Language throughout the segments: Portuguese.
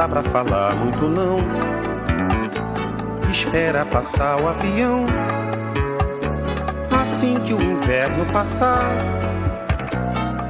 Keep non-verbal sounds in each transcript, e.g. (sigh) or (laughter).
Dá pra falar muito não. Espera passar o avião. Assim que o inverno passar,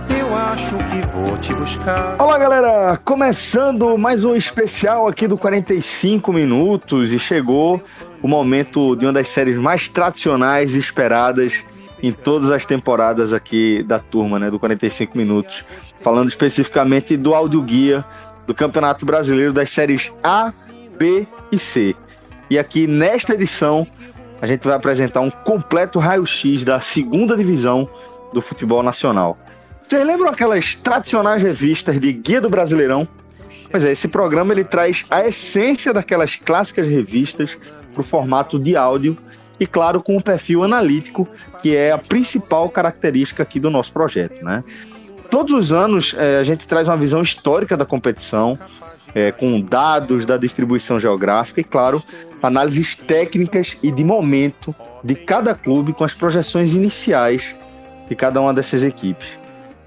eu acho que vou te buscar. Olá, galera! Começando mais um especial aqui do 45 minutos e chegou o momento de uma das séries mais tradicionais e esperadas em todas as temporadas aqui da turma, né, do 45 minutos, falando especificamente do áudio guia do Campeonato Brasileiro das séries A, B e C. E aqui nesta edição a gente vai apresentar um completo raio-x da segunda divisão do futebol nacional. Vocês lembram aquelas tradicionais revistas de Guia do Brasileirão? Pois é, esse programa ele traz a essência daquelas clássicas revistas para o formato de áudio e, claro, com o perfil analítico, que é a principal característica aqui do nosso projeto. Né? Todos os anos é, a gente traz uma visão histórica da competição, é, com dados da distribuição geográfica e, claro, análises técnicas e de momento de cada clube com as projeções iniciais de cada uma dessas equipes.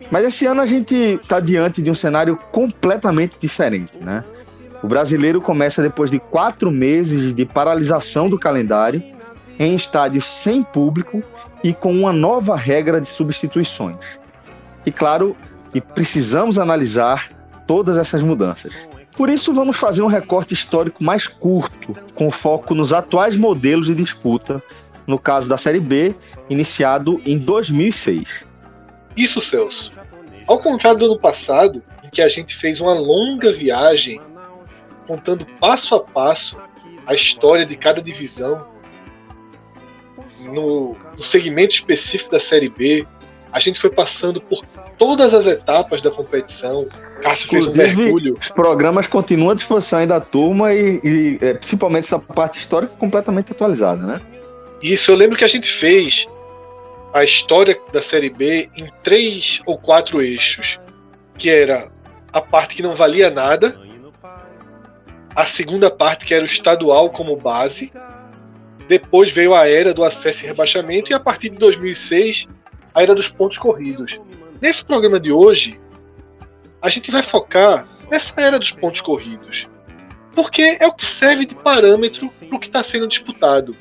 Mas esse ano a gente está diante de um cenário completamente diferente, né? O brasileiro começa depois de quatro meses de paralisação do calendário em estádios sem público e com uma nova regra de substituições. E claro que precisamos analisar todas essas mudanças. Por isso, vamos fazer um recorte histórico mais curto, com foco nos atuais modelos de disputa, no caso da Série B, iniciado em 2006. Isso, Celso. Ao contrário do ano passado, em que a gente fez uma longa viagem contando passo a passo a história de cada divisão, no, no segmento específico da Série B, a gente foi passando por todas as etapas da competição. Cássio fez um mergulho. Os programas continuam à disposição aí da turma e, e é, principalmente essa parte histórica completamente atualizada, né? Isso, eu lembro que a gente fez a história da Série B em três ou quatro eixos, que era a parte que não valia nada, a segunda parte que era o estadual como base, depois veio a era do acesso e rebaixamento e a partir de 2006 a era dos pontos corridos. Nesse programa de hoje, a gente vai focar nessa era dos pontos corridos, porque é o que serve de parâmetro para o que está sendo disputado.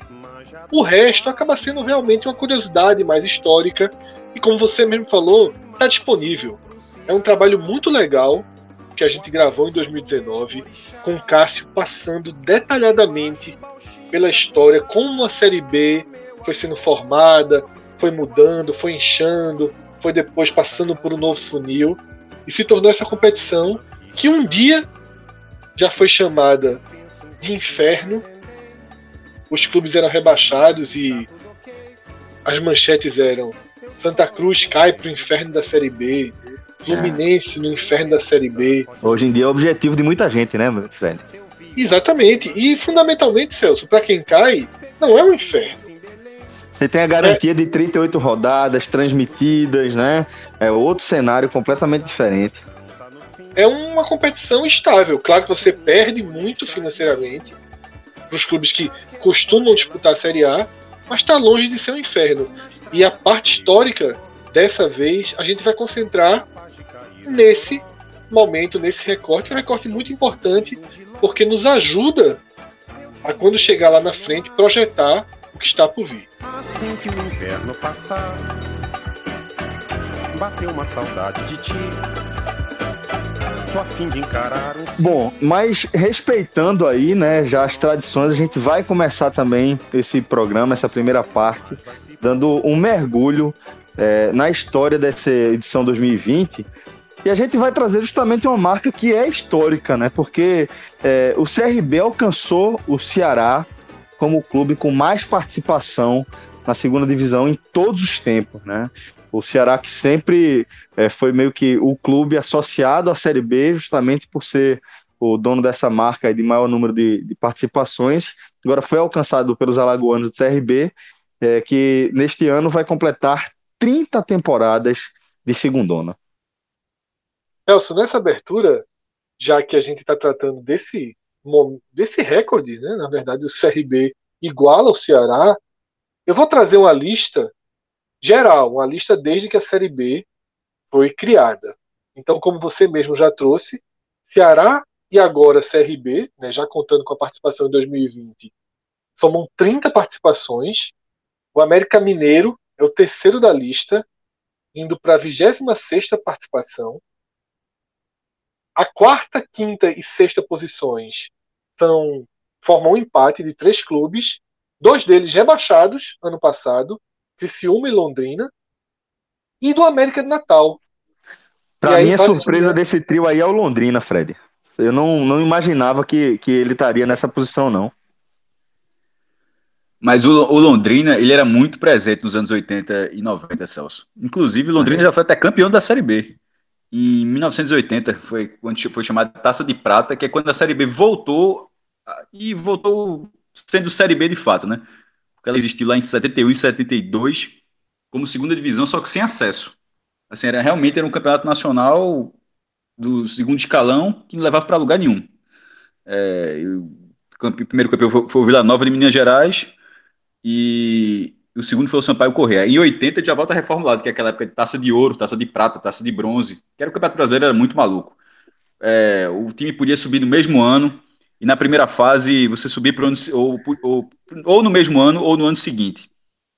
O resto acaba sendo realmente uma curiosidade mais histórica e, como você mesmo falou, está disponível. É um trabalho muito legal que a gente gravou em 2019, com Cássio passando detalhadamente pela história, como a Série B foi sendo formada, foi mudando, foi inchando, foi depois passando por um novo funil e se tornou essa competição que um dia já foi chamada de inferno. Os clubes eram rebaixados e as manchetes eram Santa Cruz cai para o inferno da Série B, Fluminense no inferno da Série B. Hoje em dia é o objetivo de muita gente, né, Fred? Exatamente. E fundamentalmente, Celso, para quem cai, não é um inferno. Você tem a garantia é. de 38 rodadas transmitidas, né? É outro cenário completamente diferente. É uma competição estável. Claro que você perde muito financeiramente para os clubes que costumam disputar a Série A, mas está longe de ser um inferno. E a parte histórica, dessa vez, a gente vai concentrar nesse momento, nesse recorte, é um recorte muito importante, porque nos ajuda a, quando chegar lá na frente, projetar o que está por vir. Assim que o inverno passar, bateu uma saudade de ti. Tô a fim de encarar um... Bom, mas respeitando aí, né, já as tradições, a gente vai começar também esse programa, essa primeira parte, dando um mergulho é, na história dessa edição 2020 E a gente vai trazer justamente uma marca que é histórica, né? Porque é, o CRB alcançou o Ceará como o clube com mais participação na segunda divisão em todos os tempos, né? O Ceará que sempre é, foi meio que o clube associado à Série B, justamente por ser o dono dessa marca de maior número de, de participações. Agora foi alcançado pelos alagoanos do CRB, é, que neste ano vai completar 30 temporadas de segundona. Elcio, nessa abertura, já que a gente está tratando desse, desse recorde, né, na verdade o CRB iguala ao Ceará, eu vou trazer uma lista geral, uma lista desde que a Série B foi criada. Então, como você mesmo já trouxe, Ceará e agora CRB, né, já contando com a participação em 2020, somam 30 participações. O América Mineiro é o terceiro da lista, indo para a 26 participação. A quarta, quinta e sexta posições são formam um empate de três clubes, dois deles rebaixados ano passado, Criciúma e Londrina, e do América de Natal. Para mim, a surpresa subir... desse trio aí é o Londrina, Fred. Eu não, não imaginava que, que ele estaria nessa posição, não. Mas o, o, Londrina, ele era muito presente nos anos 80 e 90, Celso. Inclusive, o Londrina é. já foi até campeão da Série B. Em 1980, foi quando foi chamada Taça de Prata, que é quando a Série B voltou e voltou sendo Série B de fato, né? Porque ela existiu lá em 71 e 72 como segunda divisão, só que sem acesso. Assim, era realmente era um campeonato nacional do segundo escalão que não levava para lugar nenhum. É, o primeiro campeão foi, foi o Vila Nova de Minas Gerais e o segundo foi o Sampaio Correia. Em 80 já volta reformulado, que é aquela época de taça de ouro, taça de prata, taça de bronze, que era o Campeonato Brasileiro, era muito maluco. É, o time podia subir no mesmo ano, e na primeira fase você subir para ou, ou, ou no mesmo ano ou no ano seguinte.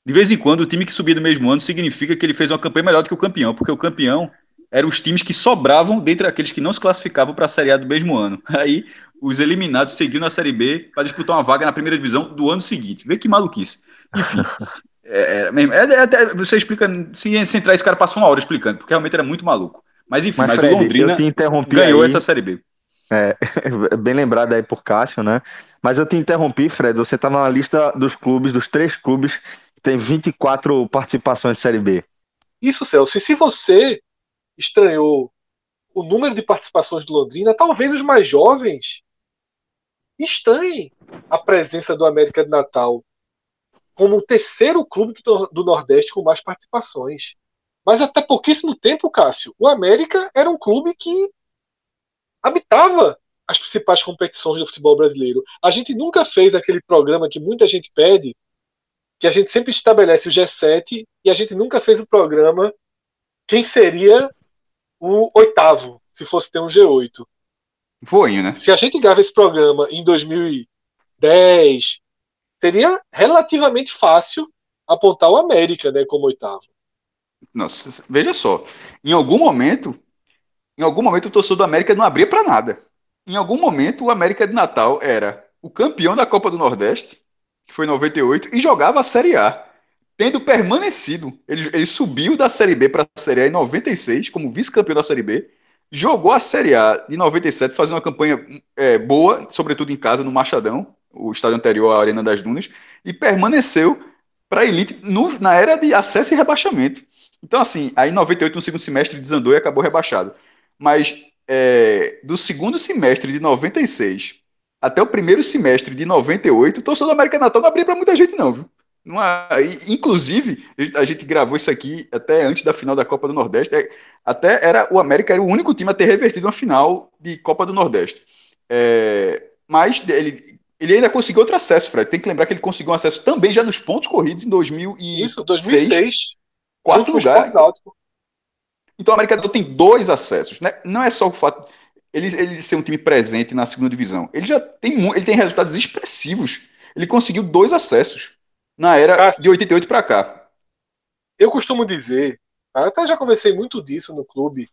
De vez em quando, o time que subia no mesmo ano significa que ele fez uma campanha melhor do que o campeão, porque o campeão eram os times que sobravam dentre aqueles que não se classificavam para a Série A do mesmo ano. (laughs) Aí, os eliminados seguiam na Série B para disputar uma vaga na primeira divisão do ano seguinte. Vê que maluquice. Enfim, (laughs) é, é, é, é, você explica, se, se entrar, esse cara passou uma hora explicando, porque realmente era muito maluco. Mas enfim, mas, mas Fred, o Londrina ganhou aí. essa Série B. É, (laughs) bem lembrado aí por Cássio, né? Mas eu te interrompi, Fred. Você estava na lista dos clubes, dos três clubes, que tem 24 participações de Série B. Isso, Celso. E se você estranhou o número de participações do Londrina, talvez os mais jovens estranhem a presença do América de Natal como o terceiro clube do Nordeste com mais participações. Mas até pouquíssimo tempo, Cássio, o América era um clube que habitava as principais competições do futebol brasileiro. A gente nunca fez aquele programa que muita gente pede, que a gente sempre estabelece o G7 e a gente nunca fez o programa quem seria o oitavo, se fosse ter um G8. Foi, né? Se a gente grava esse programa em 2010, seria relativamente fácil apontar o América né, como oitavo. Nossa, veja só, em algum momento, em algum momento o torcedor do América não abria para nada. Em algum momento o América de Natal era o campeão da Copa do Nordeste, que foi em 98, e jogava a Série A tendo permanecido. Ele, ele subiu da Série B para a Série A em 96, como vice-campeão da Série B. Jogou a Série A de 97, fazendo uma campanha é, boa, sobretudo em casa, no Machadão, o estádio anterior à Arena das Dunas, e permaneceu para a elite no, na era de acesso e rebaixamento. Então, assim, aí em 98, no segundo semestre, desandou e acabou rebaixado. Mas é, do segundo semestre de 96 até o primeiro semestre de 98, o torcedor do América Natal não abria para muita gente, não, viu? Numa, inclusive, a gente gravou isso aqui até antes da final da Copa do Nordeste. É, até era o América era o único time a ter revertido uma final de Copa do Nordeste. É, mas ele, ele ainda conseguiu outro acesso, Fred. Tem que lembrar que ele conseguiu um acesso também já nos pontos corridos em 2006. Isso, 2006. Quarto lugar. Então o América tem dois acessos. Né? Não é só o fato ele, ele ser um time presente na segunda divisão. Ele já tem, ele tem resultados expressivos. Ele conseguiu dois acessos na era Cássio, de 88 para cá. Eu costumo dizer, até já conversei muito disso no clube,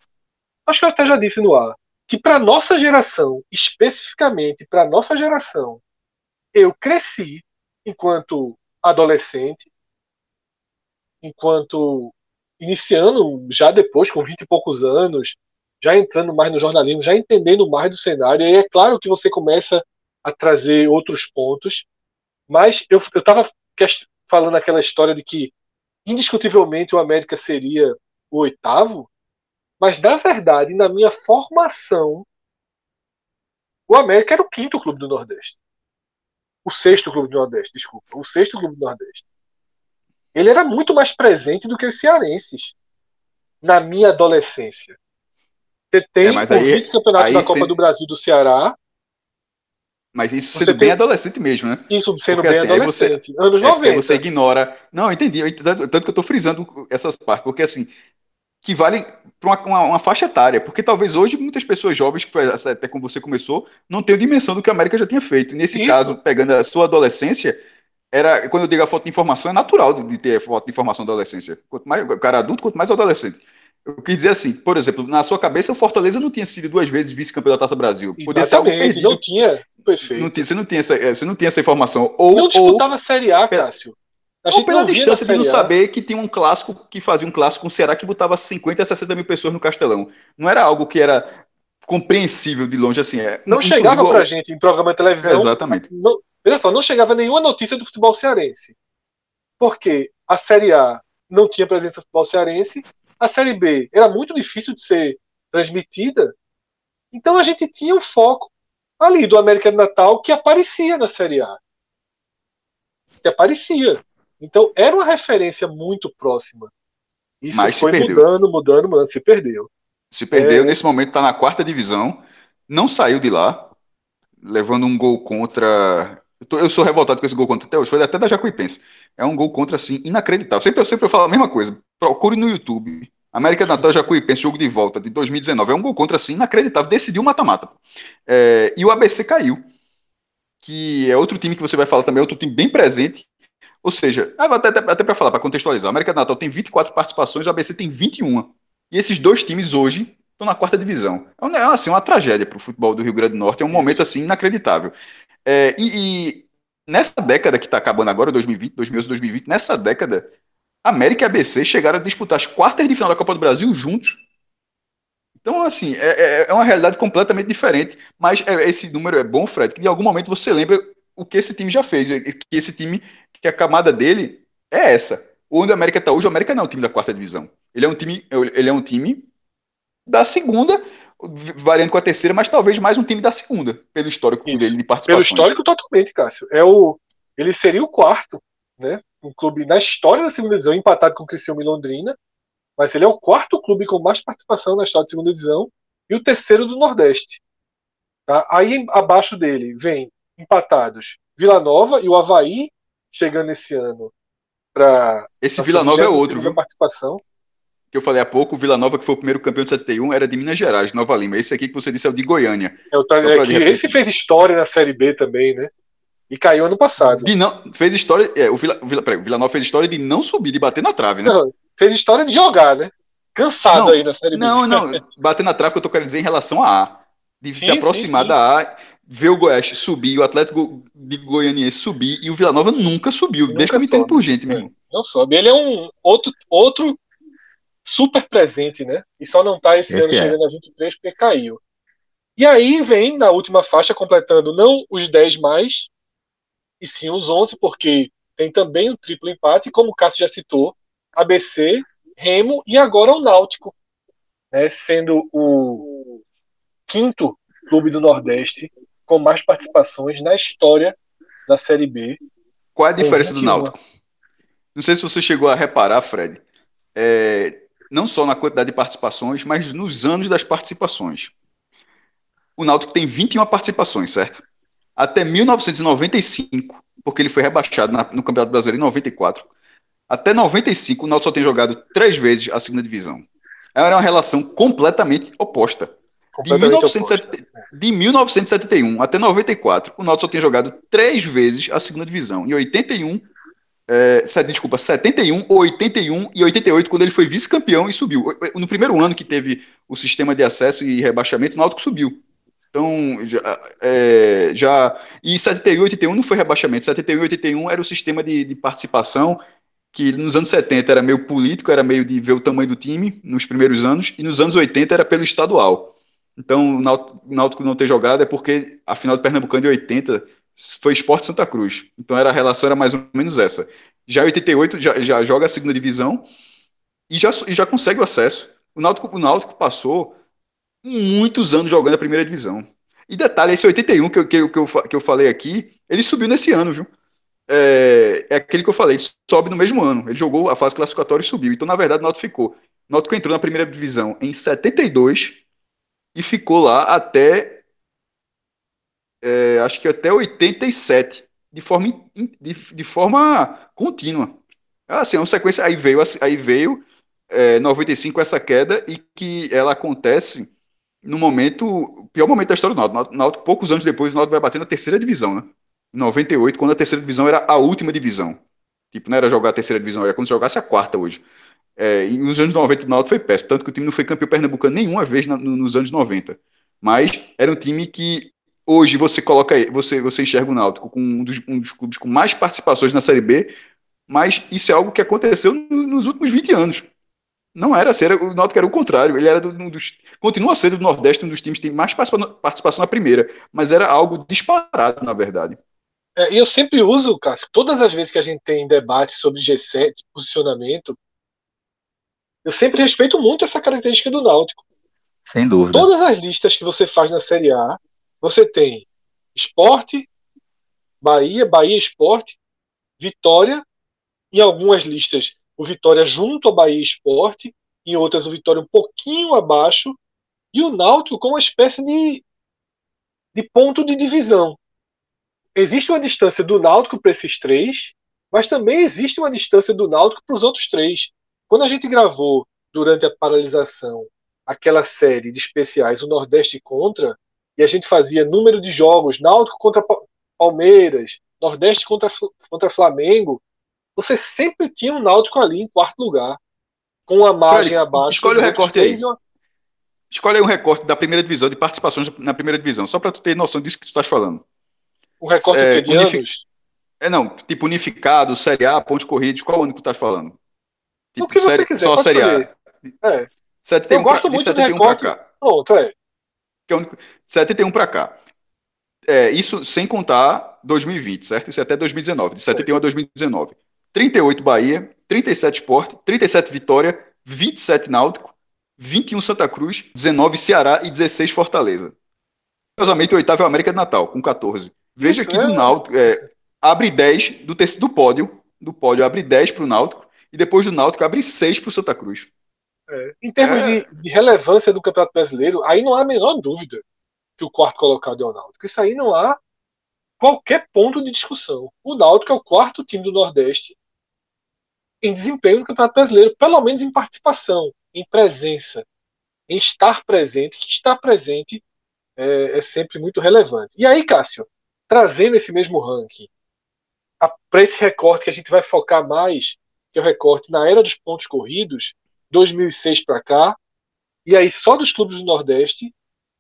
acho que eu até já disse no ar, que para nossa geração, especificamente para nossa geração, eu cresci enquanto adolescente, enquanto iniciando já depois, com 20 e poucos anos, já entrando mais no jornalismo, já entendendo mais do cenário. E é claro que você começa a trazer outros pontos, mas eu estava falando aquela história de que indiscutivelmente o América seria o oitavo, mas na verdade, na minha formação, o América era o quinto clube do Nordeste. O sexto clube do Nordeste, desculpa. O sexto clube do Nordeste. Ele era muito mais presente do que os cearenses na minha adolescência. Você tem é, o vice-campeonato da Copa cê... do Brasil do Ceará. Mas isso sendo bem adolescente mesmo, né? Isso sendo porque, bem assim, adolescente. Você, anos é 90. Você ignora. Não, entendi. Tanto que eu estou frisando essas partes, porque assim, que vale para uma, uma, uma, faixa etária, porque talvez hoje muitas pessoas jovens, que até como você começou, não tenham dimensão do que a América já tinha feito. Nesse Isso. caso, pegando a sua adolescência, era quando eu digo a falta de informação, é natural de, ter falta de informação da adolescência. Quanto mais o cara adulto, quanto mais adolescente. Eu quis dizer assim, por exemplo, na sua cabeça o Fortaleza não tinha sido duas vezes vice-campeão da Taça Brasil. Podia ser algo perdido. Não tinha, perfeito. Não tinha, você, não tinha essa, é, você não tinha essa informação. Ou, não disputava ou, Série A, Cássio. A ou pela distância de não saber que tinha um clássico que fazia um clássico com o Ceará que botava 50 a 60 mil pessoas no Castelão. Não era algo que era compreensível de longe assim. É, não chegava pra gente em programa de televisão. Exatamente. Não, olha só, não chegava nenhuma notícia do futebol cearense. Porque a Série A não tinha presença do futebol cearense, a Série B era muito difícil de ser transmitida. Então a gente tinha um foco ali do América de Natal que aparecia na Série A. Que aparecia. Então era uma referência muito próxima. Isso Mas foi mudando, mudando, mudando, se perdeu. Se perdeu, é... nesse momento está na quarta divisão, não saiu de lá, levando um gol contra. Eu, tô, eu sou revoltado com esse gol contra até hoje, foi até da Jacuipense. É um gol contra, assim, inacreditável. Sempre, sempre eu falo a mesma coisa. Procure no YouTube. América Natal Jacuipense, jogo de volta de 2019. É um gol contra, assim, inacreditável. Decidiu mata-mata. É, e o ABC caiu. Que é outro time que você vai falar também, outro time bem presente ou seja, até, até para falar, para contextualizar, a América do Natal tem 24 participações, o ABC tem 21. E esses dois times hoje estão na quarta divisão. É, é assim, uma tragédia para o futebol do Rio Grande do Norte, é um Isso. momento assim inacreditável. É, e, e, nessa década que está acabando agora, 2020, 2011, 2020, nessa década, América e ABC chegaram a disputar as quartas de final da Copa do Brasil juntos. Então, assim, é, é, é uma realidade completamente diferente. Mas é, esse número é bom, Fred, que em algum momento você lembra o que esse time já fez, que esse time que a camada dele é essa. Onde o América está hoje, o América não é um time da quarta divisão. Ele é um time, ele é um time da segunda, variando com a terceira, mas talvez mais um time da segunda, pelo histórico Isso. dele de participação. Pelo histórico, totalmente, Cássio. É o, ele seria o quarto, né? Um clube na história da segunda divisão, empatado com o Criciúma e Londrina, mas ele é o quarto clube com mais participação na história da segunda divisão e o terceiro do Nordeste. Tá? Aí abaixo dele vem empatados Vila Nova e o Havaí chegando esse ano para. Esse Vila Nova é outro, viu? Participação. Que eu falei há pouco, o Vila Nova, que foi o primeiro campeão de 71, era de Minas Gerais, Nova Lima. Esse aqui que você disse é o de Goiânia. É, o, é que esse fez história na Série B também, né? E caiu ano passado. De não, fez história. É, o, Vila, o, Vila, peraí, o Vila Nova fez história de não subir, de bater na trave, né? Não, fez história de jogar, né? Cansado não, aí na Série B. Não, não. (laughs) bater na trave que eu tô querendo dizer em relação a A. De sim, se aproximar sim, sim. da A ver o Goiás subir, o Atlético de Goianiense subir e o Vila Nova nunca subiu. Nunca Deixa eu me entender por gente, meu irmão. Não sobe. Ele é um outro, outro super presente, né? E só não tá esse, esse ano é. chegando a 23 porque caiu. E aí vem na última faixa completando não os 10 mais, e sim os 11, porque tem também o triplo empate, como o Cássio já citou, ABC, Remo e agora o Náutico, né, sendo o quinto clube do Nordeste com mais participações na história da Série B. Qual é a diferença do Náutico? Não sei se você chegou a reparar, Fred, é, não só na quantidade de participações, mas nos anos das participações. O Náutico tem 21 participações, certo? Até 1995, porque ele foi rebaixado na, no Campeonato Brasileiro em 94. Até 95, o Náutico só tem jogado três vezes a segunda divisão. Era uma relação completamente oposta. De, 1970, de 1971 até 94, o Náutico só tinha jogado três vezes a segunda divisão. Em 81, é, desculpa, 71, 81 e 88, quando ele foi vice-campeão e subiu. No primeiro ano que teve o sistema de acesso e rebaixamento, o Náutico subiu. Então, já, é, já. E 71 e 81 não foi rebaixamento. 71 e 81 era o sistema de, de participação que nos anos 70 era meio político, era meio de ver o tamanho do time nos primeiros anos, e nos anos 80 era pelo estadual. Então, o Náutico não ter jogado é porque a final do Pernambucano de 80 foi Esporte Santa Cruz. Então, era, a relação era mais ou menos essa. Já em 88 já, já joga a segunda divisão e já, e já consegue o acesso. O Náutico, o Náutico passou muitos anos jogando a primeira divisão. E detalhe, esse 81 que eu, que eu, que eu, que eu falei aqui, ele subiu nesse ano, viu? É, é aquele que eu falei, ele sobe no mesmo ano. Ele jogou a fase classificatória e subiu. Então, na verdade, o Náutico ficou. O Náutico entrou na primeira divisão em 72 e ficou lá até. É, acho que até 87, de forma, de, de forma contínua. Assim, é uma sequência. Aí veio, aí veio é, 95 essa queda e que ela acontece no momento, pior momento da história do Náutico. Náutico poucos anos depois, o Náutico vai bater na terceira divisão, né? Em 98, quando a terceira divisão era a última divisão. Tipo, não era jogar a terceira divisão, era quando jogasse a quarta hoje. É, e nos anos 90 o Náutico foi péssimo, tanto que o time não foi campeão pernambucano nenhuma vez na, no, nos anos 90. Mas era um time que hoje você coloca você você enxerga o Náutico com um dos, um dos clubes com mais participações na Série B, mas isso é algo que aconteceu no, nos últimos 20 anos. Não era assim, era, o Náutico era o contrário, ele era do, um dos, continua sendo do Nordeste um dos times que tem mais participação na primeira, mas era algo disparado na verdade. É, e eu sempre uso, Cássio, todas as vezes que a gente tem debate sobre G7, posicionamento, eu sempre respeito muito essa característica do Náutico. Sem dúvida. Todas as listas que você faz na Série A, você tem Esporte, Bahia, Bahia Esporte, Vitória, em algumas listas o Vitória junto ao Bahia Esporte, em outras o Vitória um pouquinho abaixo, e o Náutico como uma espécie de, de ponto de divisão. Existe uma distância do Náutico para esses três, mas também existe uma distância do Náutico para os outros três. Quando a gente gravou durante a paralisação aquela série de especiais o Nordeste contra e a gente fazia número de jogos Náutico contra Palmeiras, Nordeste contra contra Flamengo, você sempre tinha um Náutico ali em quarto lugar, com a margem Fred, abaixo. Escolhe o recorte aí. Uma... Escolhe aí um recorte da primeira divisão, de participações na primeira divisão, só para tu ter noção disso que tu estás falando. O recorte é, de anos? É, não, tipo unificado, Série A, ponte corrida, qual ano que tu estás falando? Tipo, o que você série, quiser, só Série A. É. 71 Eu gosto pra, muito de 71 para cá. Pronto, é. Que é único, 71 para cá. É, isso sem contar 2020, certo? Isso é até 2019, de 71 é. a 2019. 38 Bahia, 37 Sport, 37 Vitória, 27 Náutico, 21 Santa Cruz, 19 Ceará e 16 Fortaleza. Curiosamente, o oitavo é o América de Natal, com 14. Veja que do é. Náutico, é, abre 10 do, do pódio, do pódio abre 10 para o Náutico, e depois do Náutico abre 6 para o Santa Cruz. É. Em termos é. de, de, relevância do Campeonato Brasileiro, aí não há a menor dúvida que o quarto colocado é o Náutico. Isso aí não há qualquer ponto de discussão. O Náutico é o quarto time do Nordeste em desempenho no Campeonato Brasileiro, pelo menos em participação, em presença, em estar presente, que estar presente é, é sempre muito relevante. E aí, Cássio, trazendo esse mesmo ranking para esse recorte que a gente vai focar mais, que é o recorte na era dos pontos corridos, 2006 para cá, e aí só dos clubes do Nordeste,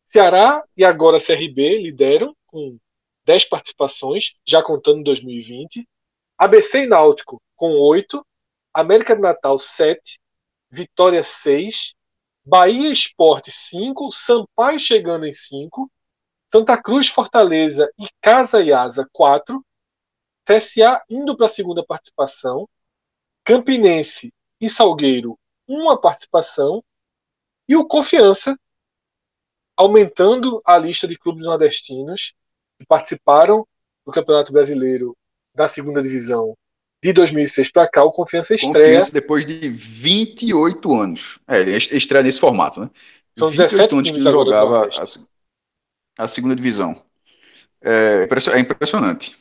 Ceará e agora CRB lideram com 10 participações, já contando 2020, ABC e Náutico com 8, América de Natal 7, Vitória 6, Bahia Esporte 5, Sampaio chegando em 5, Santa Cruz, Fortaleza e Casa e Asa 4, CSA indo para a segunda participação, Campinense e Salgueiro uma participação e o Confiança aumentando a lista de clubes nordestinos que participaram do Campeonato Brasileiro da segunda divisão de 2006 para cá, o Confiança estreia. Confiança depois de 28 anos. É, ele estreia nesse formato, né? São 28 anos que ele jogava a, a, segunda divisão. É, é, impressionante.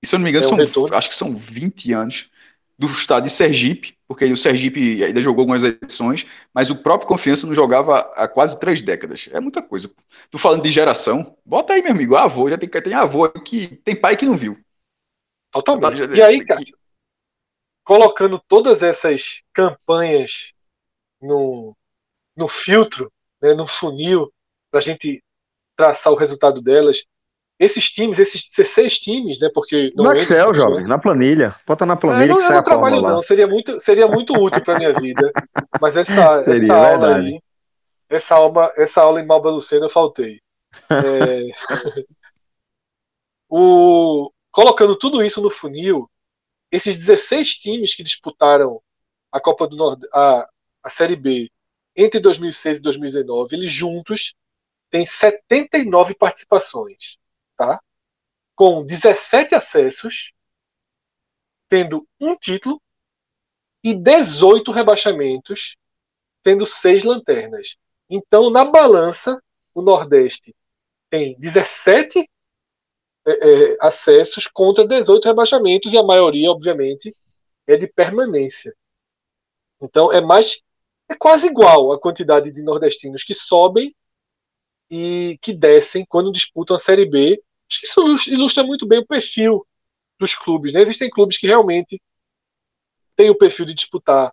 E se eu não me engano, é um são, acho que são 20 anos do estado de Sergipe, porque o Sergipe ainda jogou algumas edições, mas o próprio Confiança não jogava há quase três décadas. É muita coisa. Tô falando de geração. Bota aí, meu amigo, avô, já tem, tem avô que tem pai que não viu. Totalmente. E aí, cara, colocando todas essas campanhas no, no filtro, né, no funil, para a gente traçar o resultado delas, esses times, esses 16 times, né? Porque no Excel, jovem, na planilha. Bota na planilha. É, não, que eu não trabalho, não. Seria muito, seria muito útil para minha vida. Mas essa, (laughs) seria, essa aula aí, essa aula, essa aula em Malba Lucena eu faltei. É... (laughs) o... Colocando tudo isso no funil, esses 16 times que disputaram a Copa do Nord... a, a Série B entre 2006 e 2019, eles juntos têm 79 participações tá? com 17 acessos, tendo um título e 18 rebaixamentos, tendo seis lanternas. Então, na balança, o Nordeste tem 17 é, é, acessos contra 18 rebaixamentos, e a maioria, obviamente, é de permanência. Então, é mais. É quase igual a quantidade de nordestinos que sobem e que descem quando disputam a Série B. Acho que isso ilustra muito bem o perfil dos clubes. Né? Existem clubes que realmente têm o perfil de disputar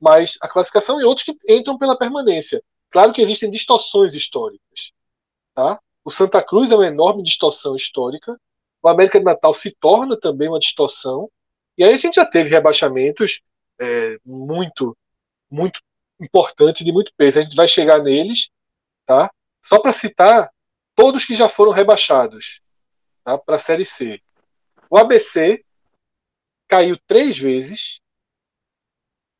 mais a classificação e outros que entram pela permanência. Claro que existem distorções históricas. Tá? O Santa Cruz é uma enorme distorção histórica. O América de Natal se torna também uma distorção. E aí a gente já teve rebaixamentos é, muito, muito importantes, de muito peso. A gente vai chegar neles, tá? Só para citar todos que já foram rebaixados tá? para a Série C. O ABC caiu três vezes.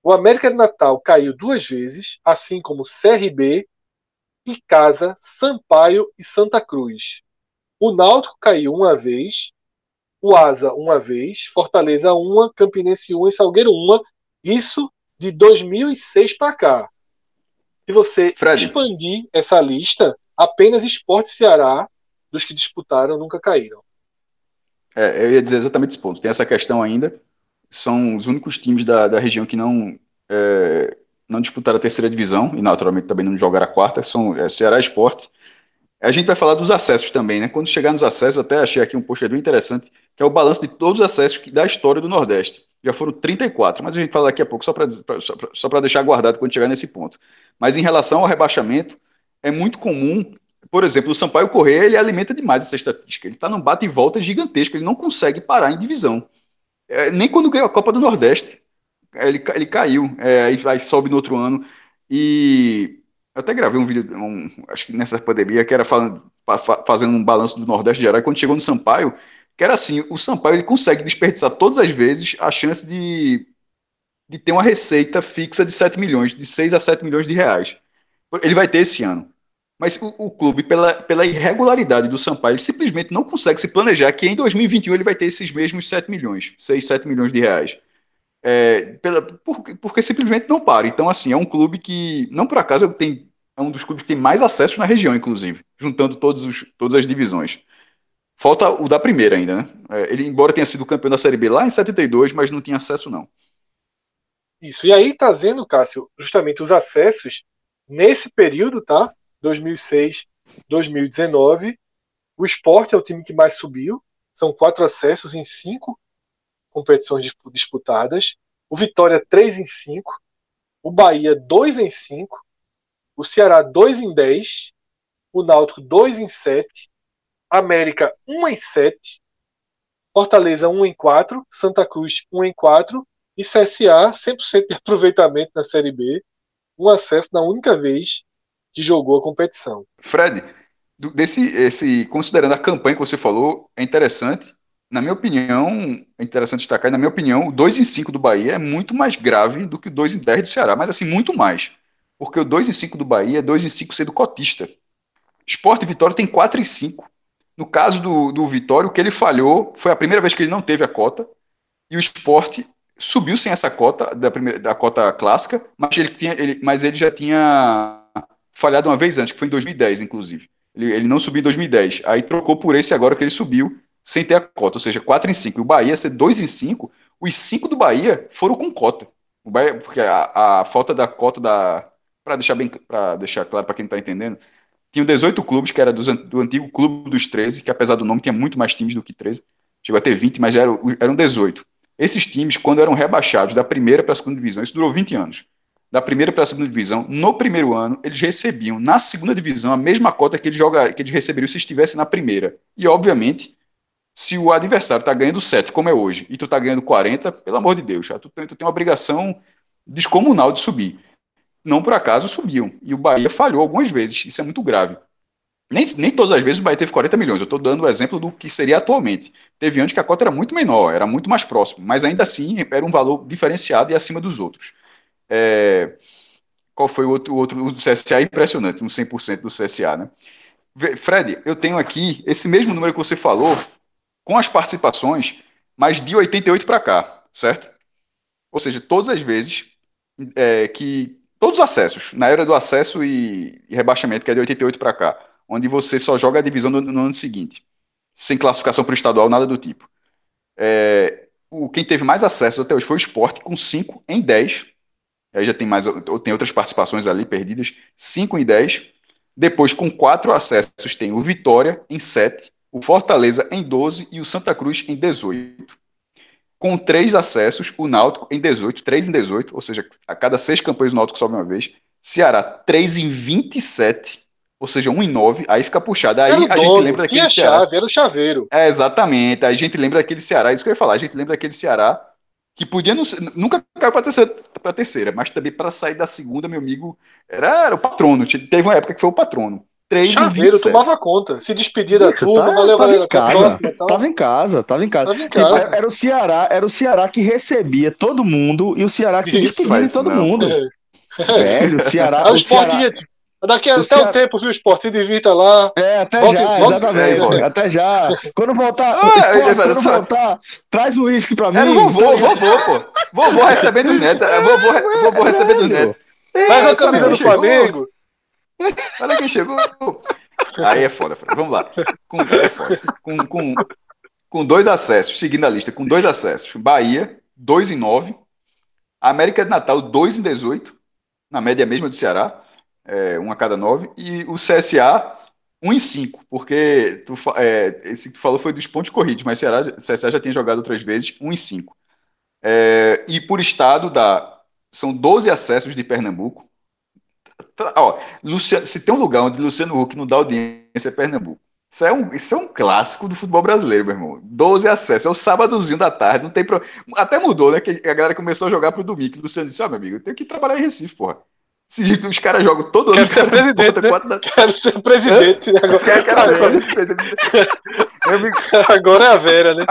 O América de Natal caiu duas vezes, assim como CRB, Icasa, Sampaio e Santa Cruz. O Náutico caiu uma vez, o Asa uma vez, Fortaleza uma, Campinense uma e Salgueiro uma. Isso de 2006 para cá. Se você Fred. expandir essa lista, apenas Esporte Ceará, dos que disputaram, nunca caíram. É, eu ia dizer exatamente esse ponto. Tem essa questão ainda. São os únicos times da, da região que não, é, não disputaram a terceira divisão e naturalmente também não jogaram a quarta. São é, Ceará Esporte. A gente vai falar dos acessos também, né? Quando chegar nos acessos, eu até achei aqui um post bem interessante, que é o balanço de todos os acessos da história do Nordeste. Já foram 34, mas a gente fala daqui a pouco, só para só deixar guardado quando chegar nesse ponto. Mas em relação ao rebaixamento, é muito comum por exemplo, o Sampaio Correia, ele alimenta demais essa estatística. Ele está num bate e volta gigantesco, ele não consegue parar em divisão. É, nem quando ganhou a Copa do Nordeste, ele, ele caiu, é, aí, aí, sobe no outro ano. E eu até gravei um vídeo, um, acho que nessa pandemia, que era falando, fazendo um balanço do Nordeste geral, e quando chegou no Sampaio, que era assim, o Sampaio ele consegue desperdiçar todas as vezes a chance de, de ter uma receita fixa de 7 milhões, de 6 a 7 milhões de reais. Ele vai ter esse ano. Mas o, o, clube, pela, pela irregularidade do Sampaio, ele simplesmente não consegue se planejar que em 2021 ele vai ter esses mesmos 7 milhões, 6, 7 milhões de reais. É, pela, porque, porque, simplesmente não para. Então, assim, é um clube que, não por acaso, tem, é um dos clubes que tem mais acesso na região, inclusive, juntando todos os, todas as divisões. Falta o da primeira ainda, né? É, ele, embora tenha sido campeão da Série B lá em 72, mas não tinha acesso, não. Isso. E aí, trazendo, Cássio, justamente os acessos nesse período, tá? 2006, 2019. O esporte é o time que mais subiu, são quatro acessos em cinco competições disputadas. O Vitória, três em cinco. O Bahia, dois em cinco. O Ceará, dois em dez. O Náutico, dois em sete. América, um em sete. Fortaleza, um em quatro. Santa Cruz, um em quatro. E CSA, 100% de aproveitamento na Série B. Um acesso na única vez que jogou a competição. Fred, desse, esse, considerando a campanha que você falou, é interessante. Na minha opinião, é interessante destacar, na minha opinião, o 2 em 5 do Bahia é muito mais grave do que o 2 em 10 do Ceará, mas assim, muito mais. Porque o 2 em 5 do Bahia é 2 em 5 sendo cotista. Esporte e Vitória tem 4 em 5. No caso do, do Vitória, o que ele falhou foi a primeira vez que ele não teve a cota, e o esporte subiu sem essa cota, da, primeira, da cota clássica, mas ele, tinha, ele, mas ele já tinha falhado uma vez antes, que foi em 2010, inclusive. Ele, ele não subiu em 2010. Aí trocou por esse agora que ele subiu sem ter a cota, ou seja, 4 em 5. E o Bahia ser 2 em 5, os 5 do Bahia foram com cota. O Bahia, porque a, a falta da cota da. Para deixar, bem, deixar claro para quem não está entendendo, tinham 18 clubes, que era do, do antigo clube dos 13, que apesar do nome tinha muito mais times do que 13. Chegou a ter 20, mas eram, eram 18. Esses times, quando eram rebaixados da primeira para a segunda divisão, isso durou 20 anos. Da primeira para a segunda divisão, no primeiro ano, eles recebiam na segunda divisão a mesma cota que eles, joga, que eles receberiam se estivessem na primeira. E, obviamente, se o adversário está ganhando 7, como é hoje, e tu está ganhando 40, pelo amor de Deus, tu, tu tem uma obrigação descomunal de subir. Não por acaso subiam. E o Bahia falhou algumas vezes. Isso é muito grave. Nem, nem todas as vezes o Bahia teve 40 milhões. Eu estou dando o exemplo do que seria atualmente. Teve antes que a cota era muito menor, era muito mais próximo. Mas ainda assim era um valor diferenciado e acima dos outros. É, qual foi o outro, o outro? O do CSA impressionante, no 100% do CSA, né? Fred, eu tenho aqui esse mesmo número que você falou, com as participações, mas de 88 para cá, certo? Ou seja, todas as vezes é, que. Todos os acessos, na era do acesso e, e rebaixamento, que é de 88 para cá, onde você só joga a divisão no, no ano seguinte, sem classificação para o estadual, nada do tipo. É, o, quem teve mais acessos até hoje foi o Sport, com 5 em 10 Aí já tem mais, tem outras participações ali perdidas, 5 em 10. Depois, com quatro acessos, tem o Vitória em 7, o Fortaleza em 12 e o Santa Cruz em 18. Com três acessos, o Náutico em 18, 3 em 18, ou seja, a cada seis campanhas o Náutico sobe uma vez. Ceará, 3 em 27, ou seja, 1 em 9, aí fica puxado. Aí a gente lembra daquele Ceará. Chave, era o chaveiro. É, exatamente. Aí a gente lembra daquele Ceará, isso que eu ia falar, a gente lembra daquele Ceará que podia não ser, nunca caiu para terceira, para terceira, mas também para sair da segunda, meu amigo, era, era, o patrono. Teve uma época que foi o patrono. 3 Chaveiro, e tomava conta. Se despedia da turma, tá, valeu, tava Em casa, próxima, tava em casa, tava em casa. Tava em tipo, casa. Tipo, era o Ceará, era o Ceará que recebia todo mundo e o Ceará que isso, se despedia de todo não. mundo. É. Velho, o Ceará. o, o Ceará... Daqui até Ceará... um tempo, viu, esporte? Se divirta lá. É, até Volte, já, exatamente. É. Até já. Quando voltar, ah, esporte, quando só... voltar, traz o uísque pra mim. É vovô, vovô, pô. Vovô recebendo neto. É, vovô, vovô recebendo neto. Traz a camisa do Flamengo. Olha quem chegou. Aí é foda, Fred. Vamos lá. Com, é foda. Com, com, com dois acessos, seguindo a lista, com dois acessos. Bahia, 2 em 9. América de Natal, 2 em 18. Na média mesma do Ceará é, um a cada nove, e o CSA, um em cinco, porque tu, é, esse que tu falou foi dos pontos corridos, mas o, CSA já tinha jogado outras vezes, um em cinco. É, e por estado, dá, são 12 acessos de Pernambuco. Ó, Luciano, se tem um lugar onde Luciano Huck não dá audiência, é Pernambuco. Isso é, um, isso é um clássico do futebol brasileiro, meu irmão. 12 acessos, é o sábadozinho da tarde, não tem pro... Até mudou, né? Que a galera começou a jogar pro domingo. O Luciano disse: Ó, oh, meu amigo, eu tenho que trabalhar em Recife, porra. Os caras jogam todo ano. Quero ser presidente. Né? Da... Quero ser presidente. Agora, quero, quero ser presidente. (laughs) Agora é a Vera, né?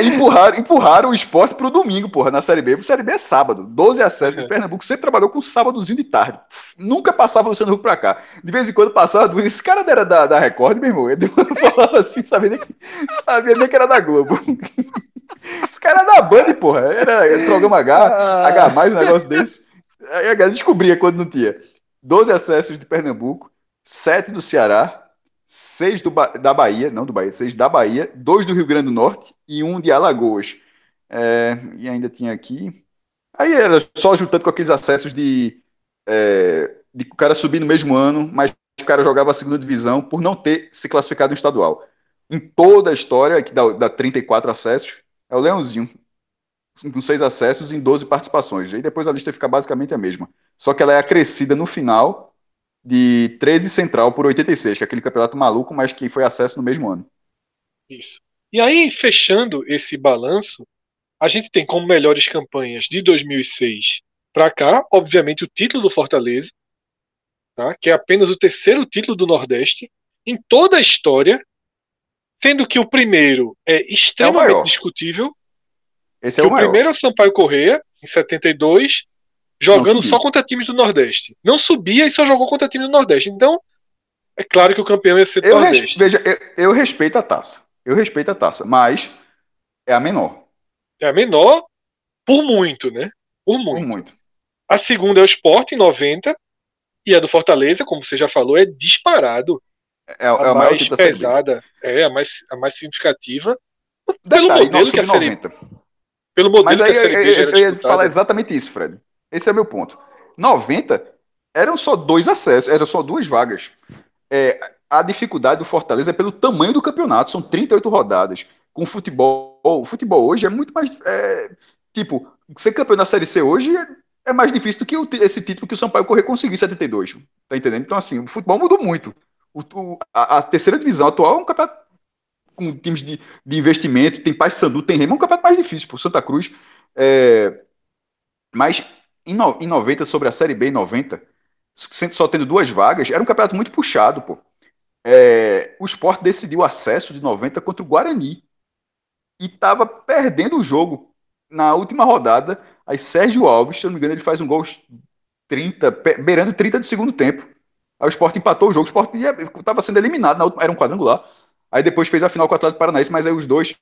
Empurraram, empurraram o esporte pro domingo, porra, na Série B. O Série B é sábado. 12 a 7. É. Pernambuco sempre trabalhou com sábadozinho de tarde. Nunca passava o Luciano Huck pra cá. De vez em quando passava. Esse cara era da, da Record, meu irmão. Ele (laughs) falava assim, sabia nem, sabia nem que era da Globo. (laughs) Esse cara era da Band, porra. Era, era programa H, ah. H, mais um negócio desse. Aí a galera descobria quando não tinha. 12 acessos de Pernambuco, 7 do Ceará, 6 do da Bahia, não do Bahia, 6 da Bahia, 2 do Rio Grande do Norte e 1 de Alagoas. É, e ainda tinha aqui. Aí era só juntando com aqueles acessos de, é, de o cara subir no mesmo ano, mas o cara jogava a segunda divisão por não ter se classificado no estadual. Em toda a história, que dá, dá 34 acessos, é o Leãozinho com seis acessos em 12 participações. E depois a lista fica basicamente a mesma. Só que ela é acrescida no final de 13 Central por 86, que é aquele campeonato maluco, mas que foi acesso no mesmo ano. Isso. E aí, fechando esse balanço, a gente tem como melhores campanhas de 2006 para cá, obviamente, o título do Fortaleza, tá? que é apenas o terceiro título do Nordeste em toda a história, sendo que o primeiro é extremamente é discutível esse é o, o primeiro é o Sampaio Correia, em 72, jogando só contra times do Nordeste. Não subia e só jogou contra times do Nordeste. Então, é claro que o campeão ia ser do eu Nordeste. Veja, eu, eu, respeito a taça. Eu respeito a taça, mas é a menor. É a menor por muito, né? Por muito. Por muito. A segunda é o Sport, em 90. E a do Fortaleza, como você já falou, é disparado. É, é a, mais pesada. É, a mais, a mais significativa. Pelo Detalhe, modelo que a série... 90. Pelo modelo Mas aí, que a Série B eu, eu ia falar exatamente isso, Fred. Esse é meu ponto. 90 eram só dois acessos, eram só duas vagas. É, a dificuldade do Fortaleza é pelo tamanho do campeonato, são 38 rodadas. Com futebol, o futebol hoje é muito mais. É, tipo, ser campeão da Série C hoje é, é mais difícil do que o, esse título que o Sampaio Correr conseguiu em 72. Tá entendendo? Então, assim, o futebol mudou muito. O, o, a, a, terceira divisão atual é um campeonato com times de, de investimento, tem Paz Sandu, tem Remo, é um campeonato mais difícil, por Santa Cruz. É, mas em, no, em 90, sobre a Série B em 90, só tendo duas vagas, era um campeonato muito puxado, pô. É, o Sport decidiu acesso de 90 contra o Guarani. E estava perdendo o jogo na última rodada. Aí Sérgio Alves, se eu não me engano, ele faz um gol 30, beirando 30 do segundo tempo. Aí o Sport empatou o jogo, o Sport estava sendo eliminado, última, era um quadrangular. Aí depois fez a final com o Atlético Paranaense, mas aí os dois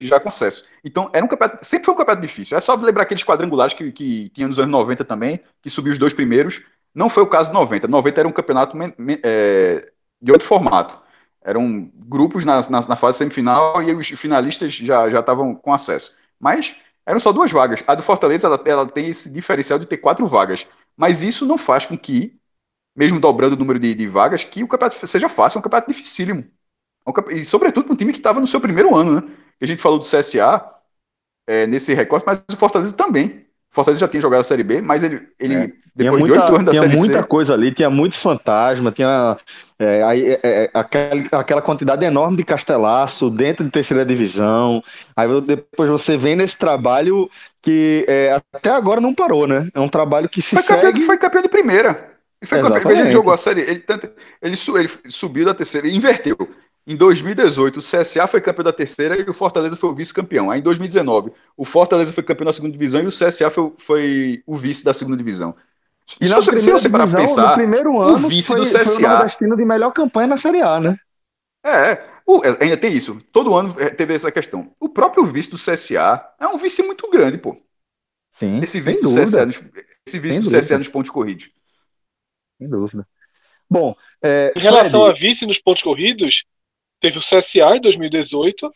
já com acesso. Então, era um campeonato, sempre foi um campeonato difícil. É só lembrar aqueles quadrangulares que, que tinha nos anos 90 também, que subiu os dois primeiros. Não foi o caso de 90. 90 era um campeonato é, de outro formato. Eram grupos na, na, na, fase semifinal e os finalistas já estavam com acesso. Mas eram só duas vagas. A do Fortaleza ela, ela tem esse diferencial de ter quatro vagas. Mas isso não faz com que mesmo dobrando o número de, de vagas, que o campeonato seja fácil, é um campeonato dificílimo. É e sobretudo para um time que estava no seu primeiro ano, né? A gente falou do CSA é, nesse recorte, mas o Fortaleza também. O Fortaleza já tinha jogado a Série B, mas ele, ele é, depois muita, de oito anos da Série C... Tinha muita coisa ali, tinha muito fantasma, tinha é, é, é, aquela, aquela quantidade enorme de castelaço dentro de terceira divisão. Aí depois você vem nesse trabalho que é, até agora não parou, né? É um trabalho que se foi segue... Campeão, foi campeão de primeira. Ele foi campeão, ele jogou a série, ele, ele, ele, subiu da terceira e inverteu. Em 2018, o CSA foi campeão da terceira e o Fortaleza foi o vice-campeão. Aí em 2019, o Fortaleza foi campeão da segunda divisão e o CSA foi, foi o vice da segunda divisão. E se, você, se você para pensar, no primeiro ano, o vice foi, do CSA foi o destino de melhor campanha na Série A, né? É, o, é, ainda tem isso. Todo ano é, teve essa questão. O próprio vice do CSA é um vice muito grande, pô. Sim. Esse vice do CSA, esse vice do CSA nos pontos corridos. Sem dúvida. Bom, é, em relação Fred... a vice nos pontos corridos, teve o CSA em 2018,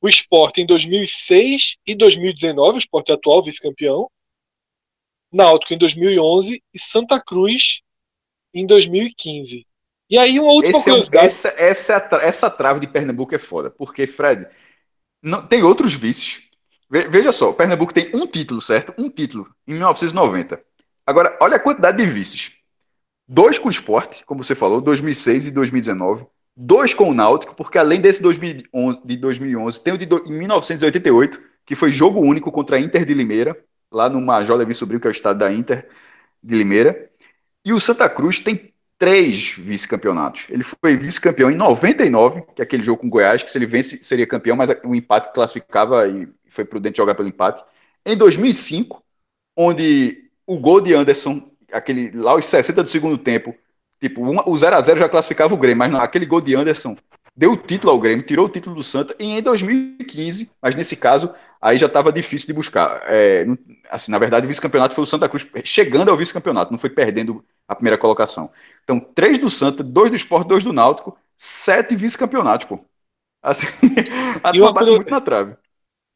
o Sport em 2006 e 2019, o Sport é atual vice-campeão, Náutico em 2011 e Santa Cruz em 2015. E aí uma última Esse curiosidade. É, essa, essa, essa trave de Pernambuco é foda, porque, Fred, não, tem outros vícios. Veja só, Pernambuco tem um título, certo? Um título, em 1990. Agora, olha a quantidade de vícios. Dois com o esporte, como você falou, 2006 e 2019 dois com o Náutico, porque além desse 2011, de 2011, tem o de 1988, que foi jogo único contra a Inter de Limeira, lá no Major Levi Sobrinho, que é o estado da Inter de Limeira. E o Santa Cruz tem três vice-campeonatos. Ele foi vice-campeão em 99, que é aquele jogo com o Goiás, que se ele vence seria campeão, mas o empate classificava e foi prudente jogar pelo empate. Em 2005, onde o gol de Anderson, aquele lá os 60 do segundo tempo, Tipo, uma, o 0x0 já classificava o Grêmio, mas não, aquele gol de Anderson deu o título ao Grêmio, tirou o título do Santa, e em 2015, mas nesse caso, aí já estava difícil de buscar. É, assim, na verdade, o vice-campeonato foi o Santa Cruz chegando ao vice-campeonato, não foi perdendo a primeira colocação. Então, três do Santa, dois do Sport, dois do Náutico, sete vice-campeonatos, pô. Assim, (laughs) a bate muito na trave.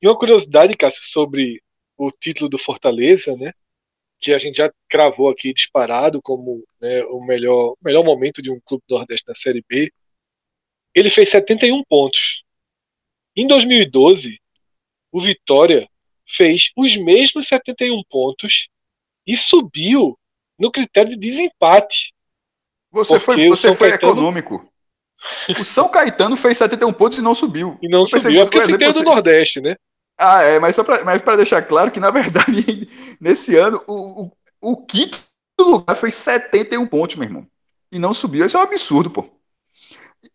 E uma curiosidade, Cássio, sobre o título do Fortaleza, né? Que a gente já cravou aqui disparado como né, o melhor, melhor momento de um clube do Nordeste na Série B. Ele fez 71 pontos. Em 2012, o Vitória fez os mesmos 71 pontos e subiu no critério de desempate. Você foi, você foi Caetano... econômico. O São Caetano fez 71 pontos e não subiu. E não subiu, pensei, é porque você... do Nordeste, né? Ah, é, mas só para deixar claro que, na verdade, (laughs) nesse ano, o, o, o quinto lugar foi 71 pontos, meu irmão. E não subiu. Isso é um absurdo, pô.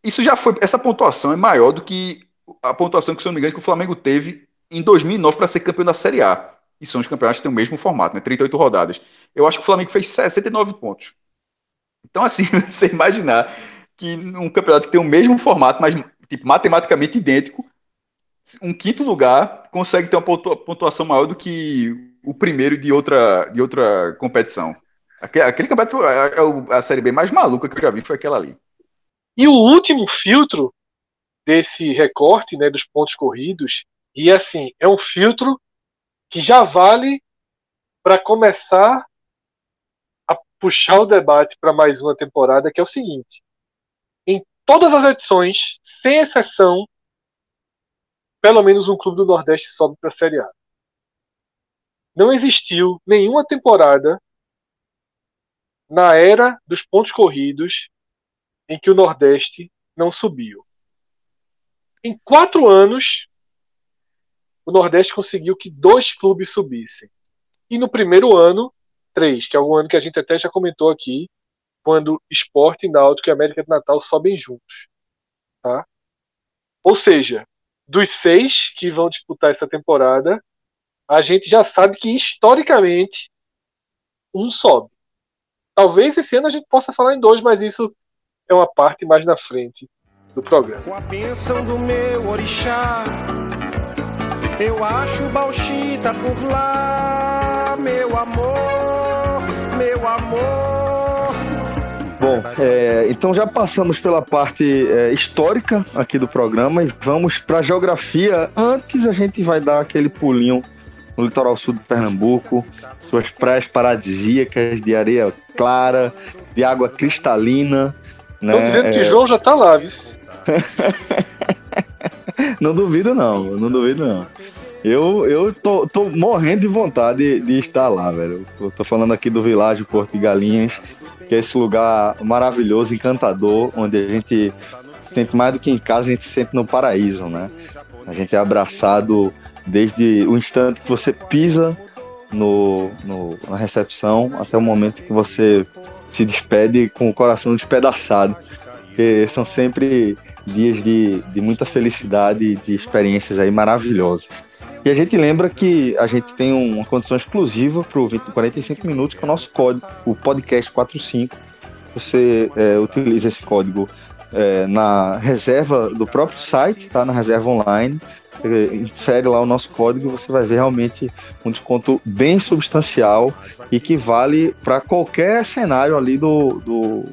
Isso já foi. Essa pontuação é maior do que a pontuação que, se eu não me engano, que o Flamengo teve em 2009 para ser campeão da Série A. E são os campeonatos que têm o mesmo formato, né? 38 rodadas. Eu acho que o Flamengo fez 69 pontos. Então, assim, (laughs) você imaginar que um campeonato que tem o mesmo formato, mas tipo, matematicamente idêntico, um quinto lugar consegue ter uma pontuação maior do que o primeiro de outra, de outra competição. Aquele, aquele campeonato é, é a Série B mais maluca que eu já vi, foi aquela ali. E o último filtro desse recorte né, dos pontos corridos, e assim, é um filtro que já vale para começar a puxar o debate para mais uma temporada, que é o seguinte: em todas as edições, sem exceção, pelo menos um clube do Nordeste sobe para a Série A. não existiu nenhuma temporada na era dos pontos corridos em que o Nordeste não subiu. Em quatro anos, o Nordeste conseguiu que dois clubes subissem. E no primeiro ano, três, que é o ano que a gente até já comentou aqui, quando Esporte, Náutico e América do Natal sobem juntos. Tá? Ou seja, dos seis que vão disputar essa temporada, a gente já sabe que historicamente um sobe. Talvez esse ano a gente possa falar em dois, mas isso é uma parte mais na frente do programa. Com a bênção do meu orixá, eu acho Bauxita por lá, meu amor, meu amor. Bom, é, então já passamos pela parte é, histórica aqui do programa e vamos para a geografia. Antes a gente vai dar aquele pulinho no litoral sul de Pernambuco, suas praias paradisíacas de areia clara, de água cristalina. Né? Estão dizendo que João já tá lá, viu? (laughs) não duvido não, não duvido não. Eu, eu tô, tô morrendo de vontade de, de estar lá, velho. Eu tô falando aqui do Világio Porto de Galinhas, que é esse lugar maravilhoso, encantador, onde a gente sente mais do que em casa, a gente se sente no paraíso, né? A gente é abraçado desde o instante que você pisa no, no, na recepção até o momento que você se despede com o coração despedaçado. Porque são sempre dias de, de muita felicidade, de experiências aí maravilhosas. E a gente lembra que a gente tem uma condição exclusiva para o 45 minutos, que é o nosso código, o podcast 45. Você é, utiliza esse código é, na reserva do próprio site, tá? Na reserva online. Você insere lá o nosso código e você vai ver realmente um desconto bem substancial e que vale para qualquer cenário ali do, do,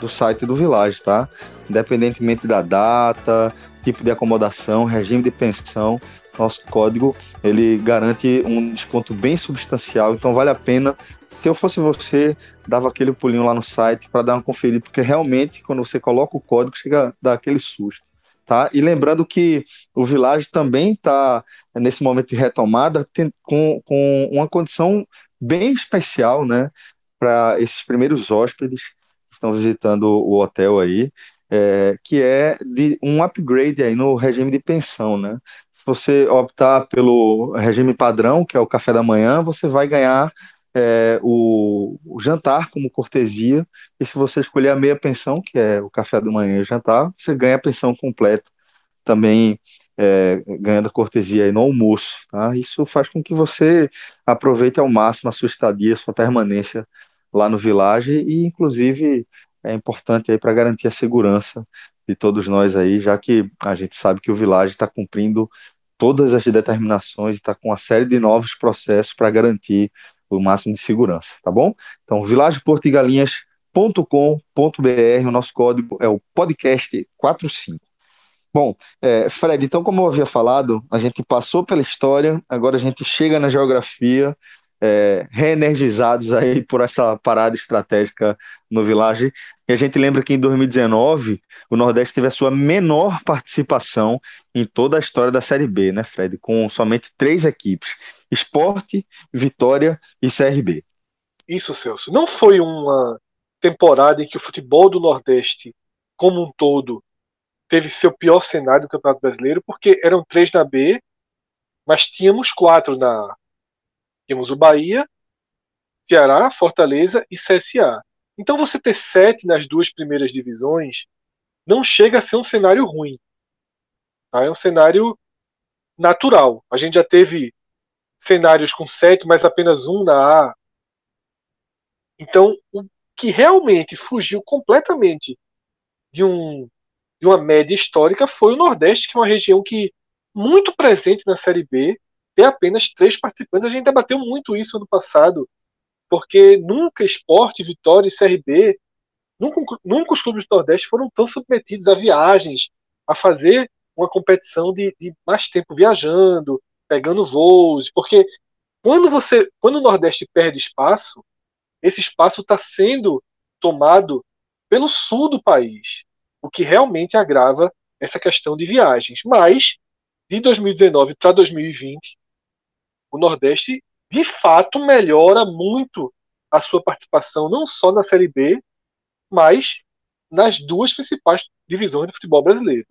do site do Village, tá? Independentemente da data, tipo de acomodação, regime de pensão, nosso código ele garante um desconto bem substancial, então vale a pena. Se eu fosse você, dava aquele pulinho lá no site para dar uma conferida, porque realmente quando você coloca o código chega a dar aquele susto. Tá? E lembrando que o Village também está nesse momento de retomada tem, com, com uma condição bem especial, né, para esses primeiros hóspedes que estão visitando o hotel aí, é, que é de um upgrade aí no regime de pensão, né? Se você optar pelo regime padrão, que é o café da manhã, você vai ganhar é, o, o, jantar como cortesia, e se você escolher a meia pensão, que é o café da manhã e o jantar, você ganha a pensão completa, também é, ganhando cortesia aí no almoço. Tá? Isso faz com que você aproveite ao máximo a sua estadia, a sua permanência lá no Village, e inclusive é importante aí para garantir a segurança de todos nós aí, já que a gente sabe que o Village está cumprindo todas as determinações e está com uma série de novos processos para garantir o máximo de segurança, tá bom? Então, vilageportigalinhas.com.br, o nosso código é o podcast 45. Bom, é, Fred, então, como eu havia falado, a gente passou pela história, agora a gente chega na geografia, é, reenergizados aí por essa parada estratégica no Village. E a gente lembra que em 2019 o Nordeste teve a sua menor participação em toda a história da Série B, né, Fred? Com somente três equipes: Esporte, Vitória e CRB. Isso, Celso. Não foi uma temporada em que o futebol do Nordeste, como um todo, teve seu pior cenário do Campeonato Brasileiro, porque eram três na B, mas tínhamos quatro na. Tínhamos o Bahia, Ceará, Fortaleza e CSA. Então você ter sete nas duas primeiras divisões não chega a ser um cenário ruim. Tá? É um cenário natural. A gente já teve cenários com sete, mas apenas um na A. Então, o que realmente fugiu completamente de, um, de uma média histórica foi o Nordeste, que é uma região que muito presente na Série B, tem apenas três participantes. A gente debateu muito isso ano passado porque nunca esporte, Vitória e CRB, nunca, nunca os clubes do Nordeste foram tão submetidos a viagens, a fazer uma competição de, de mais tempo viajando, pegando voos, porque quando você, quando o Nordeste perde espaço, esse espaço está sendo tomado pelo sul do país, o que realmente agrava essa questão de viagens. Mas de 2019 para 2020, o Nordeste de fato melhora muito a sua participação, não só na Série B, mas nas duas principais divisões do futebol brasileiro.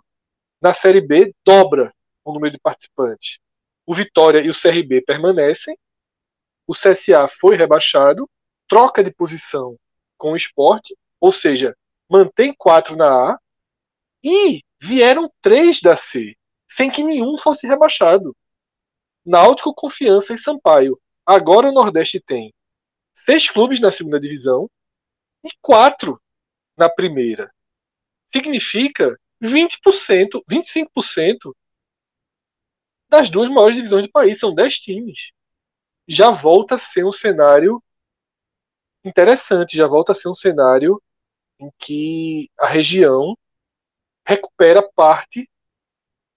Na Série B, dobra o número de participantes. O Vitória e o CRB permanecem. O CSA foi rebaixado, troca de posição com o esporte, ou seja, mantém quatro na A, e vieram três da C, sem que nenhum fosse rebaixado. Náutico, Confiança e Sampaio. Agora o Nordeste tem seis clubes na segunda divisão e quatro na primeira. Significa 20%, 25% das duas maiores divisões do país. São 10 times. Já volta a ser um cenário interessante, já volta a ser um cenário em que a região recupera parte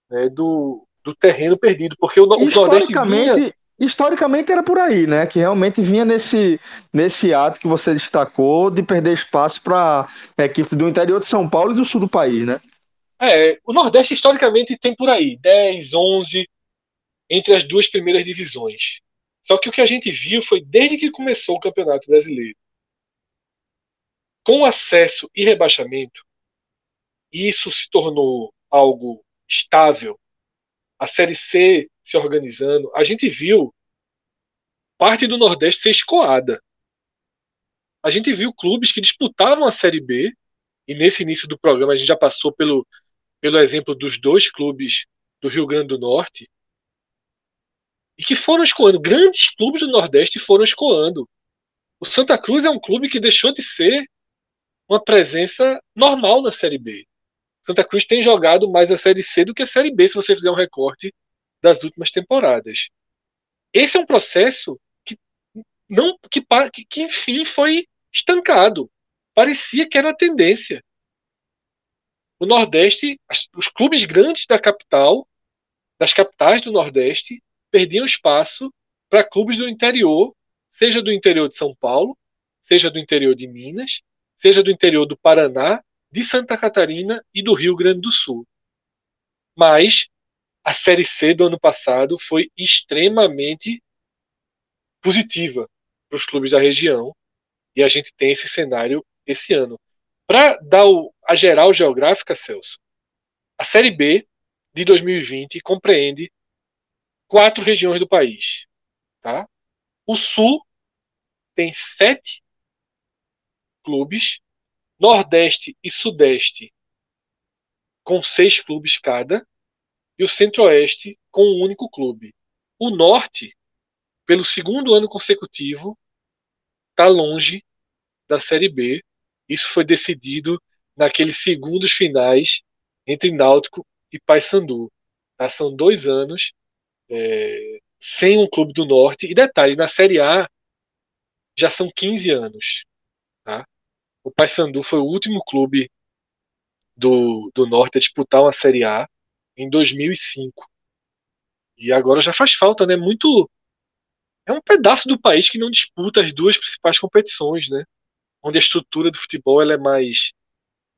né, do, do terreno perdido, porque o, o Nordeste vinha... Historicamente era por aí, né? Que realmente vinha nesse, nesse ato que você destacou de perder espaço para a equipe do interior de São Paulo e do sul do país, né? É, o Nordeste historicamente tem por aí 10, 11 entre as duas primeiras divisões. Só que o que a gente viu foi desde que começou o Campeonato Brasileiro. Com acesso e rebaixamento, isso se tornou algo estável, a Série C se organizando, a gente viu parte do Nordeste ser escoada. A gente viu clubes que disputavam a Série B, e nesse início do programa a gente já passou pelo, pelo exemplo dos dois clubes do Rio Grande do Norte, e que foram escoando. Grandes clubes do Nordeste foram escoando. O Santa Cruz é um clube que deixou de ser uma presença normal na Série B. Santa Cruz tem jogado mais a Série C do que a Série B, se você fizer um recorte das últimas temporadas. Esse é um processo que não que, que, que enfim foi estancado. Parecia que era a tendência. O Nordeste, os clubes grandes da capital, das capitais do Nordeste, perdiam espaço para clubes do interior, seja do interior de São Paulo, seja do interior de Minas, seja do interior do Paraná, de Santa Catarina e do Rio Grande do Sul. Mas a Série C do ano passado foi extremamente positiva para os clubes da região e a gente tem esse cenário esse ano. Para dar o, a geral geográfica, Celso, a Série B de 2020 compreende quatro regiões do país. Tá? O Sul tem sete clubes, Nordeste e Sudeste com seis clubes cada, e o Centro-Oeste com um único clube. O Norte, pelo segundo ano consecutivo, está longe da Série B. Isso foi decidido naqueles segundos finais entre Náutico e Paysandu. Tá? São dois anos é, sem um clube do Norte. E detalhe, na Série A já são 15 anos. Tá? O Paysandu foi o último clube do, do Norte a disputar uma Série A em 2005. E agora já faz falta, né? Muito. É um pedaço do país que não disputa as duas principais competições, né? Onde a estrutura do futebol ela é mais,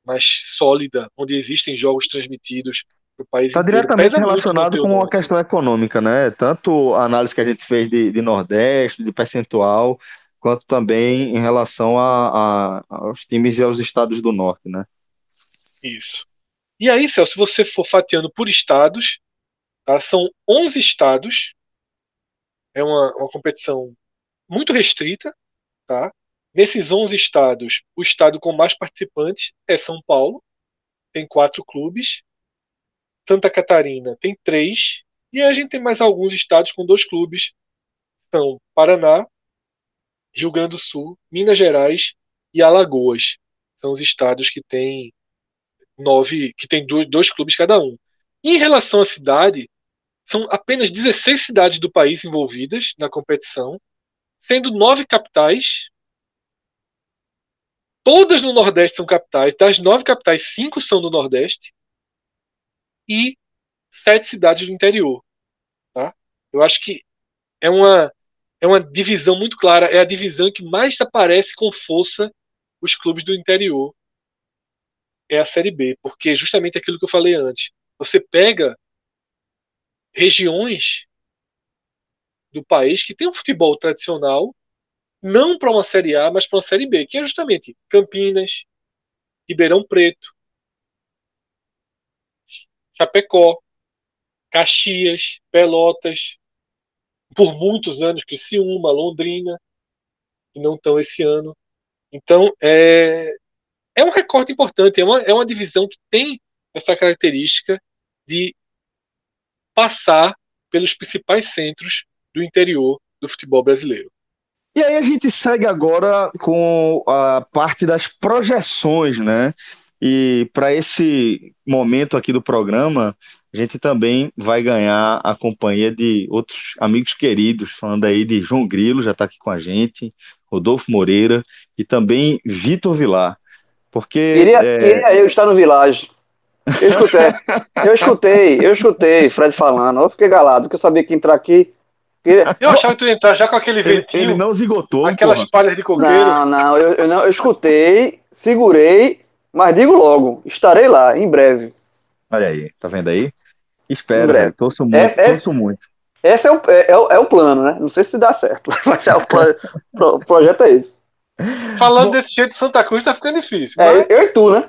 mais sólida, onde existem jogos transmitidos para o país Está diretamente relacionado com a questão econômica, né? Tanto a análise que a gente fez de, de Nordeste, de percentual, quanto também em relação a, a, aos times e aos estados do Norte, né? Isso. E aí, Celso, se você for fatiando por estados, tá? são 11 estados, é uma, uma competição muito restrita. Tá? Nesses 11 estados, o estado com mais participantes é São Paulo, tem quatro clubes. Santa Catarina tem três. E aí a gente tem mais alguns estados com dois clubes. São Paraná, Rio Grande do Sul, Minas Gerais e Alagoas. São os estados que têm nove, que tem dois, dois clubes cada um. em relação à cidade, são apenas 16 cidades do país envolvidas na competição, sendo nove capitais. Todas no Nordeste são capitais. Das nove capitais, cinco são do Nordeste. E sete cidades do interior. Tá? Eu acho que é uma, é uma divisão muito clara. É a divisão que mais aparece com força os clubes do interior é a Série B, porque é justamente aquilo que eu falei antes. Você pega regiões do país que tem um futebol tradicional, não para uma Série A, mas para uma Série B, que é justamente Campinas, Ribeirão Preto, Chapecó, Caxias, Pelotas, por muitos anos Criciúma, Londrina, que não estão esse ano. Então, é, é um recorte importante, é uma, é uma divisão que tem essa característica de passar pelos principais centros do interior do futebol brasileiro. E aí a gente segue agora com a parte das projeções, né? E para esse momento aqui do programa, a gente também vai ganhar a companhia de outros amigos queridos, falando aí de João Grilo, já está aqui com a gente, Rodolfo Moreira e também Vitor Vilar. Porque. Queria, é... queria eu estar no Village. Eu escutei, (laughs) eu escutei, eu escutei Fred falando. Eu fiquei galado, porque eu sabia que entrar aqui. Queria... Eu achava que tu ia entrar já com aquele ventinho. Ele, ele não zigotou. Aquelas porra. palhas de coqueiro. Não, não eu, eu, não, eu escutei, segurei, mas digo logo, estarei lá, em breve. Olha aí, tá vendo aí? Espero, velho. Torço muito, é, torço muito. Esse é o, é, é, o, é o plano, né? Não sei se dá certo, (laughs) mas é o, pro, o projeto é esse. Falando Bom, desse jeito, Santa Cruz tá ficando difícil. É, mas... eu e tu, né?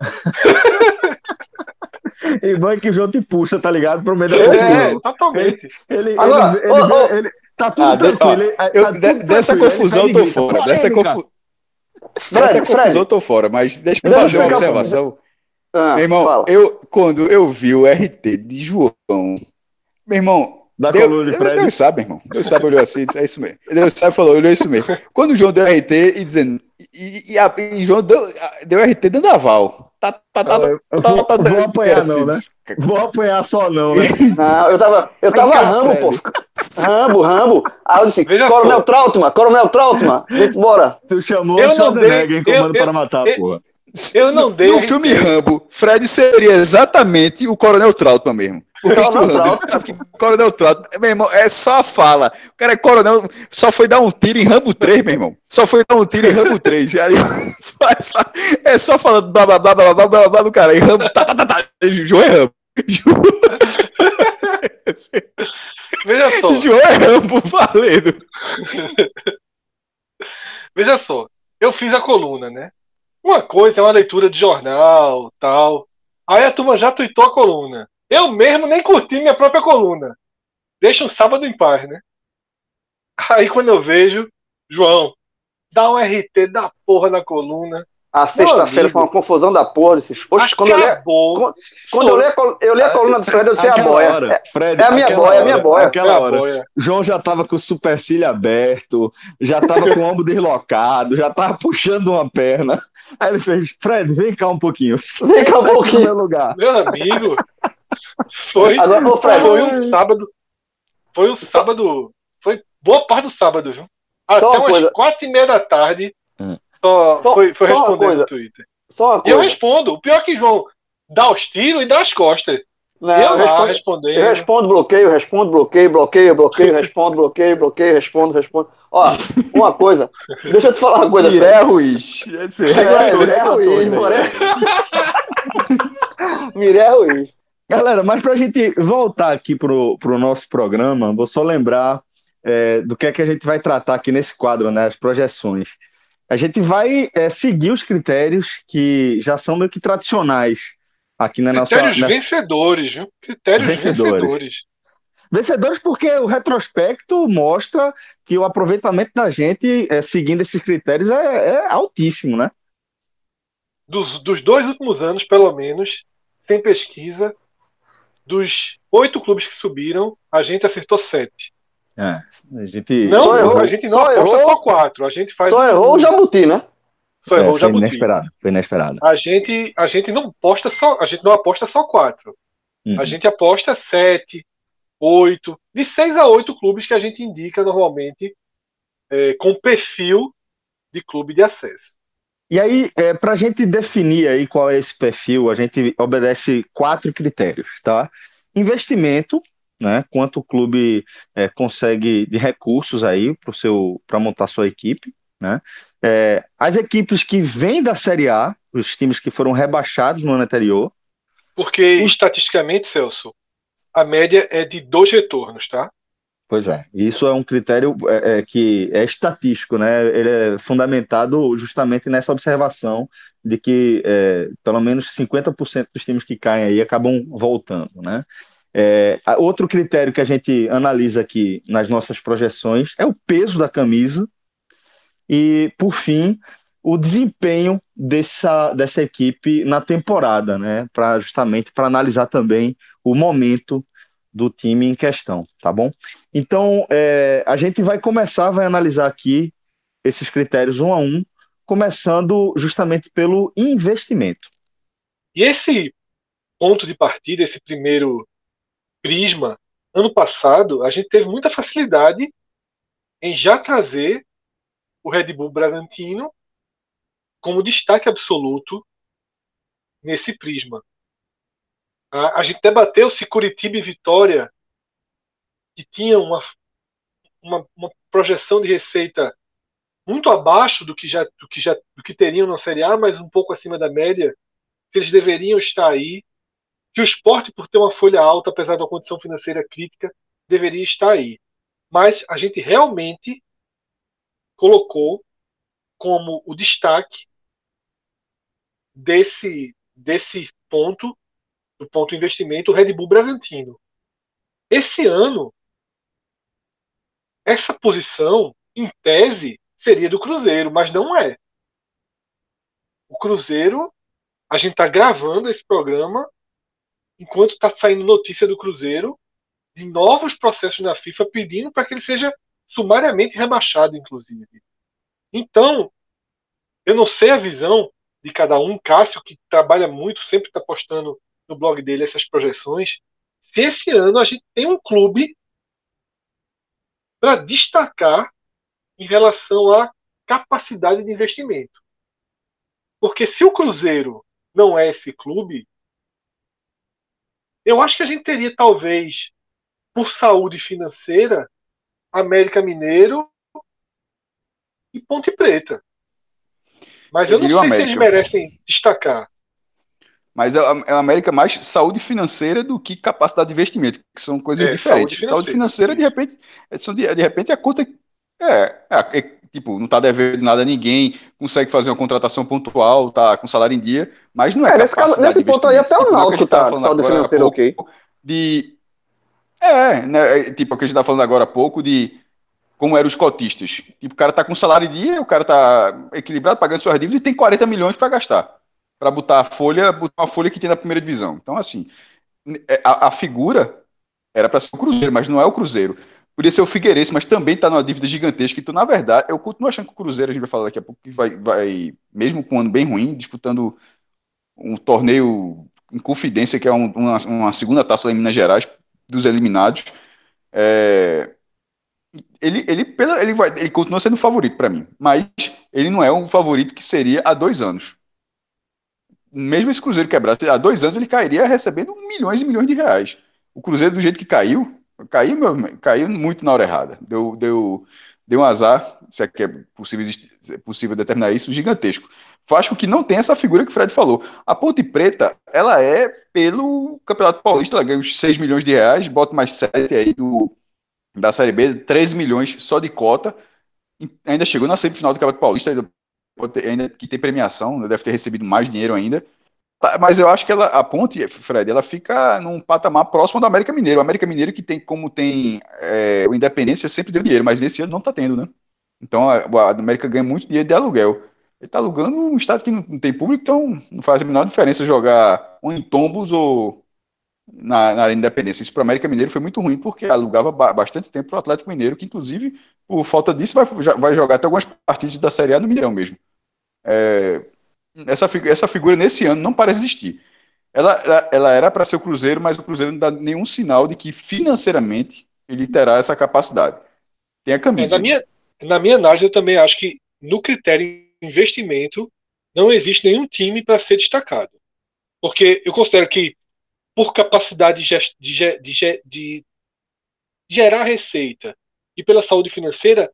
(laughs) e vai que o João te puxa, tá ligado? Pro meio da confusão. É, totalmente. Ele, ele, Agora, ele, oh, oh, ele, tá tudo ah, tranquilo. Tá eu, tudo dessa confusão eu tô fora. Dessa, confu... dessa confusão eu tô fora, mas deixa eu fazer uma observação. Ah, meu irmão, eu, quando eu vi o RT de João, meu irmão, da Deus, coluna de Fred. Deus sabe, irmão. Deus sabe, olhou assim, disse, é isso mesmo. Deus sabe, falou, olhou isso mesmo. Quando o João deu RT e dizendo. E, e, a, e João deu, deu RT dando aval. Tá, tá, tá, eu tá, vou, tá, vou apanhar, assim, não, né? Vou apanhar só, não, né? (laughs) Não, eu tava, eu tava cá, Rambo, pô. Rambo, Rambo. Aí eu disse: Veja Coronel só. Trautmann, Coronel Trautmann, vem embora. Tu chamou o Schwarzenegger em comando eu, para matar, eu, porra. Eu não dei. No filme Rambo, Fred seria exatamente o Coronel Trautmann mesmo. Porque Coronel Trautmann. Coronel Trautmann, meu irmão, é só fala. O cara é coronel, só foi dar um tiro em Rambo 3, meu irmão. Só foi dar um tiro em Rambo 3. Aí, (laughs) é, só, é só falando blá blá blá blá blá blá blá do cara. E Rambo, tá, tá, tá, tá. João é Rambo. Veja só. João é Rambo valendo. (laughs) Veja só, eu fiz a coluna, né? Uma coisa é uma leitura de jornal, tal. Aí a turma já tuitou a coluna. Eu mesmo nem curti minha própria coluna. Deixa um sábado em paz, né? Aí quando eu vejo, João, dá um RT da porra na coluna. A sexta-feira foi uma confusão da porra desses posts. Quando eu li, quando, quando eu li, eu li a coluna do Fred, eu sei a boia. Hora, é, Fred, é a minha boia, hora, é a minha boia. Aquela hora. Boia. João já tava com o supercílio aberto, já tava com o ombro deslocado, já tava puxando uma perna. Aí ele fez, Fred, vem cá um pouquinho. Vem cá um pouquinho. Meu, lugar. meu amigo, foi, Agora, Fred, foi um sábado. Foi um sábado. Foi boa parte do sábado, viu? Até umas coisa. quatro e meia da tarde só, só foi, foi só responder no Twitter. Só uma coisa. eu respondo. O pior é que João dá os tiros e dá as costas. Não, eu, eu lá respondendo. Eu respondo, bloqueio, respondo, bloqueio, bloqueio, bloqueio, respondo, bloqueio, bloqueio, respondo, respondo. Ó, uma coisa, deixa eu te falar uma coisa. Miré Ruiz. É, Miré Ruiz, Miré (laughs) Ruiz. Galera, mas para a gente voltar aqui pro, pro nosso programa, vou só lembrar é, do que é que a gente vai tratar aqui nesse quadro, né? As projeções. A gente vai é, seguir os critérios que já são meio que tradicionais aqui na nossa. Critérios vencedores, viu? Critérios vencedores. vencedores. Vencedores porque o retrospecto mostra que o aproveitamento da gente é, seguindo esses critérios é, é altíssimo, né? Dos, dos, dois últimos anos, pelo menos, sem pesquisa, dos oito clubes que subiram, a gente acertou sete. É, a gente. Não, errou, a gente não só aposta errou, só quatro. A gente faz. Só um... errou o Jabuti, né? Só errou é, o Jabuti. Inesperado, foi inesperado. A gente, a gente não aposta só, a gente não aposta só quatro. Uhum. A gente aposta sete, oito, de seis a oito clubes que a gente indica normalmente é, com perfil de clube de acesso. E aí, é, para a gente definir aí qual é esse perfil, a gente obedece quatro critérios, tá? Investimento, né? Quanto o clube é, consegue de recursos aí para seu para montar sua equipe, né? É, as equipes que vêm da Série A, os times que foram rebaixados no ano anterior. Porque estatisticamente, Celso, a média é de dois retornos, tá? Pois é, isso é um critério é, é, que é estatístico, né? Ele é fundamentado justamente nessa observação de que é, pelo menos 50% dos times que caem aí acabam voltando, né? É, outro critério que a gente analisa aqui nas nossas projeções é o peso da camisa e, por fim, o desempenho dessa, dessa equipe na temporada, né? Para justamente para analisar também o momento do time em questão, tá bom? Então, é, a gente vai começar, vai analisar aqui esses critérios um a um, começando justamente pelo investimento. E esse ponto de partida, esse primeiro prisma, ano passado, a gente teve muita facilidade em já trazer o Red Bull Bragantino como destaque absoluto nesse prisma. A, a gente debateu se Curitiba e Vitória, que tinham uma, uma, uma, projeção de receita muito abaixo do que, já, do, que já, do que teriam na Série A, mas um pouco acima da média, se eles deveriam estar aí. Se o esporte, por ter uma folha alta, apesar da condição financeira crítica, deveria estar aí. Mas a gente realmente colocou como o destaque desse, desse ponto do ponto investimento, o Red Bull Bragantino. Esse ano, essa posição, em tese, seria do Cruzeiro, mas não é. O Cruzeiro, a gente está gravando esse programa enquanto está saindo notícia do Cruzeiro de novos processos na FIFA pedindo para que ele seja sumariamente rebaixado, inclusive. Então, eu não sei a visão de cada um. Cássio, que trabalha muito, sempre está postando no blog dele essas projeções, se esse ano a gente tem um clube para destacar em relação à capacidade de investimento. Porque se o Cruzeiro não é esse clube, eu acho que a gente teria talvez, por saúde financeira, América Mineiro e Ponte Preta. Mas eu, eu não sei América. se eles merecem destacar. Mas é, é a América mais saúde financeira do que capacidade de investimento, que são coisas é, diferentes. Saúde financeira, saúde financeira de repente, é, de, de repente a conta é, é, é, tipo, não tá devendo nada a ninguém, consegue fazer uma contratação pontual, tá com salário em dia, mas não é, é nesse, caso, nesse ponto aí até o tipo, Náutico tá, tá saúde financeira ok. De é, né, é, tipo, o que a gente tá falando agora há pouco de como eram os cotistas. Tipo, o cara tá com salário em dia, o cara tá equilibrado, pagando suas dívidas e tem 40 milhões para gastar para botar a folha, botar uma folha que tem na primeira divisão. Então, assim, é, a, a figura era para ser o Cruzeiro, mas não é o Cruzeiro. Podia ser o Figueirense, mas também está numa dívida gigantesca. Então, na verdade, eu continuo achando que o Cruzeiro, a gente vai falar daqui a pouco, que vai, vai mesmo com um ano bem ruim, disputando um torneio em confidência, que é um, uma, uma, segunda taça lá em Minas Gerais, dos eliminados. É, ele, ele, ele, vai, ele continua sendo favorito para mim, mas ele não é um favorito que seria há dois anos mesmo esse Cruzeiro quebrasse, há dois anos ele cairia recebendo milhões e milhões de reais. O Cruzeiro, do jeito que caiu, caiu, meu, caiu muito na hora errada. Deu, deu, deu um azar, se é que é possível, é possível determinar isso, gigantesco. Vasco que não tem essa figura que o Fred falou. A Ponte Preta, ela é pelo Campeonato Paulista, ela ganha uns 6 milhões de reais, bota mais 7 aí do, da Série B, 13 milhões só de cota. Ainda chegou na semifinal do Campeonato Paulista, ainda ainda que tem premiação, né, deve ter recebido mais dinheiro ainda. Mas eu acho que ela, a ponte, Fred, ela fica num patamar próximo do América Mineiro. O América Mineiro que tem, como tem é, o Independência, sempre deu dinheiro, mas nesse ano não está tendo, né? Então a, a, América ganha muito dinheiro de aluguel. Ele está alugando um estado que não, não, tem público, então não faz a menor diferença jogar ou em Tombos ou na, na Arena Independência. Isso para o América Mineiro foi muito ruim, porque alugava ba bastante tempo para o Atlético Mineiro, que inclusive, por falta disso, vai, vai jogar até algumas partidas da Série A no Mineirão mesmo. É, essa, essa figura nesse ano não parece existir. Ela, ela, ela era para ser o Cruzeiro, mas o Cruzeiro não dá nenhum sinal de que financeiramente ele terá essa capacidade. Tem a camisa. É, na, minha, na minha análise, eu também acho que no critério investimento não existe nenhum time para ser destacado. Porque eu considero que, por capacidade de, de, de, de gerar receita e pela saúde financeira,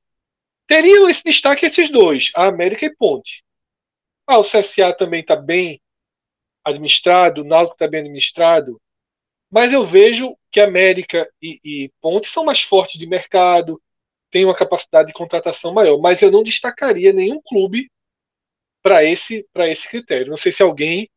teriam esse destaque esses dois, a América e Ponte. Ah, o CSA também está bem administrado, o Náutico está bem administrado. Mas eu vejo que América e, e Ponte são mais fortes de mercado, têm uma capacidade de contratação maior, mas eu não destacaria nenhum clube para esse, esse critério. Não sei se alguém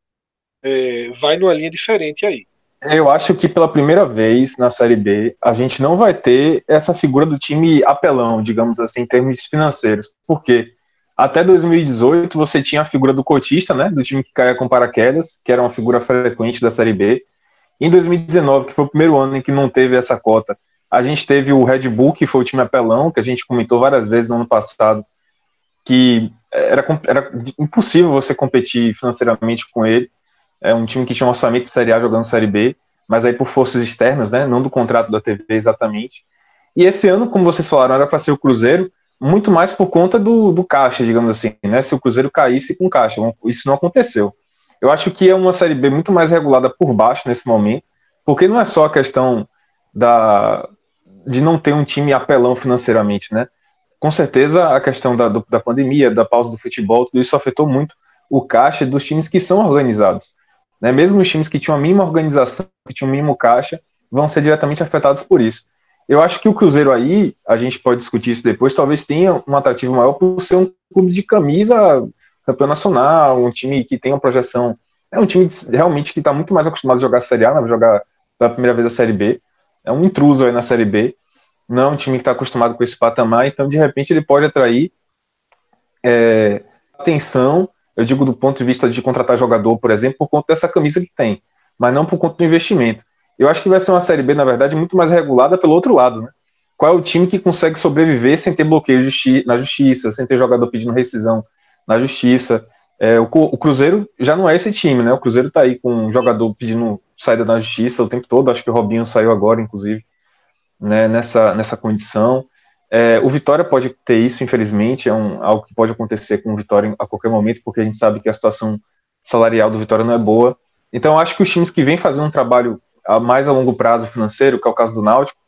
é, vai numa linha diferente aí. Eu acho que pela primeira vez na Série B, a gente não vai ter essa figura do time apelão, digamos assim, em termos financeiros. Por quê? Até 2018 você tinha a figura do cotista, né, do time que caia com paraquedas, que era uma figura frequente da Série B. Em 2019, que foi o primeiro ano em que não teve essa cota, a gente teve o Red Bull, que foi o time apelão, que a gente comentou várias vezes no ano passado, que era, era impossível você competir financeiramente com ele. É um time que tinha um orçamento de Série A jogando Série B, mas aí por forças externas, né, não do contrato da TV exatamente. E esse ano, como vocês falaram, era para ser o Cruzeiro, muito mais por conta do, do caixa, digamos assim, né? Se o Cruzeiro caísse com caixa, isso não aconteceu. Eu acho que é uma Série B muito mais regulada por baixo nesse momento, porque não é só a questão da, de não ter um time apelão financeiramente, né? Com certeza a questão da, do, da pandemia, da pausa do futebol, tudo isso afetou muito o caixa dos times que são organizados. Né? Mesmo os times que tinham a mínima organização, que tinham o mínimo caixa, vão ser diretamente afetados por isso. Eu acho que o Cruzeiro aí, a gente pode discutir isso depois, talvez tenha um atrativo maior por ser um clube de camisa campeão nacional, um time que tem uma projeção. É um time realmente que está muito mais acostumado a jogar a Série A, né, jogar pela primeira vez a Série B. É um intruso aí na Série B. Não é um time que está acostumado com esse patamar, então de repente ele pode atrair é, atenção, eu digo do ponto de vista de contratar jogador, por exemplo, por conta dessa camisa que tem, mas não por conta do investimento. Eu acho que vai ser uma Série B, na verdade, muito mais regulada pelo outro lado, né? Qual é o time que consegue sobreviver sem ter bloqueio justi na justiça, sem ter jogador pedindo rescisão na justiça? É, o, o, Cruzeiro já não é esse time, né? O Cruzeiro tá aí com um jogador pedindo saída da justiça o tempo todo. Acho que o Robinho saiu agora, inclusive, né, nessa, nessa condição. É, o Vitória pode ter isso, infelizmente, é um, algo que pode acontecer com o Vitória a qualquer momento, porque a gente sabe que a situação salarial do Vitória não é boa. Então, acho que os times que vêm fazendo um trabalho a mais a longo prazo financeiro, que é o caso do Náutico,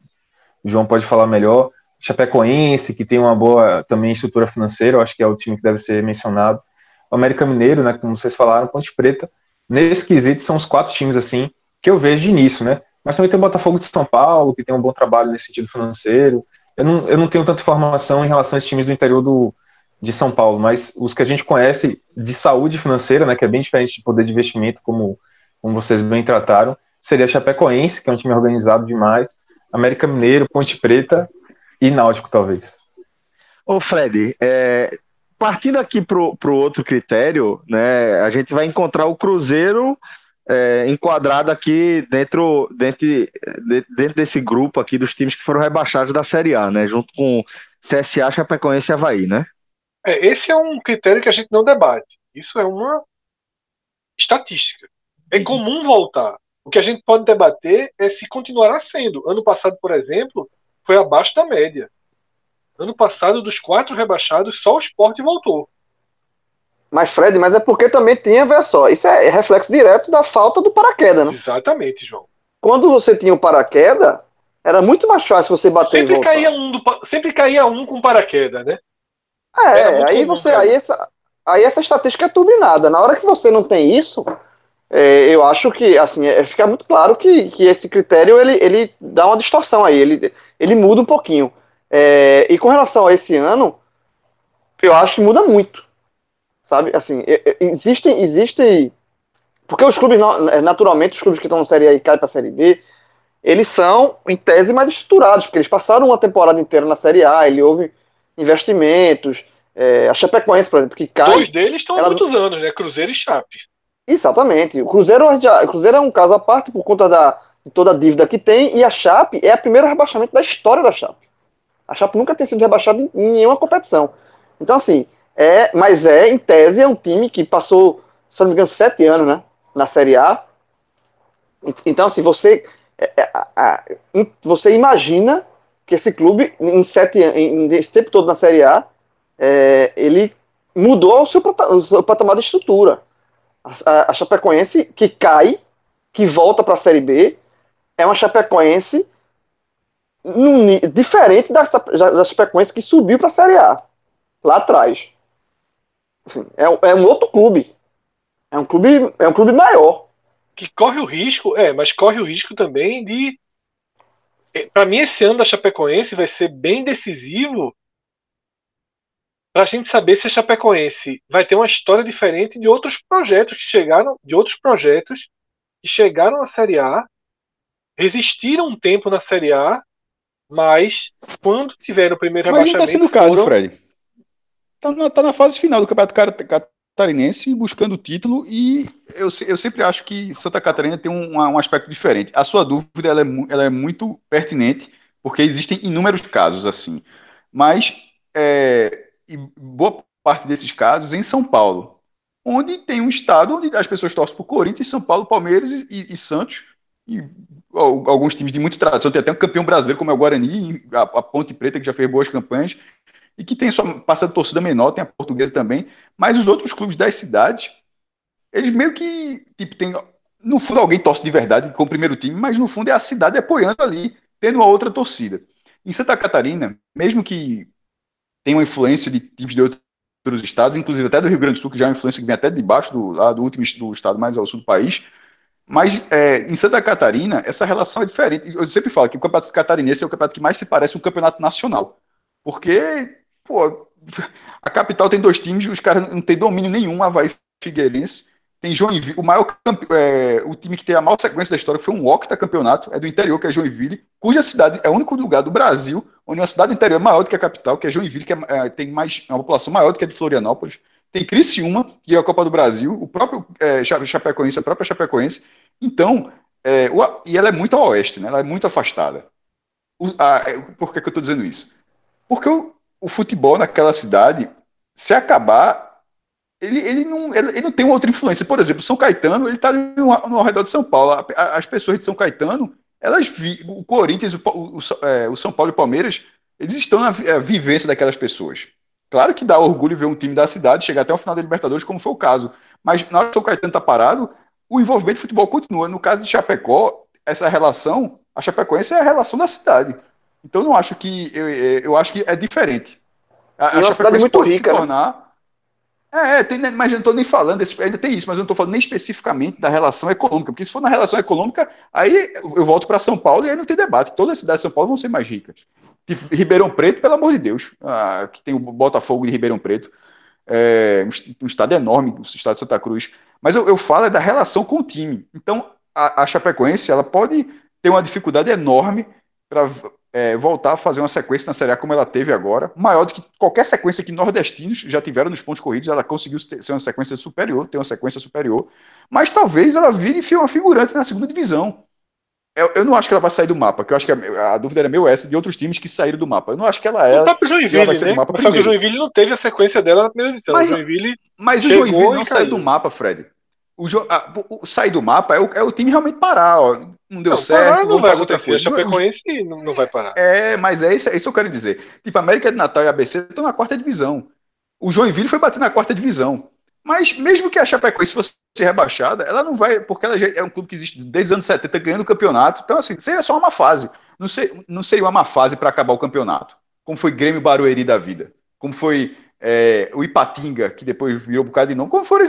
o João pode falar melhor. Chapecoense, que tem uma boa também estrutura financeira, eu acho que é o time que deve ser mencionado. O América Mineiro, né, como vocês falaram, Ponte Preta. Nesse quesito, são os quatro times assim que eu vejo de início, né? Mas também tem o Botafogo de São Paulo, que tem um bom trabalho nesse sentido financeiro. Eu não, eu não tenho tanta informação em relação a esses times do interior do, de São Paulo, mas os que a gente conhece de saúde financeira, né, que é bem diferente de poder de investimento, como, como vocês bem trataram, seria Chapecoense, que é um time organizado demais, América Mineiro, Ponte Preta e Náutico, talvez. Ô Fred, é, partindo aqui para o outro critério, né, a gente vai encontrar o Cruzeiro é, enquadrado aqui dentro, dentro, dentro desse grupo aqui dos times que foram rebaixados da Série A, né, junto com CSA, Chapecoense e Havaí, né? É, esse é um critério que a gente não debate. Isso é uma estatística. É comum voltar. O que a gente pode debater é se continuará sendo. Ano passado, por exemplo, foi abaixo da média. Ano passado, dos quatro rebaixados, só o esporte voltou. Mas, Fred, mas é porque também tinha, veja só, isso é reflexo direto da falta do paraquedas, né? Exatamente, João. Quando você tinha o paraquedas, era muito mais fácil você bater sempre. Caía um do, sempre caía um com paraquedas, né? É, aí você. Aí essa, aí essa estatística é turbinada. Na hora que você não tem isso, é, eu acho que assim é, fica muito claro que, que esse critério ele, ele dá uma distorção aí, ele, ele muda um pouquinho. É, e com relação a esse ano, eu acho que muda muito, sabe? Assim, existe, existe porque os clubes é, naturalmente os clubes que estão na série A e caem para a série B, eles são em tese mais estruturados, porque eles passaram uma temporada inteira na série A, ele houve investimentos, é, a Chapecoense, por exemplo, que cai. Dois deles estão há muitos anos, né? Cruzeiro e Chape. Exatamente. O Cruzeiro, o Cruzeiro é um caso à parte por conta da, toda a dívida que tem, e a Chape é o primeiro rebaixamento da história da Chape. A Chape nunca tem sido rebaixada em, nenhuma competição. Então, assim, é, mas é, em tese, é um time que passou, se não me engano, sete anos, né? Na Série A. Então, assim, você, é, é, você imagina que esse clube, em sete em, esse tempo todo na Série A, é, ele mudou o seu, o seu patamar de estrutura a, a Chapecoense que cai, que volta para a Série B, é uma Chapecoense num, diferente da, da Chapecoense que subiu para a Série A, lá atrás. Assim, é, é um outro clube. É um clube, é um clube maior. que corre o risco, é, mas corre o risco também de. Para mim, esse ano da Chapecoense vai ser bem decisivo para a gente saber se a Chapecoense vai ter uma história diferente de outros projetos que chegaram, de outros projetos que chegaram à Série A, resistiram um tempo na Série A, mas quando tiveram o primeiro Mas não está rebaixamento. sendo o caso, foram- Fred. Tá na, tá na fase final do Campeonato Catarinense, buscando o título, e eu, eu sempre acho que Santa Catarina tem um, um aspecto diferente. A sua dúvida ela é, ela é muito pertinente, porque existem inúmeros casos assim. Mas é, e boa parte desses casos em São Paulo, onde tem um estado onde as pessoas torcem por Corinthians, São Paulo, Palmeiras e, e- Santos, e al- alguns times de muita tradição, tem até um campeão brasileiro como é o Guarani, a, a Ponte Preta que já fez boas campanhas, e que tem sua passada torcida menor, tem a portuguesa também, mas os outros clubes das cidades, eles meio que, tipo, tem, no fundo alguém torce de verdade com o primeiro time, mas no fundo é a cidade apoiando ali, tendo uma outra torcida. Em Santa Catarina, mesmo que tenha uma influência de times de outros estados, inclusive até do Rio Grande do Sul, que já é uma influência que vem até de baixo, do, lá do último do estado mais ao sul do país, mas é, em Santa Catarina, essa relação é diferente. Eu sempre falo que o campeonato catarinense é o campeonato que mais se parece o campeonato nacional. Porque, pô, (laughs) a capital tem dois times, os caras não têm domínio nenhum, Havaí e Figueirense. Tem Joinville, o maior é, o time que tem a maior sequência da história, que foi um octa campeonato, é do interior, que é Joinville, cuja cidade é o único lugar do Brasil onde uma cidade interior é maior do que a capital, que é Joinville, que é, é, tem mais, uma população maior do que a de Florianópolis. Tem Criciúma, que é a Copa do Brasil, o próprio é, Cha- Chapecoense, a própria Chapecoense. Então, é, o- e ela é muito a oeste, né? ela é muito afastada. O- a- é, por que, que eu estou dizendo isso? Porque o, o futebol naquela cidade, se acabar, ele, ele, não, ele, não tem outra influência. Por exemplo, São Caetano, ele está no, no ao redor de São Paulo. A- a- as pessoas de São Caetano, elas vi, o Corinthians, o, o, é, o São Paulo e o Palmeiras, eles estão na é, vivência daquelas pessoas. Claro que dá orgulho ver um time da cidade chegar até o final da Libertadores, como foi o caso. Mas na hora que o São Caetano está parado, o envolvimento de futebol continua. No caso de Chapecó, essa relação, a Chapecoense é a relação da cidade. Então eu não acho que. Eu, eu acho que é diferente. A, é cidade Chapecoense muito pode rica, se né? É, é, tem, né, mas eu não estou nem falando, ainda tem isso, mas eu não estou falando nem especificamente da relação econômica, porque se for na relação econômica, aí eu volto para São Paulo e aí não tem debate. Todas as cidades de São Paulo vão ser mais ricas. Tipo, Ribeirão Preto, pelo amor de Deus, ah, que tem o Botafogo de Ribeirão Preto, é, um um estado enorme, o estado de Santa Cruz. Mas eu, eu falo é da relação com o time. Então, a, a Chapecoense, ela pode ter uma dificuldade enorme para voltar a fazer uma sequência na Série A como ela teve agora, maior do que qualquer sequência que nordestinos já tiveram nos pontos corridos, ela conseguiu ter- ser uma sequência superior, ter uma sequência superior, mas talvez ela vire uma figurante na segunda divisão. Eu, eu não acho que ela vai sair do mapa, porque eu acho que a, a dúvida era meio essa de outros times que saíram do mapa. Eu não acho que ela O é. próprio ela Joinville, vai ser do né? mapa só que o primeiro. Joinville não teve a sequência dela na primeira divisão. Mas o Joinville Mas o Joinville não saiu do mapa, Fred. O, Jo- a- o- sair do mapa é o, é o time realmente parar, ó. Não deu não, certo, parar não vai outra acontecer. A coisa. Chapecoense não, não vai parar. É, mas é isso, é isso que eu quero dizer. Tipo, América de Natal e ABC estão na quarta divisão. O Joinville foi bater na quarta divisão. Mas mesmo que a Chapecoense fosse rebaixada, ela não vai, porque ela já é um clube que existe desde os anos 70 ganhando o campeonato. Então, assim, seria só uma fase. Não, ser, não seria uma má fase para acabar o campeonato. Como foi Grêmio Barueri da vida. Como foi é, o Ipatinga, que depois virou um bocado de nome. Como foram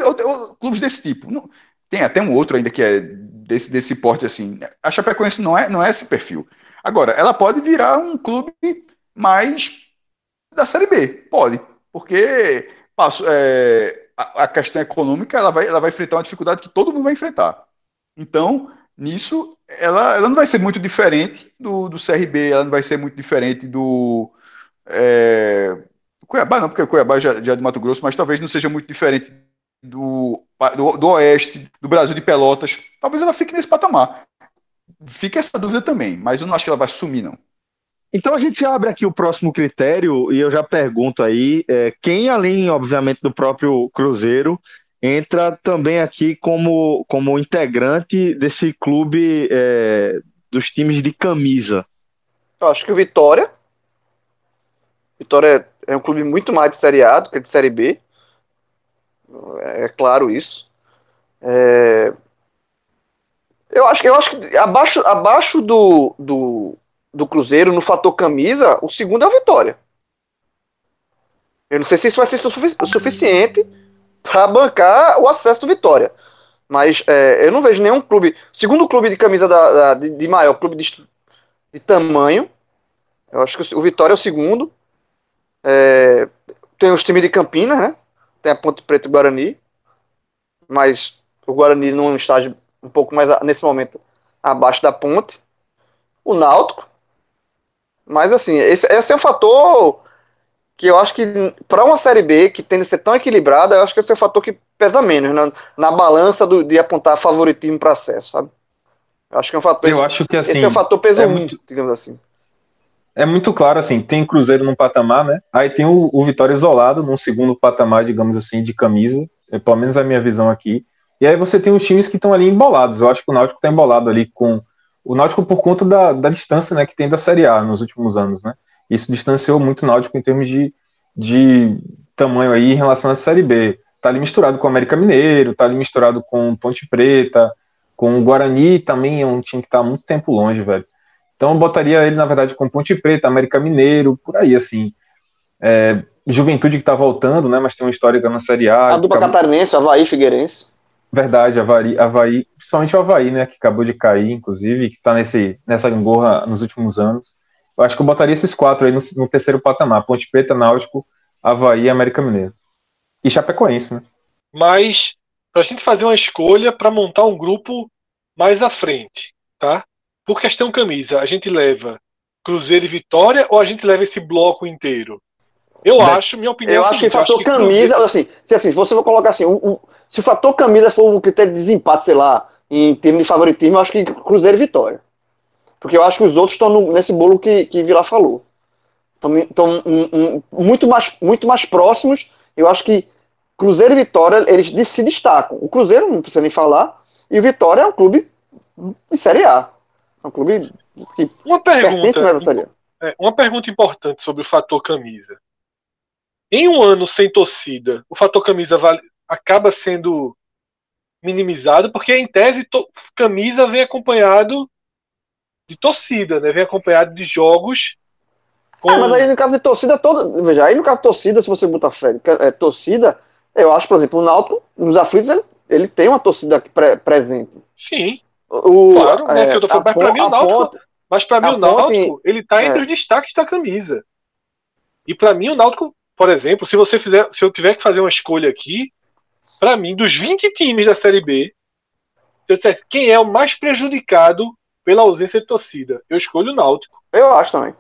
clubes desse tipo. Não- tem até um outro ainda que é desse, desse porte assim. A Chapecoense não é, não é esse perfil. Agora, ela pode virar um clube mais da Série B. Pode. Porque passou, é, a, a questão econômica ela vai, ela vai enfrentar uma dificuldade que todo mundo vai enfrentar. Então, nisso, ela, ela não vai ser muito diferente do, do CRB, ela não vai ser muito diferente do. É, do Cuiabá, não, porque o Cuiabá já, já é do Mato Grosso, mas talvez não seja muito diferente do, do, do Oeste, do Brasil de Pelotas. Talvez ela fique nesse patamar. Fica essa dúvida também, mas eu não acho que ela vai sumir, não. Então a gente abre aqui o próximo critério e eu já pergunto aí, é, quem além, obviamente, do próprio Cruzeiro, entra também aqui como, como integrante desse clube é, dos times de camisa. Eu acho que o Vitória. Vitória é, um clube muito mais de Série A do que de Série B. É, é claro isso. É, eu acho, que- eu acho que abaixo, abaixo do, do, do Cruzeiro, no fator camisa, o segundo é o Vitória. Eu não sei se isso vai ser suficiente para bancar o acesso do Vitória. Mas é, eu não vejo nenhum clube. Segundo clube de camisa da, da de, de, maior, clube de, de, tamanho. Eu acho que o Vitória é o segundo. É, tem os times de Campinas, né? Tem a Ponte Preta e o Guarani. Mas o Guarani num estágio um pouco mais, nesse momento, abaixo da ponte. O Náutico. Mas assim, esse, esse é um fator que eu acho que para uma Série B que tende a ser tão equilibrada, eu acho que esse é o fator que pesa menos na, na balança do, de apontar favoritismo para acesso, sabe? Eu acho que é um fator. Eu acho que assim. Esse é um fator peso é muito, digamos assim. É muito claro, assim, tem Cruzeiro num patamar, né? Aí tem o, o Vitória isolado num segundo patamar, digamos assim, de camisa. É, pelo menos a minha visão aqui. E aí você tem os times que estão ali embolados. Eu acho que o Náutico está embolado ali com. O Náutico por conta da, da distância né, que tem da Série A nos últimos anos, né? Isso distanciou muito o Náutico em termos de, de tamanho aí em relação à Série B. Tá ali misturado com o América Mineiro, tá ali misturado com Ponte Preta, com o Guarani também é um time que tá há muito tempo longe, velho. Então eu botaria ele, na verdade, com Ponte Preta, América Mineiro, por aí, assim. É, Juventude que tá voltando, né? Mas tem uma história na Série A. A dupla acabou... catarinense, Havaí Figueirense. Verdade, Havaí, Havaí, principalmente o Havaí, né? Que acabou de cair, inclusive, que tá nesse, nessa gangorra nos últimos anos. Eu acho que eu botaria esses quatro aí no, no terceiro patamar: Ponte Preta, Náutico, Havaí e América Mineiro. E Chapecoense, né? Mas, para a gente fazer uma escolha para montar um grupo mais à frente, tá? Por questão camisa, a gente leva Cruzeiro e Vitória ou a gente leva esse bloco inteiro? Eu Bem, acho, minha opinião. Eu é acho que o fator que camisa, Cruzeiro... assim, se assim, você for colocar assim, o, o, se o fator camisa for um critério de desempate, sei lá, em termos de favoritismo, eu acho que Cruzeiro e Vitória. Porque eu acho que os outros estão nesse bolo que, que Vila falou. Estão um, um, muito, mais, muito mais próximos. Eu acho que Cruzeiro e Vitória, eles se destacam. O Cruzeiro, não precisa nem falar, e o Vitória é um clube de Série A. É um clube que uma pergunta, é, uma pergunta importante sobre o fator camisa. Em um ano sem torcida, o fator camisa vale, acaba sendo minimizado, porque em tese camisa vem acompanhado de torcida, né? Vem acompanhado de jogos. Com... Ah, mas aí no caso de torcida toda. Veja, aí no caso de torcida, se você botar Fred, é, torcida, eu acho, por exemplo, o Náutico, nos aflitos, ele, ele tem uma torcida pre presente. Sim. O, claro, é, né, tô, mas para mim o Náutico. Ponte, mas para mim o Náutico, ele tá entre é. os destaques da camisa. E para mim o Náutico, por exemplo, se você fizer, se eu tiver que fazer uma escolha aqui, para mim, dos 20 times da Série B, se eu disser quem é o mais prejudicado pela ausência de torcida. Eu escolho o Náutico. Eu acho também.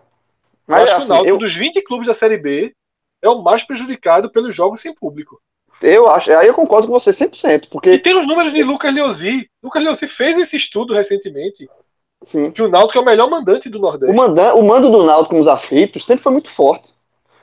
Mas, eu acho assim, que o assim, Náutico, eu... dos 20 clubes da Série B, é o mais prejudicado pelos jogos sem público. Eu acho, aí eu concordo com você 100%, porque... E tem os números de Lucas Leozzi. Lucas Leozzi fez esse estudo recentemente. Sim. Que o Náutico é o melhor mandante do Nordeste. O, mandan, o mando do Náutico nos aflitos sempre foi muito forte.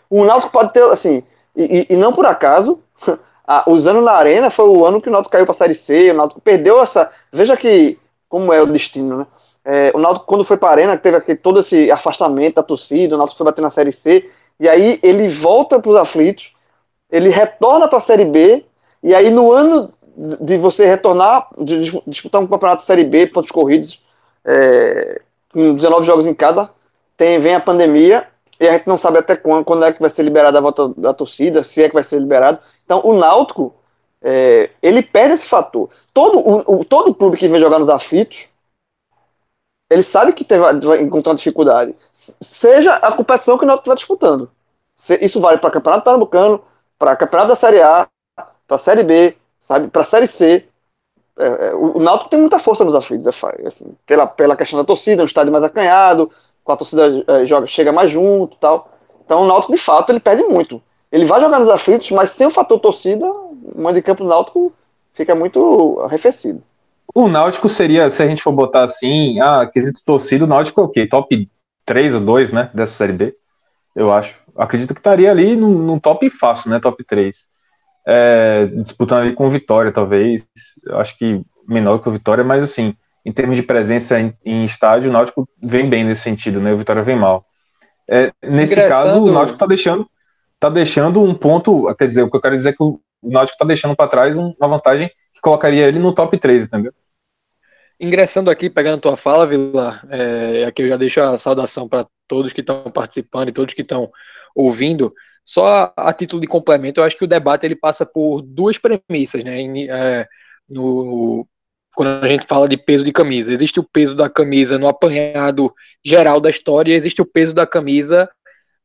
O Náutico pode ter, assim, e, e, e não por acaso, (laughs) a, os anos na Arena foi o ano que o Náutico caiu para a Série C, o Náutico perdeu essa... Veja que, como é o destino, né? É, o Náutico, quando foi para a Arena, teve aquele, todo esse afastamento da torcida, o Náutico foi bater na Série C, e aí ele volta para os aflitos, ele retorna para a Série B, e aí no ano de você retornar, de disputar um campeonato de Série B, pontos corridos, é, com 19 jogos em cada, tem, vem a pandemia, e a gente não sabe até quando, quando é que vai ser liberada a volta da torcida, se é que vai ser liberado. Então o Náutico, é, ele perde esse fator. Todo o, o, todo clube que vem jogar nos aflitos, ele sabe que vai, vai encontrar dificuldade. Seja a competição que o Náutico está disputando. Isso vale para Campeonato Pernambucano, para Campeonato da Série A, para a Série B, sabe, para a Série C. É, é, o, o Náutico tem muita força nos aflitos, é, assim, pela, pela questão da torcida, um estádio mais acanhado, com a torcida é, joga, chega mais junto tal. Então o Náutico, de fato, ele perde muito. Ele vai jogar nos aflitos, mas sem o fator torcida, o mando de campo do Náutico fica muito arrefecido. O Náutico seria, se a gente for botar assim, ah, quesito torcido, o Náutico é o quê? Top 3 ou 2, né, dessa Série B, eu acho. Acredito que estaria ali num, top fácil, né, top 3. É, disputando ali com o Vitória, talvez, acho que menor que o Vitória, mas assim, em termos de presença em, em estádio, o Náutico vem bem nesse sentido, né, o Vitória vem mal. É, nesse Ingressando... caso, o Náutico está deixando, tá deixando um ponto, quer dizer, o que eu quero dizer é que o Náutico está deixando para trás uma vantagem que colocaria ele no top 3, entendeu? Ingressando aqui, pegando tua fala, Vila, é, aqui eu já deixo a saudação para todos que estão participando e todos que estão ouvindo. Só a, título de complemento, eu acho que o debate ele passa por duas premissas, né? É, no, quando a gente fala de peso de camisa. Existe o peso da camisa no apanhado geral da história, existe o peso da camisa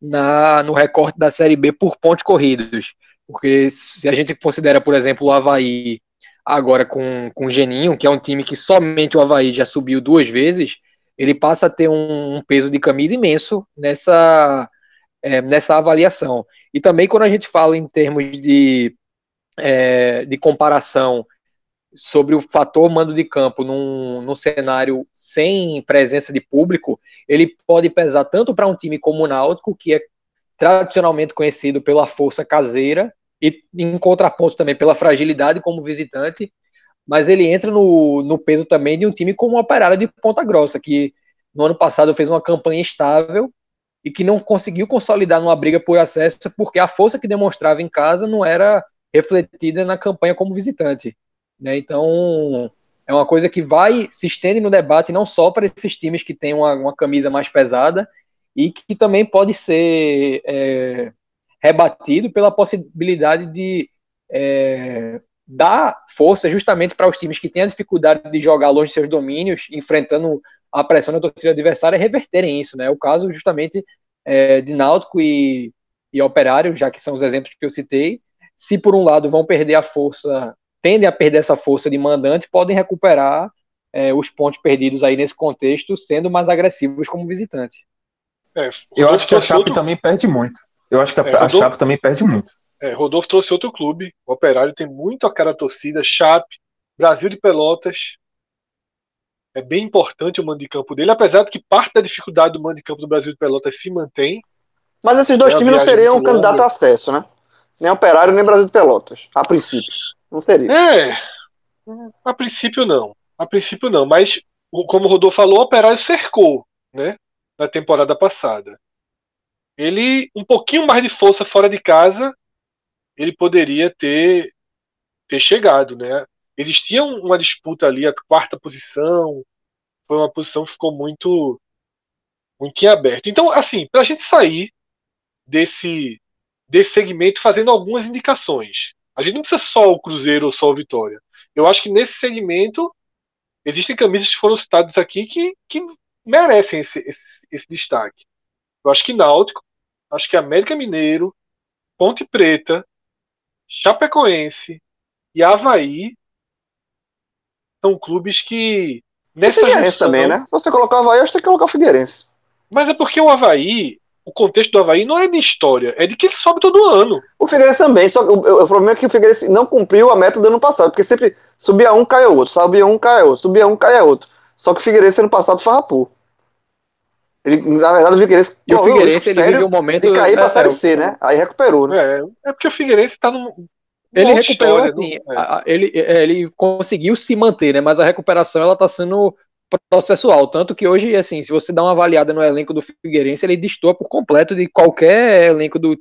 na, no recorte da Série B por pontos corridos. Porque se a gente considera, por exemplo, o Havaí agora com, com o Geninho, que é um time que somente o Havaí já subiu duas vezes, ele passa a ter um, um peso de camisa imenso nessa, é, nessa avaliação. E também quando a gente fala em termos de, é, de comparação sobre o fator mando de campo num, num cenário sem presença de público, ele pode pesar tanto para um time como o Náutico, que é tradicionalmente conhecido pela força caseira, e em contraponto também pela fragilidade como visitante, mas ele entra no, no peso também de um time como o Operário de Ponta Grossa, que no ano passado fez uma campanha estável e que não conseguiu consolidar numa briga por acesso porque a força que demonstrava em casa não era refletida na campanha como visitante. Né? Então, é uma coisa que vai se estende no debate não só para esses times que têm uma, uma camisa mais pesada e que também pode ser é, rebatido pela possibilidade de é, dar força justamente para os times que têm a dificuldade de jogar longe de seus domínios, enfrentando a pressão da torcida adversária, reverterem isso. Né? O caso justamente é, de Náutico e, e Operário, já que são os exemplos que eu citei, se por um lado vão perder a força tendem a perder essa força de mandante podem recuperar é, os pontos perdidos aí nesse contexto, sendo mais agressivos como visitante. É, eu acho que a Chape outro... também perde muito. Eu acho que a, é, Rodolfo... a Chape também perde muito. É, Rodolfo trouxe outro clube, o Operário tem muito a cara torcida, Chape, Brasil de Pelotas. É bem importante o mando de campo dele, apesar de que parte da dificuldade do mando de campo do Brasil de Pelotas se mantém. Mas esses dois é times não seriam um candidato a acesso, né? Nem Operário, nem Brasil de Pelotas, a princípio. Não seria. É. A princípio não. A princípio não. Mas, como o Rodolfo falou, o Operário cercou, né? Na temporada passada. Ele, um pouquinho mais de força fora de casa, ele poderia ter, ter chegado, né? Existia uma disputa ali, a quarta posição. Foi uma posição que ficou muito, muito em aberto. Então, assim, para a gente sair desse, desse segmento fazendo algumas indicações. A gente não precisa só o Cruzeiro ou só o Vitória. Eu acho que nesse segmento existem camisas que foram citadas aqui que, que merecem esse, esse, esse destaque. Eu acho que Náutico, acho que América Mineiro, Ponte Preta, Chapecoense e Havaí são clubes que. Nessa Figueirense junção, também, né? Se você colocar o Havaí, acho que tem que colocar o Figueirense. Mas é porque o Havaí, o contexto do Havaí não é de história, é de que ele sobe todo ano. O Figueirense também, só que o, o, problema é que o Figueirense não cumpriu a meta do ano passado, porque sempre subia um, caia outro, subia um, caia outro, subia um, caia outro. Só que o Figueirense ano passado farrapou. Ele, na verdade, o Figueirense. E o Figueirense ele viveu um momento. De cair pra é, Série C, né? Aí recuperou, né? É, é porque o Figueirense tá num. Ele recuperou assim, é. ele, é, ele conseguiu se manter, né? Mas a recuperação ela tá sendo processual. Tanto que hoje, assim, se você dá uma avaliada no elenco do Figueirense, ele destoa por completo de qualquer elenco do,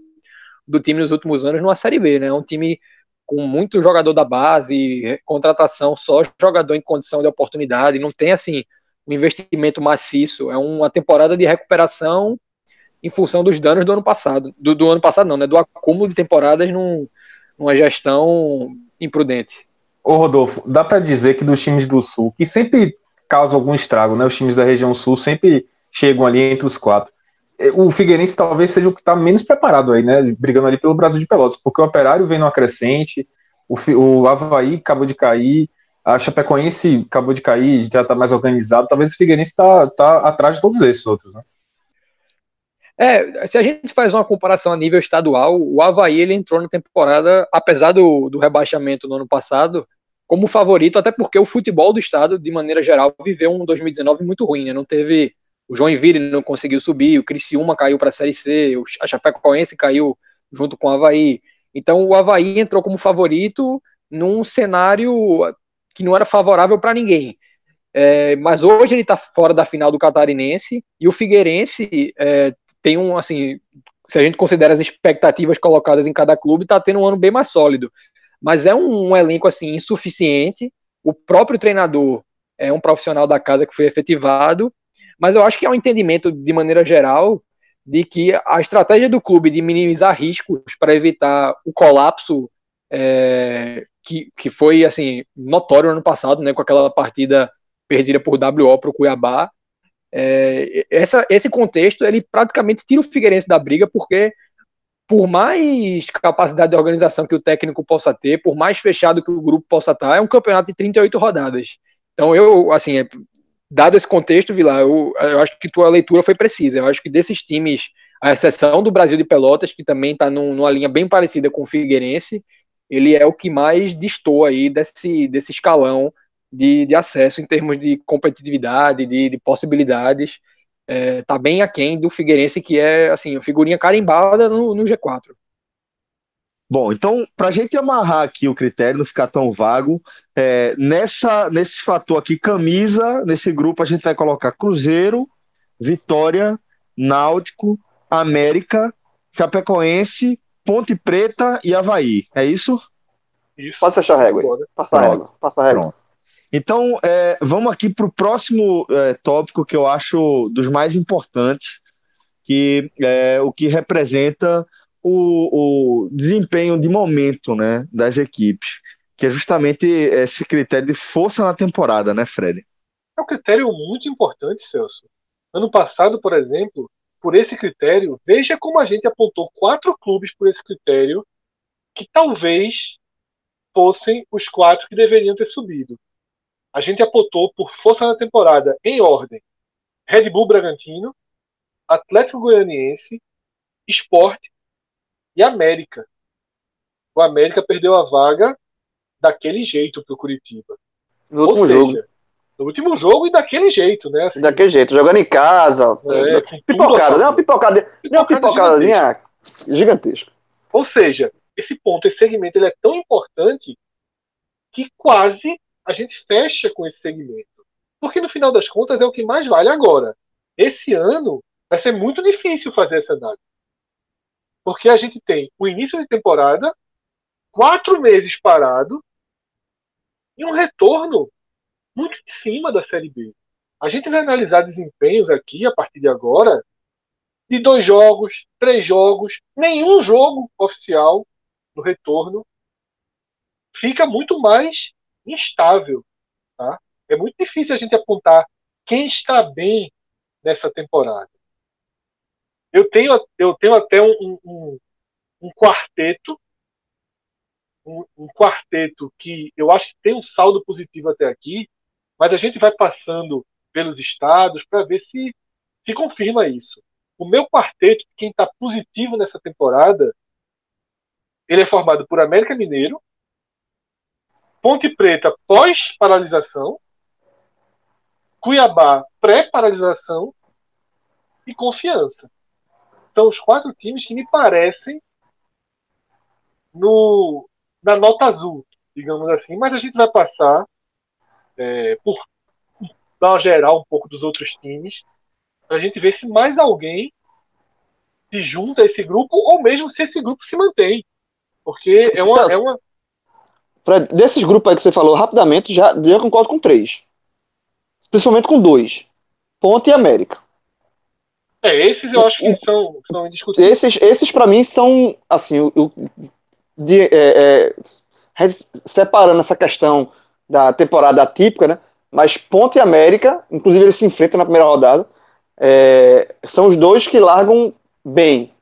do time nos últimos anos numa Série B, né? É um time com muito jogador da base, contratação só jogador em condição de oportunidade, não tem, assim, um investimento maciço. É uma temporada de recuperação em função dos danos do ano passado. Do, do ano passado, não, né? Do acúmulo de temporadas num, numa gestão imprudente. Ô Rodolfo, dá para dizer que dos times do Sul, que sempre causa algum estrago, né? Os times da região sul sempre chegam ali entre os quatro. É, o Figueirense talvez seja o que está menos preparado aí, né? Brigando ali pelo Brasil de Pelotas, porque o Operário vem no acrescente, o, o Havaí acabou de cair, a Chapecoense acabou de cair, já está mais organizado. Talvez o Figueirense está tá atrás de todos esses outros, né? É, se a gente faz uma comparação a nível estadual, o Havaí ele entrou na temporada, apesar do, do rebaixamento no ano passado, como favorito, até porque o futebol do estado, de maneira geral, viveu um 2019 muito ruim, né? Não teve. O João Joinville não conseguiu subir, o Criciúma caiu para a Série C, a Chapecoense caiu junto com o Havaí. Então o Havaí entrou como favorito num cenário que não era favorável para ninguém. É, mas hoje ele está fora da final do Catarinense e o Figueirense é, tem um, assim, se a gente considera as expectativas colocadas em cada clube, está tendo um ano bem mais sólido mas é um, um elenco assim insuficiente. O próprio treinador é um profissional da casa que foi efetivado, mas eu acho que é um entendimento de maneira geral de que a estratégia do clube de minimizar riscos para evitar o colapso é, que, que foi assim notório ano passado, né, com aquela partida perdida por WO para o Cuiabá. É, essa, esse contexto ele praticamente tira o Figueirense da briga, porque por mais capacidade de organização que o técnico possa ter, por mais fechado que o grupo possa estar, é um campeonato de 38 rodadas. Então eu, assim, é, dado esse contexto, Vila, eu, eu acho que tua leitura foi precisa. Eu acho que desses times, a exceção do Brasil de Pelotas, que também está num, numa linha bem parecida com o Figueirense, ele é o que mais distou aí desse, desse escalão de, de acesso em termos de competitividade, de, de possibilidades. É, tá bem aquém do Figueirense, que é assim, figurinha carimbada no, no G4. Bom, então, para a gente amarrar aqui o critério, não ficar tão vago, é, nessa, nesse fator aqui, camisa, nesse grupo a gente vai colocar Cruzeiro, Vitória, Náutico, América, Chapecoense, Ponte Preta e Havaí. É isso? Isso. Pode fechar a régua. Passa a régua. Passa a régua. Então, é, vamos aqui para o próximo é, tópico que eu acho dos mais importantes, que é o que representa o, o desempenho de momento né, das equipes, que é justamente esse critério de força na temporada, né, Fred? É um critério muito importante, Celso. Ano passado, por exemplo, por esse critério, veja como a gente apontou quatro clubes por esse critério que talvez fossem os quatro que deveriam ter subido. A gente apontou por força na temporada em ordem: Red Bull Bragantino, Atlético Goianiense, Esporte e América. O América perdeu a vaga daquele jeito para o Curitiba. No Ou último seja, jogo. No último jogo e daquele jeito, né? Assim, daquele jeito, jogando em casa. É, pipocada, deu uma pipocada, deu uma pipocadazinha gigantesca. Ou seja, esse ponto, esse segmento, ele é tão importante que quase a gente fecha com esse segmento. Porque no final das contas é o que mais vale agora. Esse ano vai ser muito difícil fazer essa análise. Porque a gente tem o início de temporada, quatro meses parado e um retorno muito em cima da Série B. A gente vai analisar desempenhos aqui a partir de agora de dois jogos, três jogos, nenhum jogo oficial no retorno. Fica muito mais instável. Tá? É muito difícil a gente apontar quem está bem nessa temporada. Eu tenho, eu tenho até um, um, um quarteto, um, um, quarteto que eu acho que tem um saldo positivo até aqui, mas a gente vai passando pelos estados para ver se se confirma isso. O meu quarteto, quem está positivo nessa temporada, ele é formado por América Mineiro, Ponte Preta pós-paralisação, Cuiabá pré-paralisação e Confiança são os quatro times que me parecem no, na nota azul, digamos assim. Mas a gente vai passar é, por dar uma geral um pouco dos outros times, para a gente ver se mais alguém se junta a esse grupo ou mesmo se esse grupo se mantém. Porque é uma. É uma... Fred, desses grupos aí que você falou rapidamente, já, já concordo com três. Principalmente com dois. Ponte e América. É, esses eu acho que são, são indiscutíveis. Esses, esses para mim, são, assim, o, de, é, é, separando essa questão da temporada atípica, né? Mas Ponte e América, inclusive eles se enfrentam na primeira rodada, é, são os dois que largam bem.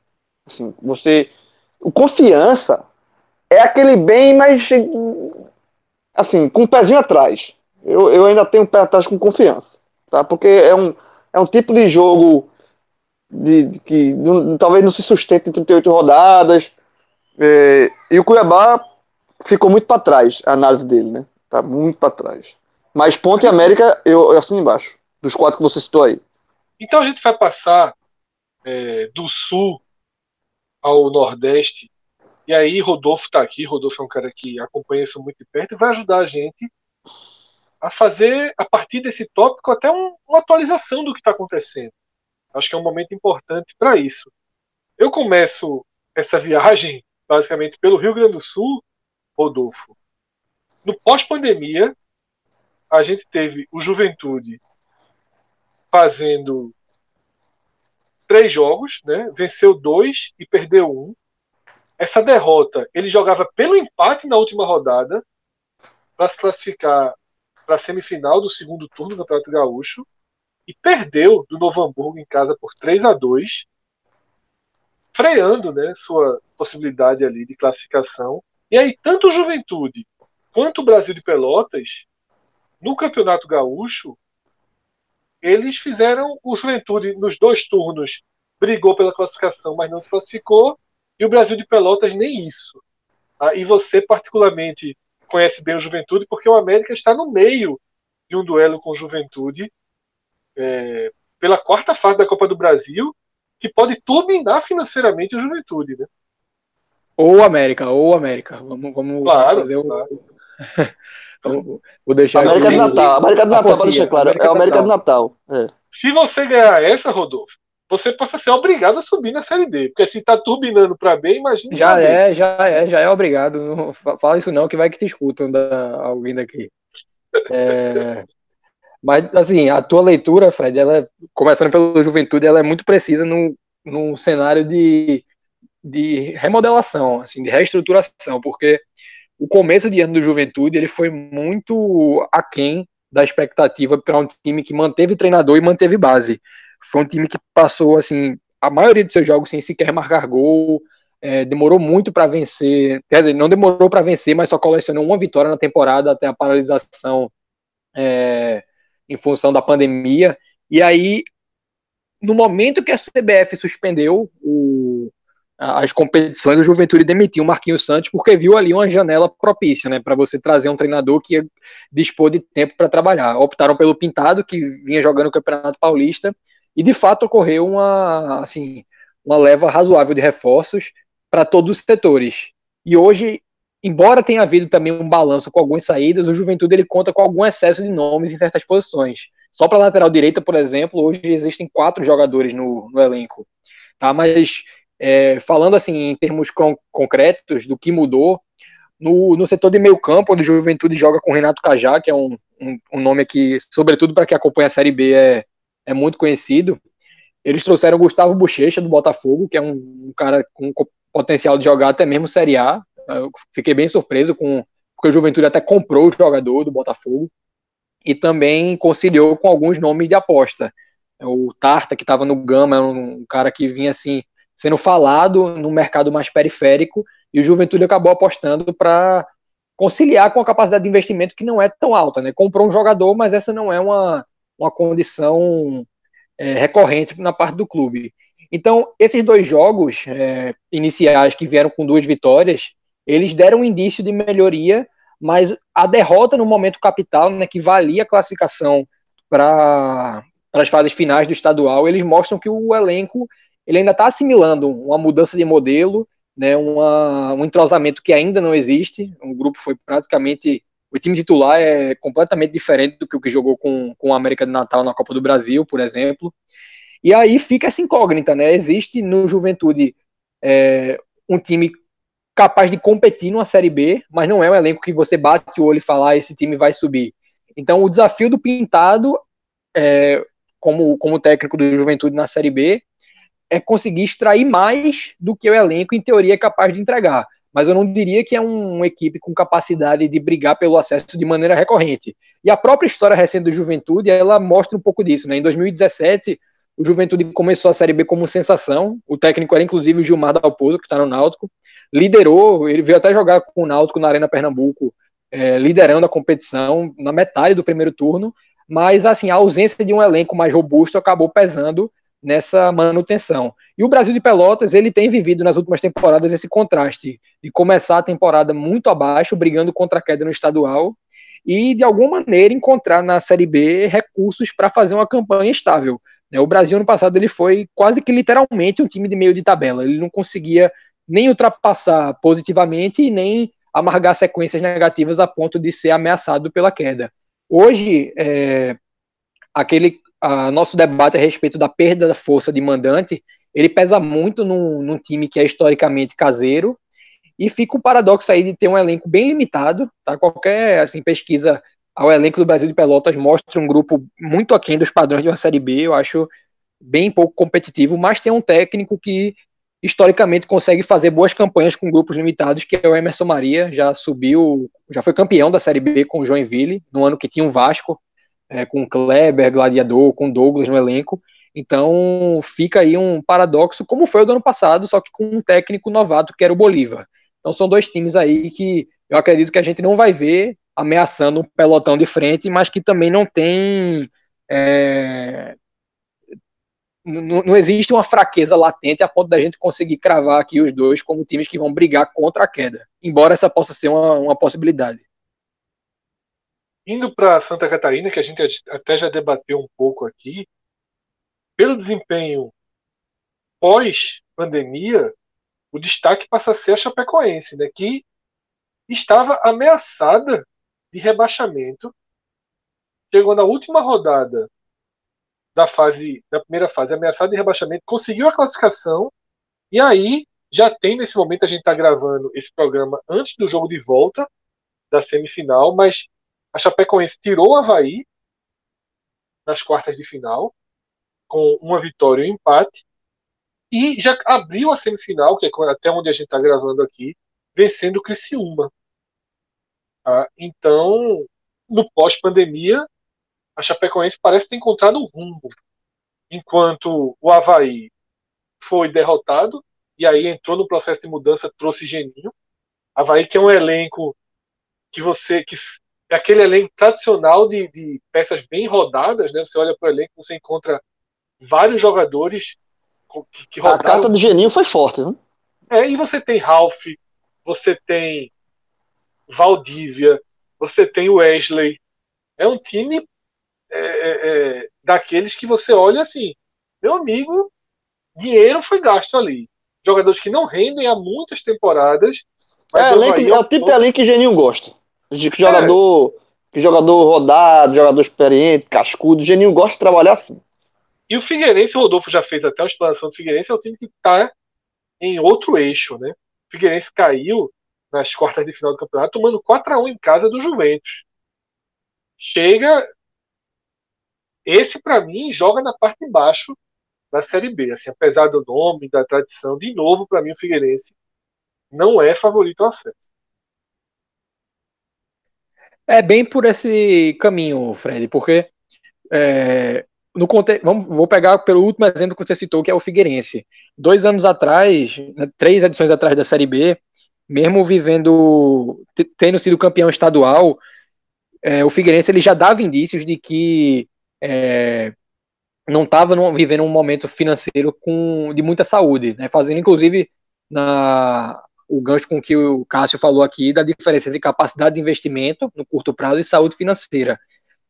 Assim, você, o confiança é aquele bem, mas assim, com um pezinho atrás. Eu, eu ainda tenho um pé atrás com confiança, tá? Porque é um, é um tipo de jogo de, de que não, talvez não se sustente em 38 rodadas. É, e o Cuiabá ficou muito para trás, a análise dele, né? Tá muito para trás. Mas Ponte América, eu, eu assino embaixo, dos quatro que você citou aí. Então a gente vai passar é, do sul ao nordeste. E aí Rodolfo está aqui, Rodolfo é um cara que acompanha isso muito de perto e vai ajudar a gente a fazer, a partir desse tópico, até um, uma atualização do que está acontecendo. Acho que é um momento importante para isso. Eu começo essa viagem, basicamente, pelo Rio Grande do Sul, Rodolfo. No pós-pandemia, a gente teve o Juventude fazendo três jogos, né? venceu dois e perdeu um. Essa derrota, ele jogava pelo empate na última rodada, para se classificar para a semifinal do segundo turno do Campeonato Gaúcho e perdeu do Novo Hamburgo em casa por 3 a 2 freando né, sua possibilidade ali de classificação. E aí, tanto o Juventude quanto o Brasil de Pelotas, no Campeonato Gaúcho, eles fizeram o Juventude nos dois turnos brigou pela classificação, mas não se classificou, e o Brasil de Pelotas nem isso. Ah, e você, particularmente, conhece bem o Juventude, porque o América está no meio de um duelo com o Juventude é, pela quarta fase da Copa do Brasil, que pode turbinar financeiramente o Juventude, né? Ou América, ou América. Vamos, vamos Claro, fazer o. claro. (laughs) Vou- Vou deixar América do Natal, América do Natal, pra poesia, deixar claro. América É o América do Natal. É. Se você ganhar essa, Rodolfo, você passa a ser obrigado a subir na Série D. Porque se tá turbinando para B, imagina. Já pra B. é, já é, já é obrigado. Não fa- fala isso não, que vai que te escutam da, alguém daqui. É, (laughs) mas, assim, a tua leitura, Fred, ela, é- começando pelo Juventude, ela é muito precisa no, no cenário de, de remodelação, assim, de reestruturação, porque o começo de ano do Juventude ele foi muito aquém da expectativa para um time que manteve treinador e manteve base. Foi um time que passou, assim, a maioria de seus jogos sem sequer marcar gol, é, demorou muito para vencer, quer dizer, não demorou para vencer, mas só colecionou uma vitória na temporada até a paralisação é, em função da pandemia. E aí, no momento que a CBF suspendeu o- as competições, o Juventude demitiu o Marquinhos Santos porque viu ali uma janela propícia, né, para você trazer um treinador que ia dispor de tempo para trabalhar. Optaram pelo Pintado, que vinha jogando o Campeonato Paulista, e de fato ocorreu uma, assim, uma leva razoável de reforços para todos os setores. E hoje, embora tenha havido também um balanço com algumas saídas, o Juventude ele conta com algum excesso de nomes em certas posições. Só para lateral direita, por exemplo, hoje existem quatro jogadores no, no elenco. Tá? Mas é, falando assim em termos con- concretos do que mudou, no, no setor de meio campo, onde o Juventude joga com Renato Cajá, que é um, um, um nome que, sobretudo para quem acompanha a Série B, é, é muito conhecido. Eles trouxeram o Gustavo Bochecha, do Botafogo, que é um, um cara com co- potencial de jogar até mesmo Série A. Eu fiquei bem surpreso com porque o Juventude até comprou o jogador do Botafogo e também conciliou com alguns nomes de aposta. O Tarta, que estava no Gama, um, um cara que vinha assim sendo falado no mercado mais periférico e o Juventude acabou apostando para conciliar com a capacidade de investimento que não é tão alta, né? Comprou um jogador, mas essa não é uma, uma condição é, recorrente na parte do clube. Então, esses dois jogos é, iniciais que vieram com duas vitórias, eles deram um indício de melhoria, mas a derrota no momento capital, né, que valia a classificação para as fases finais do estadual, eles mostram que o elenco ele ainda está assimilando uma mudança de modelo, né, uma, um entrosamento que ainda não existe. O grupo foi praticamente. O time titular é completamente diferente do que o que jogou com, com a América do Natal na Copa do Brasil, por exemplo. E aí fica essa incógnita, né? Existe no Juventude é, um time capaz de competir numa Série B, mas não é um elenco que você bate o olho e fala, ah, esse time vai subir. Então o desafio do Pintado, é, como, como técnico do Juventude na Série B, é conseguir extrair mais do que o elenco, em teoria, é capaz de entregar. Mas eu não diria que é um, uma equipe com capacidade de brigar pelo acesso de maneira recorrente. E a própria história recente do Juventude, ela mostra um pouco disso. Né? Em 2017, o Juventude começou a Série B como sensação. O técnico era, inclusive, o Gilmar Dalpozo, que está no Náutico. Liderou, ele veio até jogar com o Náutico na Arena Pernambuco, é, liderando a competição na metade do primeiro turno. Mas, assim, a ausência de um elenco mais robusto acabou pesando nessa manutenção. E o Brasil de Pelotas, ele tem vivido nas últimas temporadas esse contraste de começar a temporada muito abaixo, brigando contra a queda no estadual, e de alguma maneira encontrar na Série B recursos para fazer uma campanha estável. O Brasil no passado ele foi quase que literalmente um time de meio de tabela. Ele não conseguia nem ultrapassar positivamente e nem amargar sequências negativas a ponto de ser ameaçado pela queda. Hoje, é, aquele a nosso debate a respeito da perda da força de mandante, ele pesa muito num, num, time que é historicamente caseiro, e fica o paradoxo aí de ter um elenco bem limitado, tá? Qualquer assim, pesquisa ao elenco do Brasil de Pelotas mostra um grupo muito aquém dos padrões de uma Série B, eu acho bem pouco competitivo, mas tem um técnico que historicamente consegue fazer boas campanhas com grupos limitados, que é o Emerson Maria, já subiu, já foi campeão da Série B com o Joinville, no ano que tinha um Vasco, é, com Kleber, Gladiador, com Douglas no elenco. Então fica aí um paradoxo, como foi o do ano passado, só que com um técnico novato que era o Bolívar. Então são dois times aí que eu acredito que a gente não vai ver ameaçando um pelotão de frente, mas que também não tem é, não, não existe uma fraqueza latente a ponto da gente conseguir cravar aqui os dois como times que vão brigar contra a queda, embora essa possa ser uma, uma possibilidade. Indo para Santa Catarina, que a gente até já debateu um pouco aqui, pelo desempenho pós-pandemia, o destaque passa a ser a Chapecoense, né, que estava ameaçada de rebaixamento. Chegou na última rodada da fase da primeira fase ameaçada de rebaixamento, conseguiu a classificação e aí já tem nesse momento a gente está gravando esse programa antes do jogo de volta da semifinal, mas a Chapecoense tirou o Havaí nas quartas de final com uma vitória e um empate e já abriu a semifinal, que é até onde a gente está gravando aqui, vencendo o Criciúma. Tá? Então, no pós-pandemia, a Chapecoense parece ter encontrado um rumo. Enquanto o Havaí foi derrotado, e aí entrou no processo de mudança, trouxe Geninho. Havaí que é um elenco que você. que é aquele elenco tradicional de, de peças bem rodadas, né? Você olha para o elenco, você encontra vários jogadores que, que rodaram. A carta do Geninho foi forte, né? É, e você tem Ralph, você tem Valdívia, você tem Wesley. É um time é, é, é, daqueles que você olha assim, meu amigo, dinheiro foi gasto ali. Jogadores que não rendem há muitas temporadas. É, elenco, é o tipo de elenco que Geninho gosta. De que jogador, que jogador rodado, jogador experiente, cascudo. Geninho gosta de trabalhar assim. E o Figueirense, o Rodolfo já fez até uma explanação do Figueirense, é o time que está em outro eixo, né? O Figueirense caiu nas quartas de final do campeonato, tomando 4 a 1 em casa do Juventus. Chega esse, para mim, joga na parte de baixo da Série B. Assim, apesar do nome, da tradição, de novo, para mim, o Figueirense não é favorito ao acesso. É bem por esse caminho, Fred, porque é, no contexto, vamos, vou pegar pelo último exemplo que você citou, que é o Figueirense. Dois anos atrás, né, três edições atrás da Série B, mesmo vivendo, tendo sido campeão estadual, é, o Figueirense ele já dava indícios de que é, não estava vivendo um momento financeiro com, de muita saúde, né, fazendo inclusive na, o gancho com que o Cássio falou aqui da diferença entre capacidade de investimento no curto prazo e saúde financeira.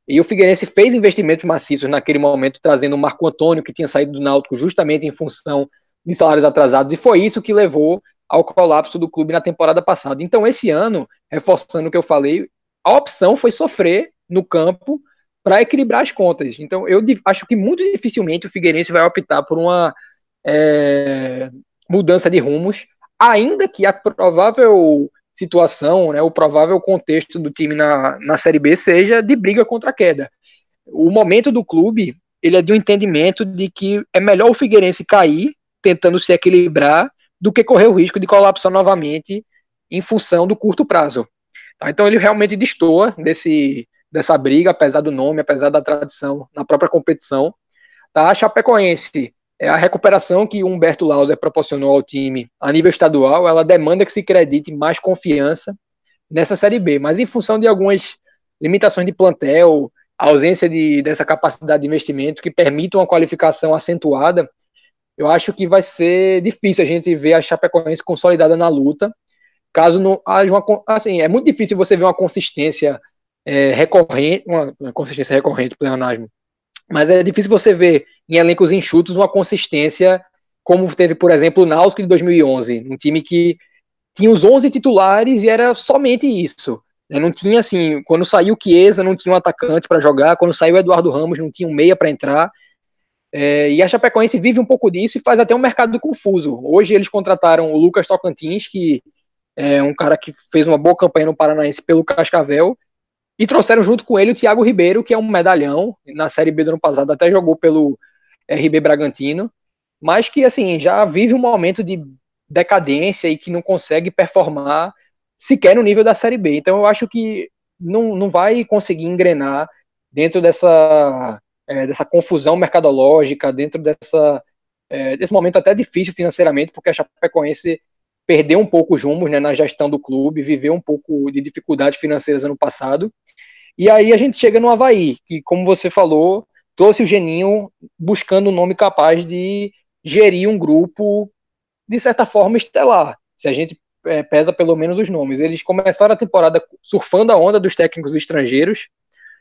E o Figueirense fez investimentos maciços naquele momento, trazendo o Marco Antônio, que tinha saído do Náutico justamente em função de salários atrasados, e foi isso que levou ao colapso do clube na temporada passada. Então, esse ano, reforçando o que eu falei, a opção foi sofrer no campo para equilibrar as contas. Então, eu acho que muito dificilmente o Figueirense vai optar por uma é, mudança de rumos, ainda que a provável situação, né, o provável contexto do time na, na Série B seja de briga contra a queda. O momento do clube, ele é de um entendimento de que é melhor o Figueirense cair, tentando se equilibrar, do que correr o risco de colapsar novamente em função do curto prazo. Tá? Então ele realmente destoa desse, dessa briga, apesar do nome, apesar da tradição na própria competição. Tá? A Chapecoense, a recuperação que o Humberto Lauser proporcionou ao time a nível estadual, ela demanda que se acredite mais confiança nessa Série B, mas em função de algumas limitações de plantel, ausência de, dessa capacidade de investimento que permitam uma qualificação acentuada, eu acho que vai ser difícil a gente ver a Chapecoense consolidada na luta, caso não haja uma. Assim, é muito difícil você ver uma consistência é, recorrente, uma, uma, consistência recorrente, pleonasmo. Mas é difícil você ver em elencos enxutos uma consistência como teve, por exemplo, o Náutico de 2011, um time que tinha os 11 titulares e era somente isso. Né? Não tinha assim, quando saiu o Chiesa, não tinha um atacante para jogar, quando saiu Eduardo Ramos, não tinha um meia para entrar. É, e a Chapecoense vive um pouco disso e faz até um mercado confuso. Hoje eles contrataram o Lucas Tocantins, que é um cara que fez uma boa campanha no Paranaense pelo Cascavel, e trouxeram junto com ele o Thiago Ribeiro, que é um medalhão, na Série B do ano passado até jogou pelo RB Bragantino. mas que assim já vive um momento de decadência e que não consegue performar sequer no nível da Série B. Então eu acho que não, não vai conseguir engrenar dentro dessa, é, dessa confusão mercadológica, dentro dessa, é, desse momento até difícil financeiramente, porque a Chapecoense perdeu um pouco os rumos né, na gestão do clube, viveu um pouco de dificuldades financeiras ano passado. E aí a gente chega no Havaí, que, como você falou, trouxe o Geninho buscando um nome capaz de gerir um grupo, de certa forma, estelar. Se a gente é, pesa pelo menos os nomes. Eles começaram a temporada surfando a onda dos técnicos estrangeiros.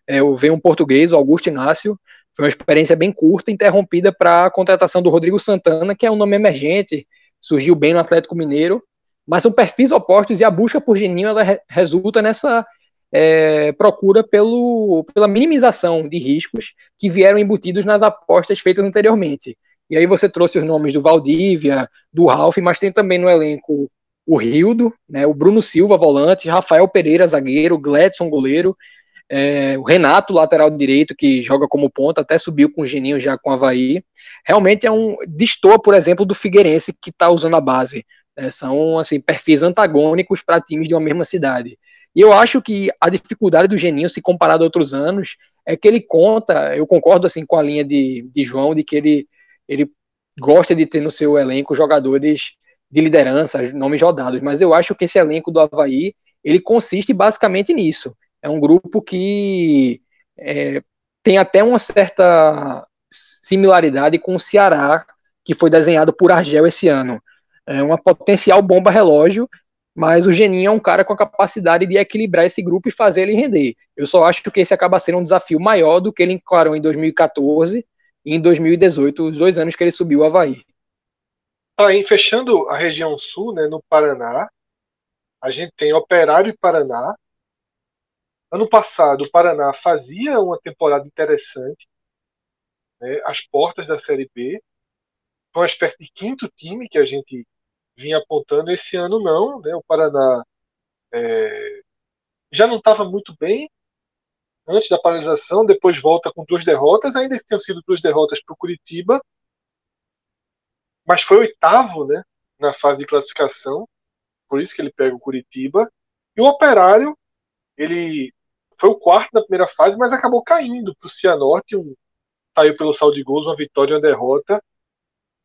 É, veio um português, o Augusto Inácio. Foi uma experiência bem curta, interrompida para a contratação do Rodrigo Santana, que é um nome emergente, surgiu bem no Atlético Mineiro, mas são perfis opostos e a busca por Geninho ela re resulta nessa é, procura pelo, pela minimização de riscos que vieram embutidos nas apostas feitas anteriormente. E aí você trouxe os nomes do Valdívia, do Ralph, mas tem também no elenco o Rildo, né, o Bruno Silva, volante, Rafael Pereira, zagueiro, Gledson, goleiro, é, o Renato, lateral direito, que joga como ponta, até subiu com o Geninho já com o Havaí. Realmente é um. Destoa, por exemplo, do Figueirense, que está usando a base. É, são assim, perfis antagônicos para times de uma mesma cidade. E eu acho que a dificuldade do Geninho, se comparado a outros anos, é que ele conta, eu concordo assim com a linha de, de João, de que ele, ele gosta de ter no seu elenco jogadores de liderança, nomes rodados, mas eu acho que esse elenco do Havaí, ele consiste basicamente nisso. É um grupo que é, tem até uma certa similaridade com o Ceará, que foi desenhado por Argel esse ano. É uma potencial bomba relógio, mas o Geninho é um cara com a capacidade de equilibrar esse grupo e fazer ele render. Eu só acho que esse acaba sendo um desafio maior do que ele encarou em 2014 e em 2018, os dois anos que ele subiu o Havaí. Aí, fechando a região sul, né, no Paraná, a gente tem Operário e Paraná. Ano passado, o Paraná fazia uma temporada interessante, né, portas da Série B. Foi uma espécie de quinto time que a gente vinha apontando. Esse ano, não. Né, o Paraná é, já não estava muito bem antes da paralisação, depois volta com duas derrotas, ainda que tenham sido duas derrotas para o Curitiba mas foi oitavo né, na fase de classificação, por isso que ele pega o Curitiba. E o Operário, ele foi o quarto na primeira fase, mas acabou caindo para o Cianorte, um, saiu pelo saldo de gols, uma vitória e uma derrota.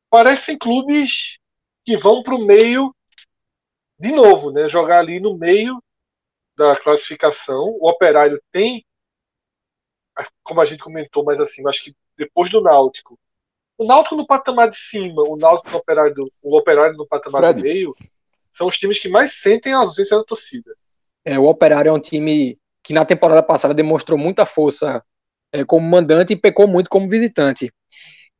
Parecem clubes que vão para o meio de novo, né, jogar ali no meio da classificação. O Operário tem, como a gente comentou mais assim, acho que depois do Náutico, o Náutico no patamar de cima, o Náutico no operário, o operário no patamar Fred. do meio, são os times que mais sentem a ausência da torcida. É, o Operário é um time que na temporada passada demonstrou muita força como mandante e pecou muito como visitante.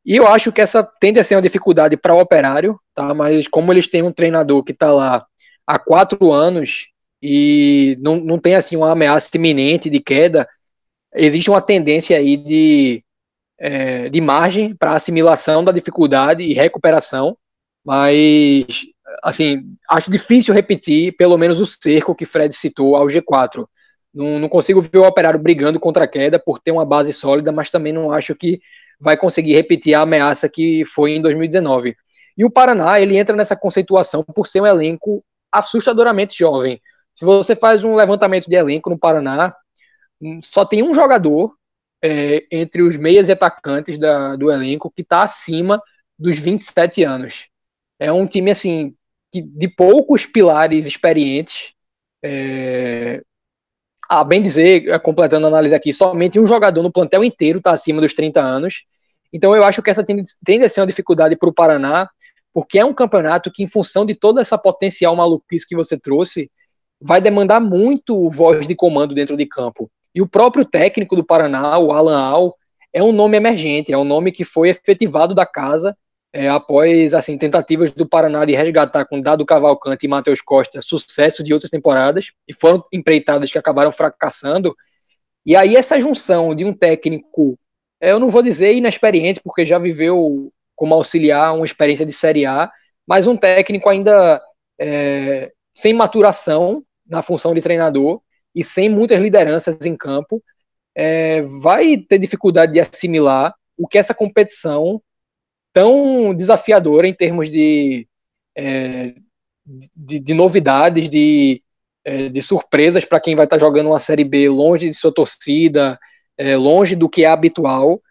E eu acho que essa tende a ser uma dificuldade para o Operário, tá? Mas como eles têm um treinador que está lá há quatro anos e não, não tem assim uma ameaça iminente de queda, existe uma tendência aí de é, de margem para assimilação da dificuldade e recuperação, mas assim acho difícil repetir pelo menos o cerco que Fred citou ao G4. Não, não consigo ver o Operário brigando contra a queda por ter uma base sólida, mas também não acho que vai conseguir repetir a ameaça que foi em 2019. E o Paraná, ele entra nessa conceituação por ser um elenco assustadoramente jovem. Se você faz um levantamento de elenco no Paraná, só tem um jogador é, entre os meias e atacantes da, do elenco que está acima dos 27 anos. É um time assim que, de poucos pilares experientes. É, a bem dizer, é, completando a análise aqui, somente um jogador no plantel inteiro está acima dos 30 anos. Então eu acho que essa tende a ser uma dificuldade para o Paraná, porque é um campeonato que, em função de toda essa potencial maluquice que você trouxe, vai demandar muito voz de comando dentro de campo. E o próprio técnico do Paraná, o Alan Al, é um nome emergente, é um nome que foi efetivado da casa é, após assim tentativas do Paraná de resgatar com Dado Cavalcante e Matheus Costa sucesso de outras temporadas e foram empreitadas que acabaram fracassando. E aí essa junção de um técnico, é, eu não vou dizer inexperiente, porque já viveu como auxiliar uma experiência de Série A, mas um técnico ainda é, sem maturação na função de treinador, e sem muitas lideranças em campo, é, vai ter dificuldade de assimilar o que essa competição tão desafiadora em termos de, é, de, de, novidades, de, é, de surpresas para quem vai estar tá jogando uma Série B longe de sua torcida, é, longe do que é habitual.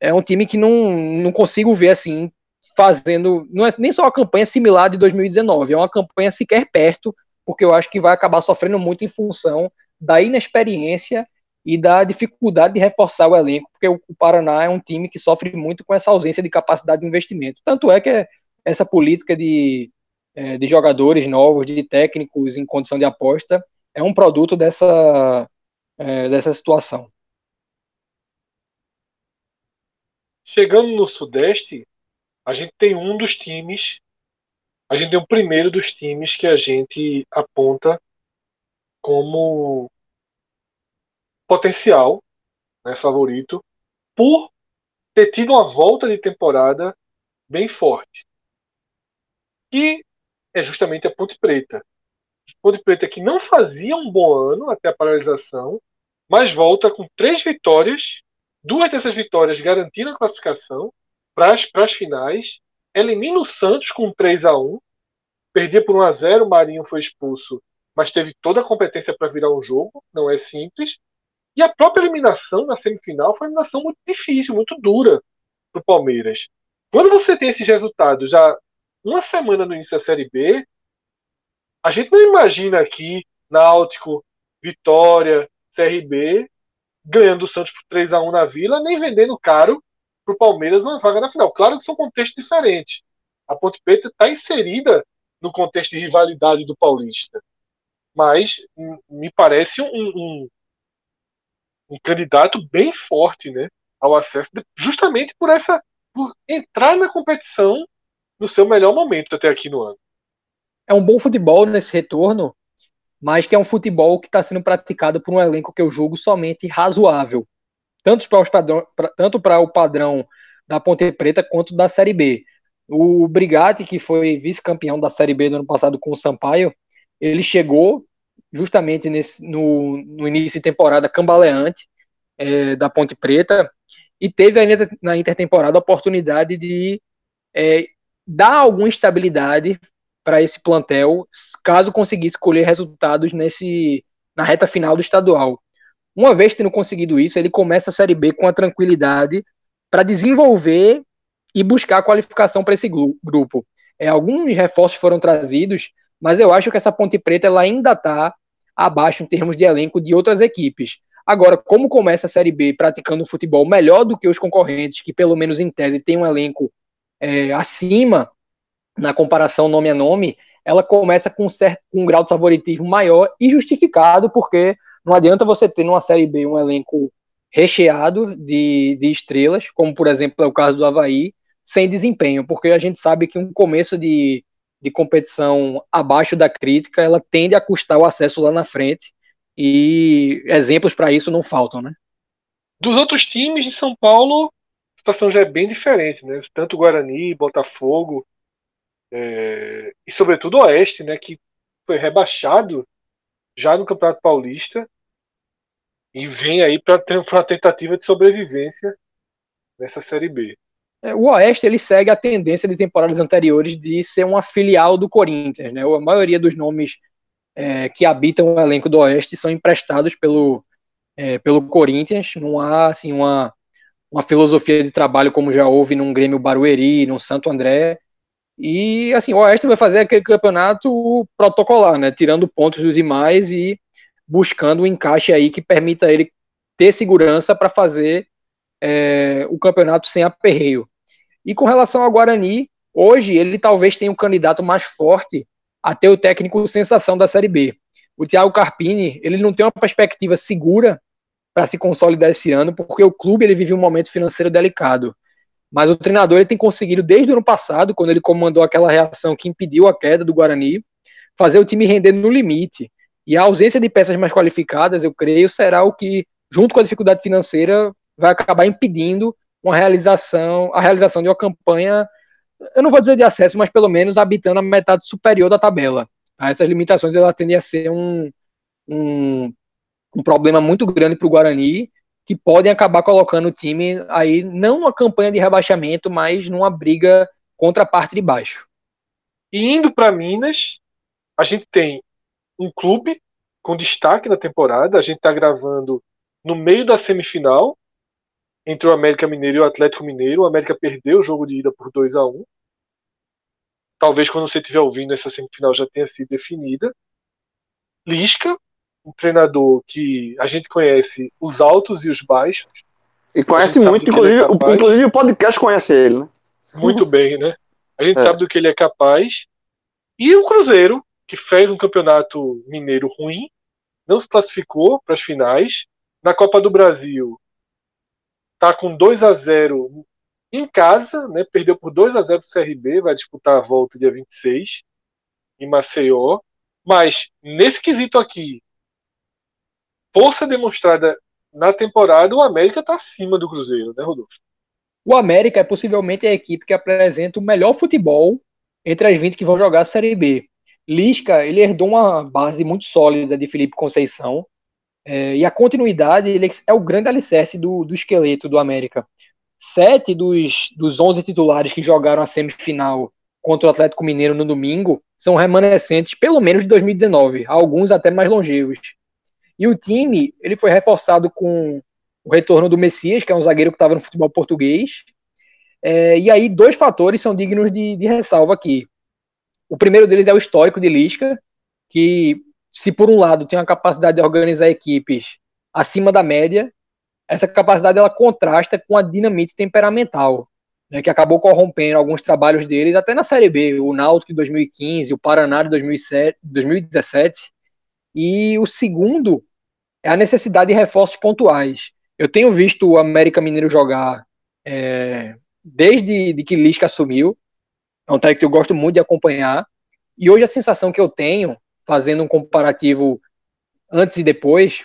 É um time que não, não consigo ver assim fazendo, não é nem só uma campanha similar de 2019, é uma campanha sequer perto, porque eu acho que vai acabar sofrendo muito em função da inexperiência e da dificuldade de reforçar o elenco, porque o Paraná é um time que sofre muito com essa ausência de capacidade de investimento. Tanto é que essa política de, é, de jogadores novos, de técnicos em condição de aposta, é um produto dessa, é, dessa situação. Chegando no Sudeste, a gente tem um dos times, a gente tem o primeiro dos times que a gente aponta como potencial né, favorito por ter tido uma volta de temporada bem forte. E é justamente a Ponte Preta. Ponte Preta que não fazia um bom ano até a paralisação, mas volta com três vitórias, duas dessas vitórias garantindo a classificação para as finais, elimina o Santos com 3 a 1 perdia por 1 a 0 o Marinho foi expulso, mas teve toda a competência para virar um jogo, não é simples, e a própria eliminação na semifinal foi uma eliminação muito difícil, muito dura para o Palmeiras. Quando você tem esses resultados já uma semana no início da Série B, a gente não imagina aqui Náutico, Vitória, CRB ganhando o Santos por 3 a 1 na Vila, nem vendendo caro para o Palmeiras uma vaga na final. Claro que são contextos diferentes. A Ponte Preta está inserida no contexto de rivalidade do Paulista. Mas me parece um, um, um candidato bem forte né, ao acesso, justamente por essa por entrar na competição no seu melhor momento até aqui no ano. É um bom futebol nesse retorno, mas que é um futebol que está sendo praticado por um elenco que eu julgo somente razoável, tanto para, padrão, tanto para o padrão da Ponte Preta quanto da Série B. O Brigatti, que foi vice-campeão da Série B no ano passado com o Sampaio, ele chegou justamente nesse, no, no início de temporada cambaleante é, da Ponte Preta e teve ainda na intertemporada a oportunidade de é, dar alguma estabilidade para esse plantel, caso conseguisse colher resultados nesse na reta final do estadual. Uma vez tendo conseguido isso, ele começa a Série B com a tranquilidade para desenvolver e buscar a qualificação para esse grupo. É, alguns reforços foram trazidos, mas eu acho que essa Ponte Preta ela ainda está abaixo em termos de elenco de outras equipes. Agora, como começa a Série B praticando futebol melhor do que os concorrentes, que pelo menos em tese tem um elenco é, acima na comparação nome a nome, ela começa com um, certo, um grau de favoritismo maior e justificado, porque não adianta você ter numa Série B um elenco recheado de, de estrelas, como por exemplo é o caso do Havaí, sem desempenho, porque a gente sabe que um começo de, de competição abaixo da crítica, ela tende a custar o acesso lá na frente, e exemplos para isso não faltam, né? Dos outros times de São Paulo, a situação já é bem diferente, né? Tanto Guarani, Botafogo, é... e sobretudo Oeste, né? Que foi rebaixado já no Campeonato Paulista e vem aí para uma tentativa de sobrevivência nessa Série B. É, o Oeste ele segue a tendência de temporadas anteriores de ser uma filial do Corinthians. Né? A maioria dos nomes é, que habitam o elenco do Oeste são emprestados pelo, é, pelo Corinthians. Não há assim, uma, uma filosofia de trabalho como já houve num Grêmio Barueri, num Santo André. E assim, o Oeste vai fazer aquele campeonato protocolar, né? tirando pontos dos demais e buscando um encaixe aí que permita ele ter segurança para fazer é, o campeonato sem aperreio. E com relação ao Guarani, hoje ele talvez tenha um candidato mais forte a ter o técnico sensação da Série B. O Thiago Carpini, ele não tem uma perspectiva segura para se consolidar esse ano, porque o clube ele vive um momento financeiro delicado. Mas o treinador ele tem conseguido, desde o ano passado, quando ele comandou aquela reação que impediu a queda do Guarani, fazer o time render no limite. E a ausência de peças mais qualificadas, eu creio, será o que, junto com a dificuldade financeira, vai acabar impedindo uma realização, a realização de uma campanha, eu não vou dizer de acesso, mas pelo menos habitando a metade superior da tabela. Tá? Essas limitações ela tendem a ser um, um, um problema muito grande para o Guarani, que podem acabar colocando o time aí, não numa campanha de rebaixamento, mas numa briga contra a parte de baixo. E indo para Minas, a gente tem um clube com destaque na temporada. A gente está gravando no meio da semifinal entre o América Mineiro e o Atlético Mineiro. O América perdeu o jogo de ida por 2 a 1 Talvez quando você estiver ouvindo essa semifinal já tenha sido definida. Lisca, um treinador que a gente conhece os altos e os baixos. E conhece muito, inclusive, é inclusive o podcast conhece ele, né? Muito (laughs) bem, né? A gente é. sabe do que ele é capaz. E o Cruzeiro, que fez um campeonato mineiro ruim, não se classificou para as finais. Na Copa do Brasil, tá com 2 a 0 em casa, né? Perdeu por 2 a 0 do CRB, vai disputar a volta dia 26 em Maceió. Mas nesse quesito aqui, força demonstrada na temporada, o América está acima do Cruzeiro, né, Rodolfo? O América é possivelmente a equipe que apresenta o melhor futebol entre as 20 que vão jogar a Série B. Lisca, ele herdou uma base muito sólida de Felipe Conceição, é, e a continuidade ele é o grande alicerce do, do esqueleto do América. Sete dos, dos 11 titulares que jogaram a semifinal contra o Atlético Mineiro no domingo são remanescentes, pelo menos de 2019, alguns até mais longevos. E o time ele foi reforçado com o retorno do Messias, que é um zagueiro que estava no futebol português. É, e aí, dois fatores são dignos de, de ressalva aqui. O primeiro deles é o histórico de Lisca, que, se por um lado tem a capacidade de organizar equipes acima da média, essa capacidade ela contrasta com a dinamite temperamental, né, que acabou corrompendo alguns trabalhos deles, até na Série B, o Náutico de 2015, o Paraná de 2007, 2017, e o segundo é a necessidade de reforços pontuais. Eu tenho visto o América Mineiro jogar é, desde de que Lisca assumiu, é um técnico que eu gosto muito de acompanhar, e hoje a sensação que eu tenho, fazendo um comparativo antes e depois,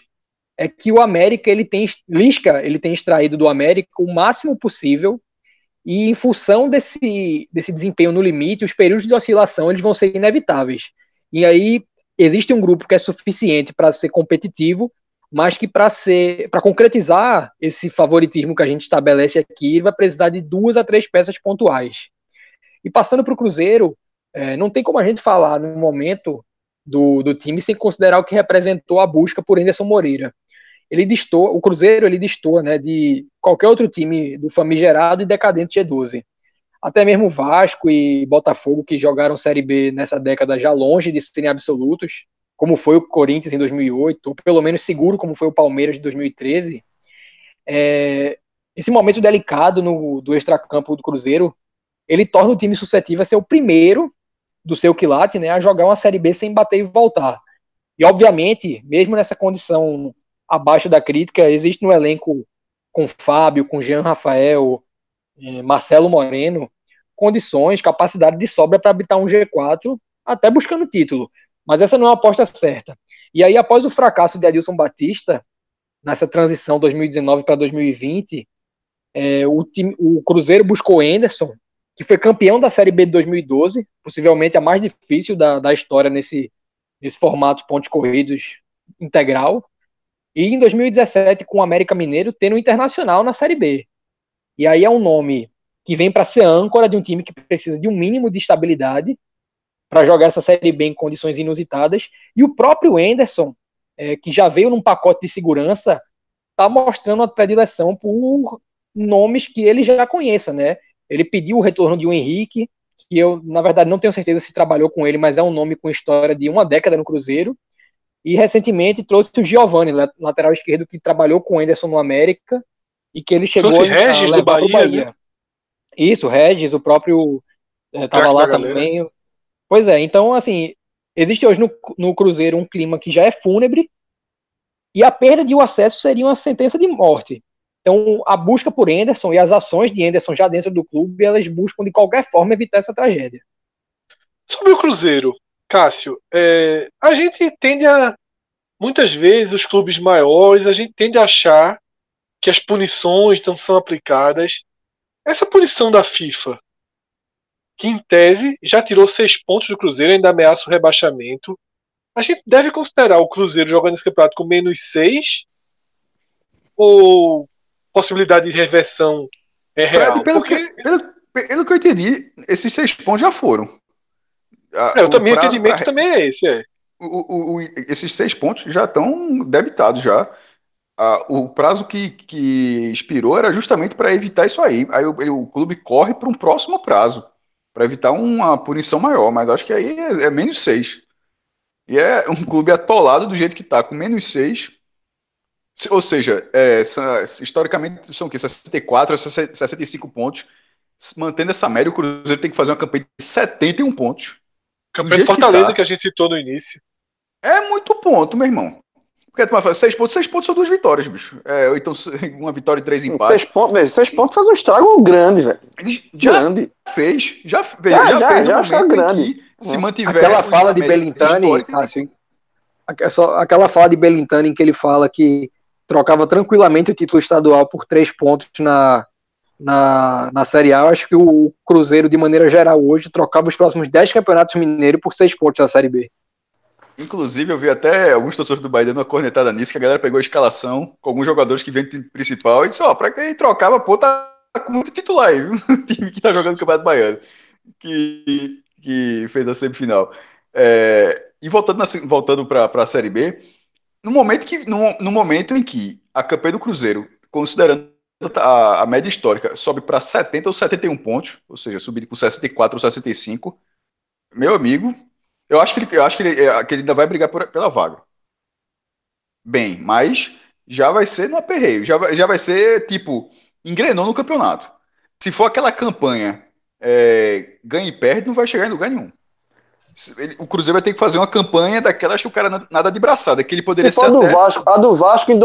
é que o América, ele tem, Lisca, ele tem extraído do América o máximo possível e em função desse, desse desempenho no limite, os períodos de oscilação eles vão ser inevitáveis. E aí existe um grupo que é suficiente para ser competitivo, mas que para ser para concretizar esse favoritismo que a gente estabelece aqui, ele vai precisar de duas a três peças pontuais. E passando para o Cruzeiro, é, não tem como a gente falar no momento do, do time sem considerar o que representou a busca por Anderson Moreira ele distou, o Cruzeiro ele distou, né, de qualquer outro time do famigerado e decadente G12. Até mesmo Vasco e Botafogo, que jogaram Série B nessa década já longe de serem absolutos, como foi o Corinthians em 2008, ou pelo menos seguro como foi o Palmeiras de 2013, é, esse momento delicado no, do extracampo do Cruzeiro, ele torna o time suscetível a ser o primeiro do seu quilate, né, a jogar uma Série B sem bater e voltar. E, obviamente, mesmo nessa condição abaixo da crítica. Existe no elenco com Fábio, com Jean Rafael, eh, Marcelo Moreno, condições, capacidade de sobra para habitar um G4, até buscando título. Mas essa não é uma aposta certa. E aí, após o fracasso de Adilson Batista, nessa transição 2019 para 2020, é, o, time, o Cruzeiro buscou Anderson, que foi campeão da Série B de 2012, possivelmente a mais difícil da, da história nesse, nesse formato pontos corridos integral. E em 2017, com o América Mineiro, tendo o Internacional na Série B. E aí é um nome que vem para ser âncora de um time que precisa de um mínimo de estabilidade para jogar essa Série B em condições inusitadas. E o próprio Enderson, é, que já veio num pacote de segurança, está mostrando a predileção por nomes que ele já conheça, né? Ele pediu o retorno de um Henrique, que eu, na verdade, não tenho certeza se trabalhou com ele, mas é um nome com história de uma década no Cruzeiro. E recentemente trouxe o Giovanni, lateral esquerdo, que trabalhou com o Anderson no América e que ele chegou trouxe a, Regis a levar do Bahia, Bahia. Né? Isso, Regis, o próprio estava é, lá também. Pois é, então assim, existe hoje no, no Cruzeiro um clima que já é fúnebre e a perda de um acesso seria uma sentença de morte. Então, a busca por Anderson e as ações de Anderson já dentro do clube, elas buscam de qualquer forma evitar essa tragédia. Sobre o Cruzeiro, Cássio, é, a gente tende a. Muitas vezes, os clubes maiores, a gente tende a achar que as punições não são aplicadas. Essa punição da FIFA, que em tese já tirou seis pontos do Cruzeiro, ainda ameaça o rebaixamento. A gente deve considerar o Cruzeiro jogando esse campeonato com menos seis? ou possibilidade de reversão é Fred, real? pelo, Porque que, pelo, pelo que eu entendi, esses seis pontos já foram. A- é, o o também prazo entendimento pra- também é esse, é. o- o- o- esses seis pontos já estão debitados já. Ah, o prazo que, que expirou era justamente para evitar isso aí. Aí o, ele- o clube corre para um próximo prazo, para evitar uma punição maior, mas acho que aí é, é menos seis. E é um clube atolado do jeito que está, com menos seis. Ou seja, é, historicamente são o quê? 64 a 65 pontos. Mantendo essa média, o Cruzeiro tem que fazer uma campanha de 71 pontos. Campanha de jeito que Fortaleza tá. que a gente citou no início. É muito ponto, meu irmão. Porque tu vai fazer seis pontos, seis pontos são duas vitórias, bicho. É, ou então (laughs) uma vitória e três empates. Seis pontos, velho, seis pontos faz um estrago grande, velho. Já Grande. fez, já, veja, Já, já, já, fez no já momento grande. que se É. mantiver. Aquela os- fala de Belintani, só- aquela fala de Belintani em que ele fala que trocava tranquilamente o título estadual por três pontos na, na, na Série A. Eu acho que o Cruzeiro, de maneira geral, hoje trocava os próximos dez campeonatos mineiros por seis pontos na Série B. Inclusive, eu vi até alguns torcedores do Bahia dando uma cornetada nisso, que a galera pegou a escalação com alguns jogadores que vêm do time principal e disse, ó, pra quem trocava, pô, tá com muito titular aí, viu? O (laughs) time que tá jogando o Campeonato Baiano, que, que fez a semifinal. É, e voltando, voltando pra, pra Série B, no momento, que, no, no momento em que a campanha do Cruzeiro, considerando a, a média histórica, sobe para 70 ou 71 pontos, ou seja, subir com 64 ou 65, meu amigo, eu acho que ele, eu acho que ele, é, que ele ainda vai brigar por- pela vaga. Bem, mas já vai ser no aperreio. Já vai, já vai ser, tipo, engrenou no campeonato. Se for aquela campanha é, ganha e perde, não vai chegar em lugar nenhum. Ele- o Cruzeiro vai ter que fazer uma campanha daquelas que o cara nada, nada de braçada, que ele poderia Se ser do até... Vasco, a do Vasco em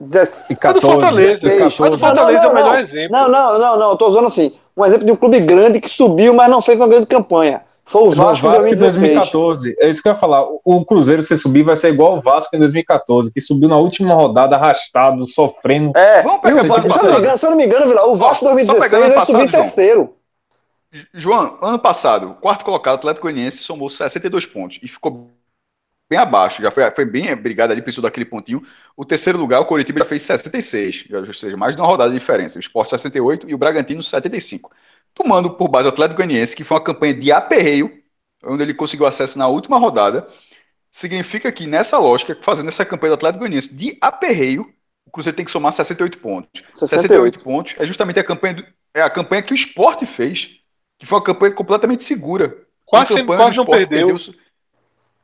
2017. E A do 14, Fortaleza. e A do 14. Fortaleza Não, é o não, melhor não. exemplo. Não, não, não, não. Eu tô usando assim. Um exemplo de um clube grande que subiu, mas não fez uma grande campanha. Foi o Do Vasco, Vasco, em em 2016. 2014. É isso que eu ia falar. O- Cruzeiro, se subir, vai ser igual o Vasco em 2014, que subiu na última rodada, arrastado, sofrendo. É, Vamos e pegar o Vasco- se, eu não me engano, não Vila, o Vasco só 2016 pegando ano ele subiu em terceiro. João, ano passado, quarto colocado, Atlético Goianiense somou 62 pontos e ficou bem abaixo, já foi, foi bem brigado ali, precisou daquele pontinho. O terceiro lugar, o Coritiba já fez 66, já- ou seja, mais de uma rodada de diferença. O Sport 68 e o Bragantino 75. Tomando por base o Atlético Goianiense, que foi uma campanha de aperreio, onde ele conseguiu acesso na última rodada, significa que nessa lógica, fazendo essa campanha do Atlético Goianiense de aperreio, o Cruzeiro tem que somar 68 pontos. 68 pontos é justamente a campanha, do- é a campanha que o Sport fez, que foi uma campanha completamente segura. Quase, campanha quase não Sport perdeu.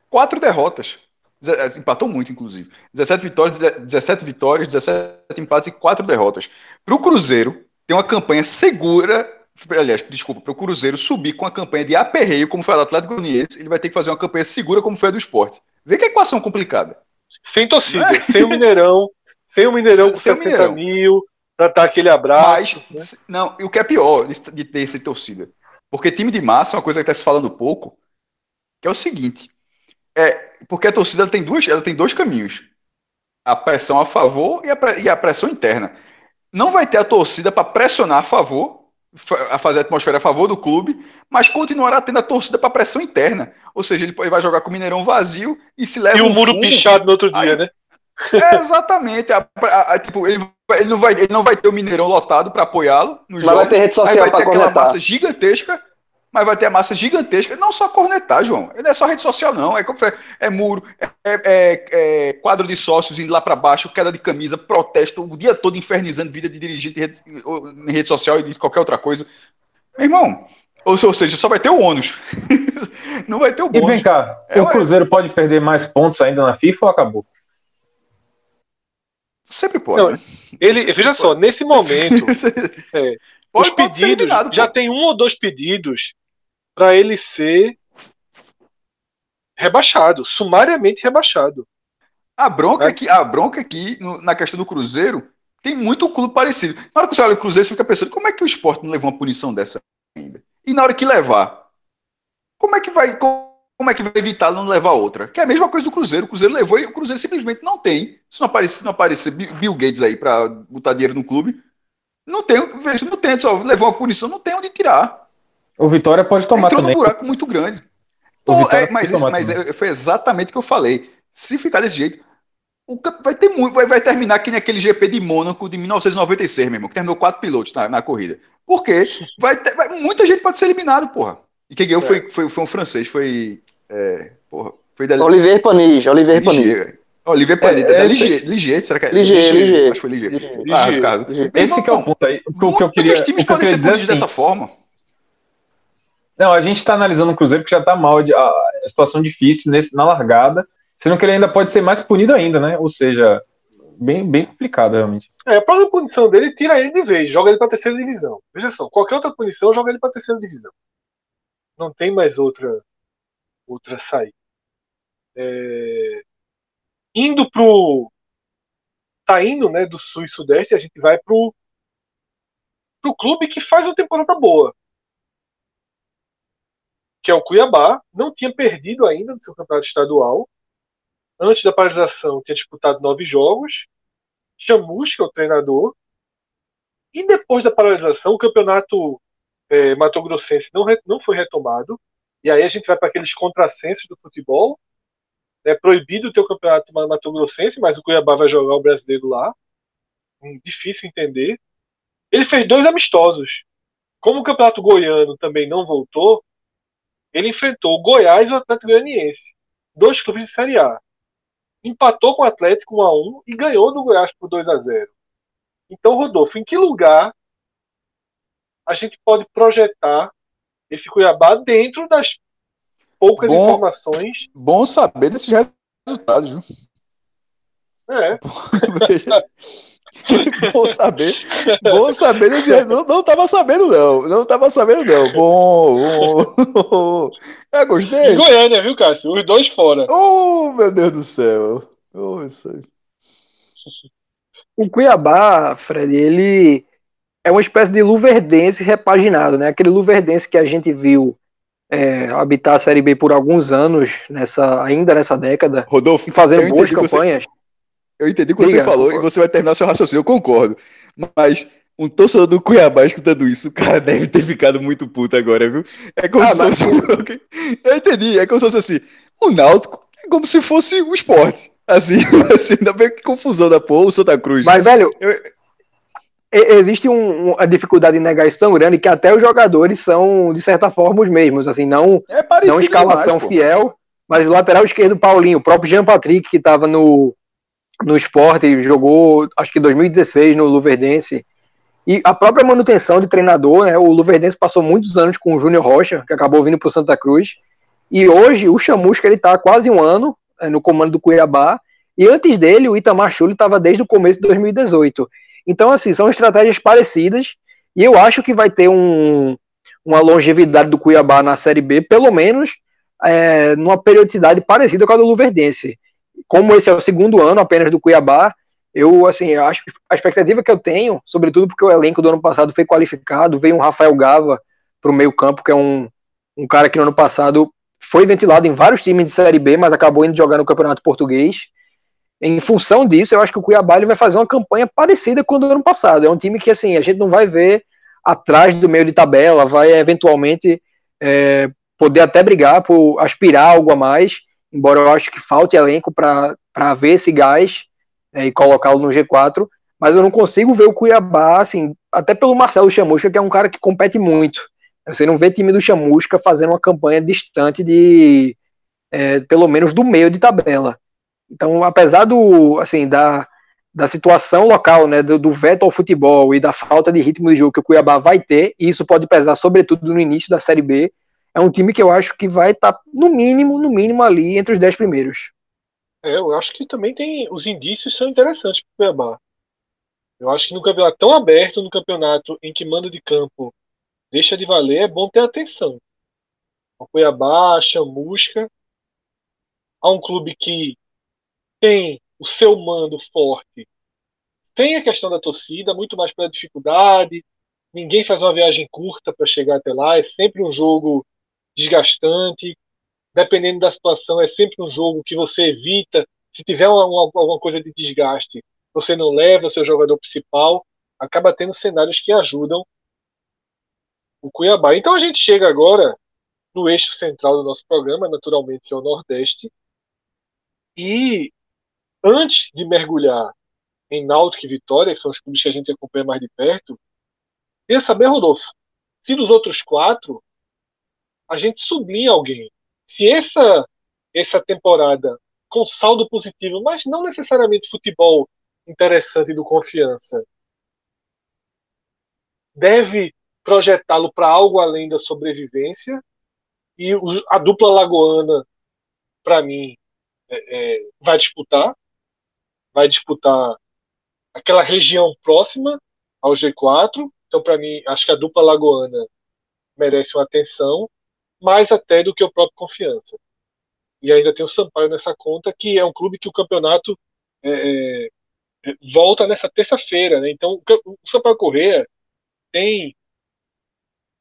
quatro derrotas. Eh, Empatou muito, inclusive. 17 vitórias, 17 vitórias, 17 empates e quatro derrotas. Para o Cruzeiro ter uma campanha segura, aliás, desculpa, para o Cruzeiro subir com a campanha de aperreio, como foi a do Atlético Goianiense, ele vai ter que fazer uma campanha segura, como foi a do Sport. Vê que equação complicada. Sem torcida, É. sem o Mineirão, sem o Mineirão com Sem o 60 Mineirão. mil, pra dar aquele abraço. Mas, né? não, e o que é pior de, de ter essa torcida? Porque time de massa é uma coisa que está se falando pouco, que é o seguinte, é, porque a torcida tem, duas, ela tem dois caminhos, a pressão a favor e a, e a pressão interna. Não vai ter a torcida para pressionar a favor, fa- a fazer a atmosfera a favor do clube, mas continuará tendo a torcida para pressão interna. Ou seja, ele, vai jogar com o Mineirão vazio e se leva E o um muro fumo, pichado no outro dia, Aí- né? (laughs) é, exatamente. A- a- a- tipo, ele, ele não vai, ele não vai ter o Mineirão lotado para apoiá-lo nos Mas vai jogos. ter rede social vai pra ter aquela cornetar. massa gigantesca, mas vai ter a massa gigantesca. Não só cornetar, João. Não é só rede social, não. É, é muro, é, é- é quadro de sócios indo lá para baixo, queda de camisa, protesto, o dia todo infernizando vida de dirigente em rede, em rede social e de qualquer outra coisa. Meu irmão, ou, ou seja, só vai ter o ônus. (laughs) não vai ter o E bônus. vem cá, É, o. Cruzeiro pode perder mais pontos ainda na FIFA ou acabou? Sempre pode. Não, né? Ele, veja pode. só, nesse momento, (laughs) é, Pode, os pode pedidos, já pô. tem um ou dois pedidos para ele ser rebaixado, sumariamente rebaixado. A bronca É. aqui, a bronca aqui na questão do Cruzeiro tem muito clube parecido. Na hora que você olha o Cruzeiro, você fica pensando, como é que o esporte não levou uma punição dessa ainda? E na hora que levar, como é que vai, como é que vai evitar não levar outra? Que é a mesma coisa do Cruzeiro. O Cruzeiro levou e o Cruzeiro simplesmente não tem. Se não aparecer, se não aparecer Bi- Bill Gates aí para botar dinheiro no clube, não tem, veja, não tem, só levou uma punição, não tem onde tirar. O Vitória pode tomar Entrou também. num buraco muito grande. Então, é, mas tomar mas é- foi exatamente o que eu falei. Se ficar desse jeito, o vai ter muito, vai, vai terminar que nem aquele GP de Mônaco de 1996, meu irmão, que terminou quatro pilotos na, na corrida. Por quê? Vai ter- vai- muita gente pode ser eliminado, porra. E quem ganhou foi, foi, foi um francês, foi. É, porra, foi da Olivier Panis, Olivier Panis. Olivier Panis, É, da esse- Ligier, Ligier, será que é? Ligier, Ligier. Acho que foi. Ligier. Ah. Ricardo. Esse que é o ponto aí. O que, o que eu queria, Muitos o que times podem ser dizer punidos assim, dessa forma. Não, a gente está analisando o Cruzeiro que já está mal, de, a, situação difícil nesse, na largada, sendo que ele ainda pode ser mais punido ainda, né? Ou seja, bem, bem complicado realmente. É, a própria punição dele tira ele de vez, joga ele pra terceira divisão. Veja só, qualquer outra punição joga ele pra terceira divisão. Não tem mais outra outra saída. É, indo pro saindo, né, do sul e sudeste, a gente vai pro pro clube que faz uma temporada boa. Que é o Cuiabá, não tinha perdido ainda no seu campeonato estadual. Antes da paralisação, tinha disputado nove jogos. Chamusca, o treinador. E depois da paralisação, o campeonato é, Mato Grossense não, re- não foi retomado. E aí a gente vai para aqueles contrassensos do futebol. É proibido o campeonato ma- Mato Grossense, mas o Cuiabá vai jogar o brasileiro lá. Hum, Difícil entender. Ele fez dois amistosos. Como o campeonato goiano também não voltou, ele enfrentou o Goiás e o Atlético Goianiense. Dois clubes de Série A empatou com o Atlético 1 a 1 e ganhou do Goiás por 2 a 0. Então, Rodolfo, em que lugar a gente pode projetar esse Cuiabá dentro das poucas Bom. informações? Bom saber desses resultados, viu? É, (laughs) bom saber. Bom saber desse resultado. Não, não tava sabendo, não. Não tava sabendo, não. Bom. bom. Eu em gostei. Goiânia, viu, Cássio? Os dois fora. Oh, meu Deus do céu. Oh, isso aí. O Cuiabá, Fred, ele é uma espécie de luverdense repaginado, né? Aquele luverdense que a gente viu é, habitar a Série B por alguns anos, nessa, ainda nessa década, Rodolfo, e fazendo boas que você- campanhas. eu entendi o que você falou e você vai terminar seu raciocínio, eu concordo. Mas um torcedor do Cuiabá escutando isso, o cara deve ter ficado muito puto agora, viu? É como Ah, se mas- fosse. (laughs) Eu entendi, é como se fosse assim. O Náutico é como se fosse o esporte. Assim, (laughs) assim ainda bem que confusão da porra, o Santa Cruz. Mas, velho, Eu- existe um- uma dificuldade em negar isso tão grande que até os jogadores são, de certa forma, os mesmos. Assim, não, É não escalação demais, fiel, mas o lateral esquerdo, Paulinho, o próprio Jean Patrick, que estava no, no esporte, jogou acho que em 2016 no Luverdense. E a própria manutenção de treinador, né? O Luverdense passou muitos anos com o Júnior Rocha, que acabou vindo para o Santa Cruz. E hoje o Chamusca ele está quase um ano eh, no comando do Cuiabá. E antes dele, o Itamar Chuli estava desde o começo de 2018. Então, assim, são estratégias parecidas. E eu acho que vai ter um, uma longevidade do Cuiabá na Série B, pelo menos é, numa periodicidade parecida com a do Luverdense. Como esse é o segundo ano apenas do Cuiabá, eu assim, acho a expectativa que eu tenho, sobretudo porque o elenco do ano passado foi qualificado, veio um Rafael Gava para o meio-campo, que é um, um cara que no ano passado foi ventilado em vários times de Série B, mas acabou indo jogar no Campeonato Português. Em função disso, eu acho que o Cuiabá ele vai fazer uma campanha parecida com a do ano passado. É um time que assim a gente não vai ver atrás do meio de tabela, vai eventualmente é, poder até brigar por aspirar algo a mais, embora eu acho que falte elenco para ver esse gás é, e colocá-lo no G4, mas eu não consigo ver o Cuiabá, assim, até pelo Marcelo Chamusca, que é um cara que compete muito. Você não vê time do Chamusca fazendo uma campanha distante de, é, pelo menos, do meio de tabela. Então, apesar do, assim, da, da situação local, né, do, do veto ao futebol e da falta de ritmo de jogo que o Cuiabá vai ter, e isso pode pesar sobretudo no início da Série B, é um time que eu acho que vai estar, tá, no mínimo, no mínimo ali entre os dez primeiros. É, eu acho que também tem. Os indícios são interessantes para o Cuiabá. Eu acho que no campeonato tão aberto, no campeonato em que mando de campo deixa de valer, é bom ter atenção. O Cuiabá, a Chamusca, há um clube que tem o seu mando forte, tem a questão da torcida, muito mais pela dificuldade. Ninguém faz uma viagem curta para chegar até lá, é sempre um jogo desgastante. Dependendo da situação, é sempre um jogo que você evita. Se tiver uma, uma, alguma coisa de desgaste, você não leva o seu jogador principal. Acaba tendo cenários que ajudam o Cuiabá. Então a gente chega agora no eixo central do nosso programa, naturalmente, que é o Nordeste. E antes de mergulhar em Náutico e Vitória, que são os clubes que a gente acompanha mais de perto, queria saber, Rodolfo, se dos outros quatro a gente sublinha alguém. Se essa, essa temporada com saldo positivo, mas não necessariamente futebol interessante do confiança, deve projetá-lo para algo além da sobrevivência. E a dupla lagoana, para mim, é, é, vai disputar. Vai disputar aquela região próxima ao G4. Então, para mim, acho que a dupla lagoana merece uma atenção, mais até do que o próprio Confiança. E ainda tem o Sampaio nessa conta, que é um clube que o campeonato é, é volta nessa terça-feira. Né? Então, o Sampaio Correia tem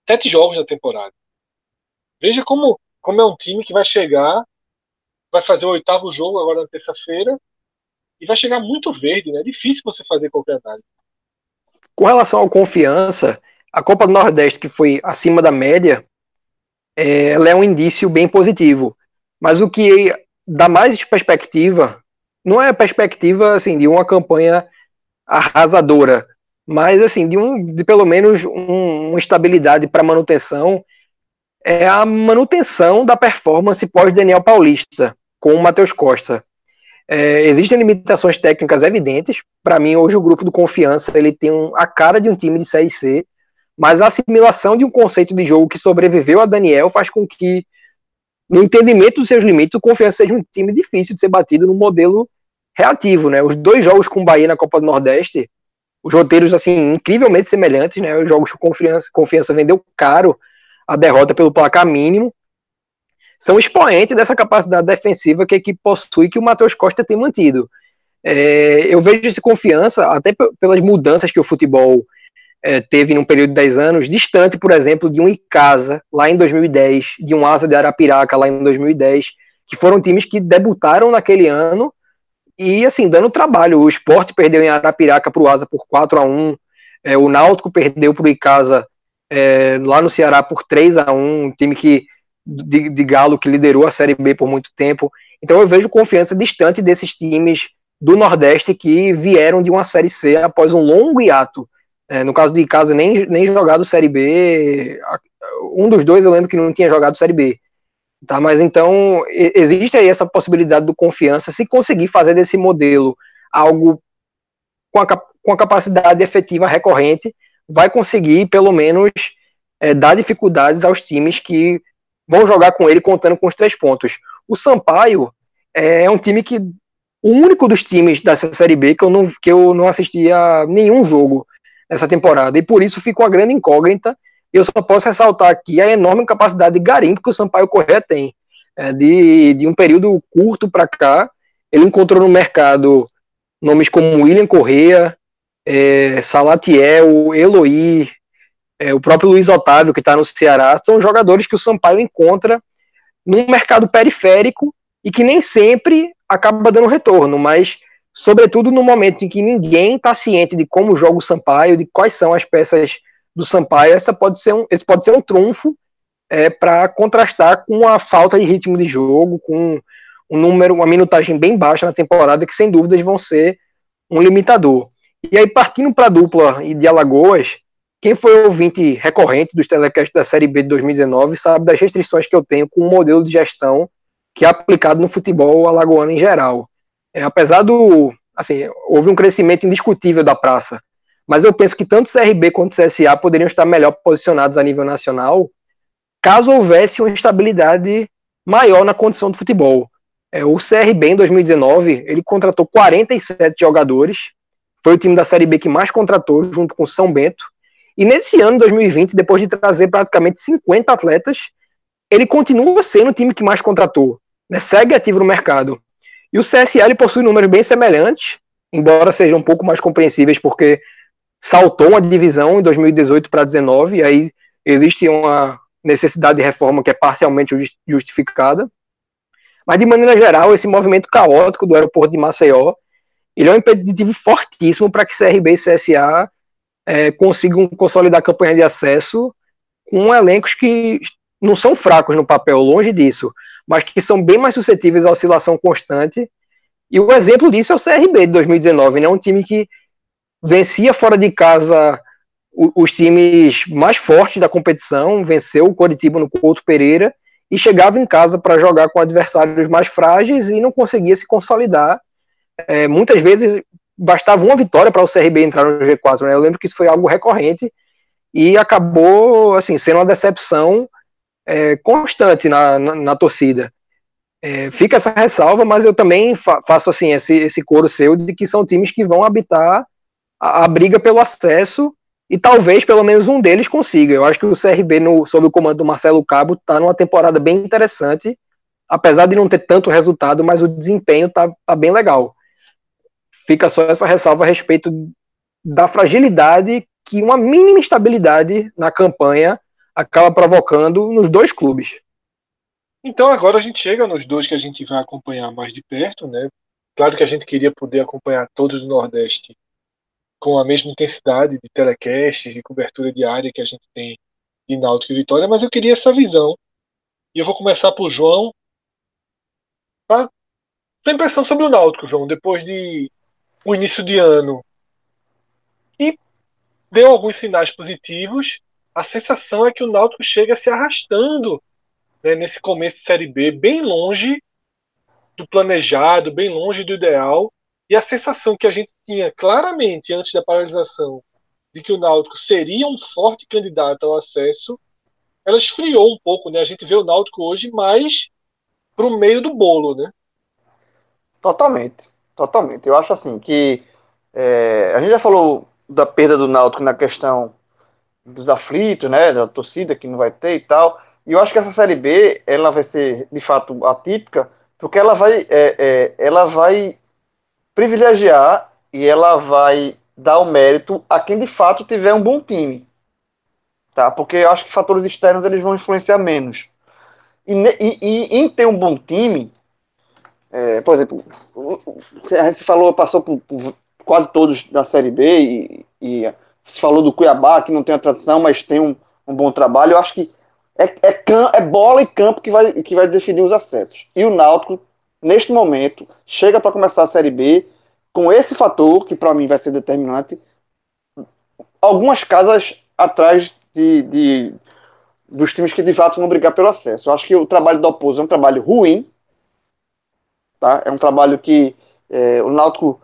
sete jogos na temporada. Veja como, como é um time que vai chegar, vai fazer o oitavo jogo agora na terça-feira e vai chegar muito verde, né? É difícil você fazer qualquer análise. Com relação ao confiança, a Copa do Nordeste, que foi acima da média, é, ela é um indício bem positivo. Mas o que dá mais perspectiva não é a perspectiva assim, de uma campanha arrasadora, mas assim, de, um, de pelo menos um, uma estabilidade para manutenção, é a manutenção da performance pós-Daniel Paulista, com o Matheus Costa. É, existem limitações técnicas evidentes. Para mim, hoje o grupo do Confiança ele tem um, a cara de um time de Série C, mas a assimilação de um conceito de jogo que sobreviveu a Daniel faz com que, no entendimento dos seus limites, o Confiança seja um time difícil de ser batido no modelo reativo. Né? Os dois jogos com o Bahia na Copa do Nordeste os roteiros, assim, incrivelmente semelhantes, né? Os jogos com confiança, confiança vendeu caro a derrota pelo placar mínimo. São expoentes dessa capacidade defensiva que a equipe possui que o Matheus Costa tem mantido. É, eu vejo esse confiança, até pelas mudanças que o futebol é, teve num período de 10 anos, distante, por exemplo, de um Icasa, lá em 2010, de um Asa de Arapiraca, lá em 2010, que foram times que debutaram naquele ano e assim, dando trabalho. O esporte perdeu em Arapiraca para o Asa por 4 a 1 é, o Náutico perdeu para o Icasa é, lá no Ceará por 3 a 1 um time que, de, de, Galo que liderou a Série B por muito tempo. Então eu vejo confiança distante desses times do Nordeste que vieram de uma Série C após um longo hiato. É, no caso de Icasa, nem, nem jogado Série B. Um dos dois eu lembro que não tinha jogado Série B. Tá? Mas então existe aí essa possibilidade do confiança se conseguir fazer desse modelo algo com a, com a capacidade efetiva recorrente, vai conseguir pelo menos é, dar dificuldades aos times que vão jogar com ele contando com os três pontos. O Sampaio é um time que o único dos times dessa série B que eu não que eu não assisti a nenhum jogo nessa temporada e por isso ficou a grande incógnita eu só posso ressaltar aqui a enorme capacidade de garimpo que o Sampaio Corrêa tem. É, de, de um período curto para cá, ele encontrou no mercado nomes como William Corrêa, é, Salatiel, Eloy, é, o próprio Luiz Otávio, que está no Ceará, são jogadores que o Sampaio encontra num mercado periférico e que nem sempre acaba dando retorno, mas sobretudo no momento em que ninguém está ciente de como joga o Sampaio, de quais são as peças do Sampaio, essa pode ser um, esse pode ser um trunfo é, para contrastar com a falta de ritmo de jogo, com um número, uma minutagem bem baixa na temporada, que sem dúvidas vão ser um limitador. E aí, partindo para a dupla e de Alagoas, quem foi ouvinte recorrente dos telecasts da Série B de 2019 sabe das restrições que eu tenho com o modelo de gestão que é aplicado no futebol alagoano em geral. É, apesar do. Assim, houve um crescimento indiscutível da praça mas eu penso que tanto CRB quanto CSA poderiam estar melhor posicionados a nível nacional caso houvesse uma estabilidade maior na condição do futebol. É, o CRB em 2019 ele contratou 47 jogadores, foi o time da Série B que mais contratou, junto com São Bento. E nesse ano, 2020, depois de trazer praticamente 50 atletas, ele continua sendo o time que mais contratou, né, segue ativo no mercado. E o CSA ele possui números bem semelhantes, embora sejam um pouco mais compreensíveis, porque saltou uma divisão em 2018 para 2019, e aí existe uma necessidade de reforma que é parcialmente justificada. Mas, de maneira geral, esse movimento caótico do aeroporto de Maceió, ele é um impeditivo fortíssimo para que CRB e CSA é, consigam consolidar a campanha de acesso com elencos que não são fracos no papel, longe disso, mas que são bem mais suscetíveis à oscilação constante E o exemplo disso é o CRB de 2019, né? Um time que vencia fora de casa os times mais fortes da competição, venceu o Coritiba no Couto Pereira e chegava em casa para jogar com adversários mais frágeis e não conseguia se consolidar. É, muitas vezes bastava uma vitória para o CRB entrar no G4, né? Eu lembro que isso foi algo recorrente e acabou assim sendo uma decepção é, constante na, na, na torcida. É, fica essa ressalva, mas eu também fa faço assim esse, esse coro seu de que são times que vão habitar a, a, briga pelo acesso e talvez pelo menos um deles consiga. Eu acho que o CRB, no, sob o comando do Marcelo Cabo, está numa temporada bem interessante, apesar de não ter tanto resultado, mas o desempenho está tá bem legal. Fica só essa ressalva a respeito da fragilidade que uma mínima instabilidade na campanha acaba provocando nos dois clubes. Então agora a gente chega nos dois que a gente vai acompanhar mais de perto, né? Claro que a gente queria poder acompanhar todos do Nordeste com a mesma intensidade de telecasts e cobertura diária que a gente tem de Náutico e Vitória, mas eu queria essa visão. E eu vou começar por João. A sua impressão sobre o Náutico, João, depois de o início de ano e deu alguns sinais positivos, a sensação é que o Náutico chega se arrastando né, nesse começo de Série B, bem longe do planejado, bem longe do ideal. E a sensação que a gente tinha claramente antes da paralisação de que o Náutico seria um forte candidato ao acesso, ela esfriou um pouco, né? A gente vê o Náutico hoje mais para o meio do bolo, né? Totalmente, totalmente. Eu acho assim que é, a gente já falou da perda do Náutico na questão dos aflitos, né? Da torcida que não vai ter e tal. E eu acho que essa série B ela vai ser de fato atípica, porque ela vai, é, é, ela vai privilegiar e ela vai dar o mérito a quem de fato tiver um bom time, tá? Porque eu acho que fatores externos eles vão influenciar menos. E, e, e em ter um bom time, é, por exemplo, a gente falou, passou por, por, quase todos da série B e, e se falou do Cuiabá que não tem a tradição, mas tem um, um bom trabalho. Eu acho que é, é, é, bola e campo que vai, que vai definir os acessos. E o Náutico, neste momento, chega para começar a Série B com esse fator, que para mim vai ser determinante, algumas casas atrás de, de, dos times que de fato vão brigar pelo acesso. Eu acho que o trabalho do Oposo é um trabalho ruim, tá? é um trabalho que é, o Náutico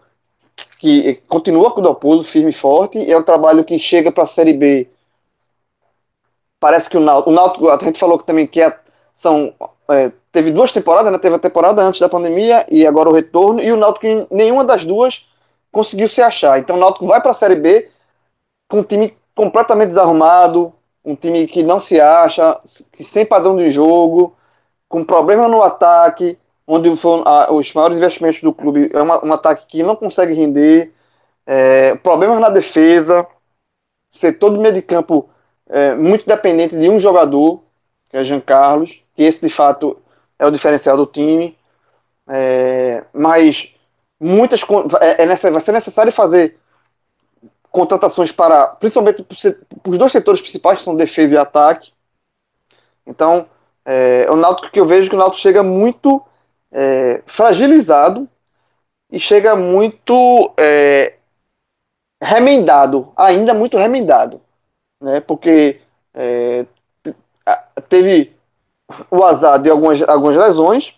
que continua com o Dalpozo firme e forte, é um trabalho que chega para a Série B parece que o Náutico, o Náutico a gente falou também que é, são é, teve duas temporadas, né? Teve a temporada antes da pandemia e agora o retorno e o Náutico nenhuma das duas conseguiu se achar. Então o Náutico vai para a Série B com um time completamente desarrumado, um time que não se acha, que sem padrão de jogo, com problema no ataque, onde foram a, os maiores investimentos do clube é uma, um ataque que não consegue render, é, problemas na defesa, setor do meio de campo é, muito dependente de um jogador, que é Jean Carlos, que esse de fato é o diferencial do time. É, mas muitas é, é vai ser necessário fazer contratações para, principalmente para os dois setores principais, que são defesa e ataque. Então, é, o Náutico que eu vejo que o Náutico chega muito é, fragilizado e chega muito é, remendado, ainda muito remendado né? Porque é, teve o azar de algumas, algumas lesões,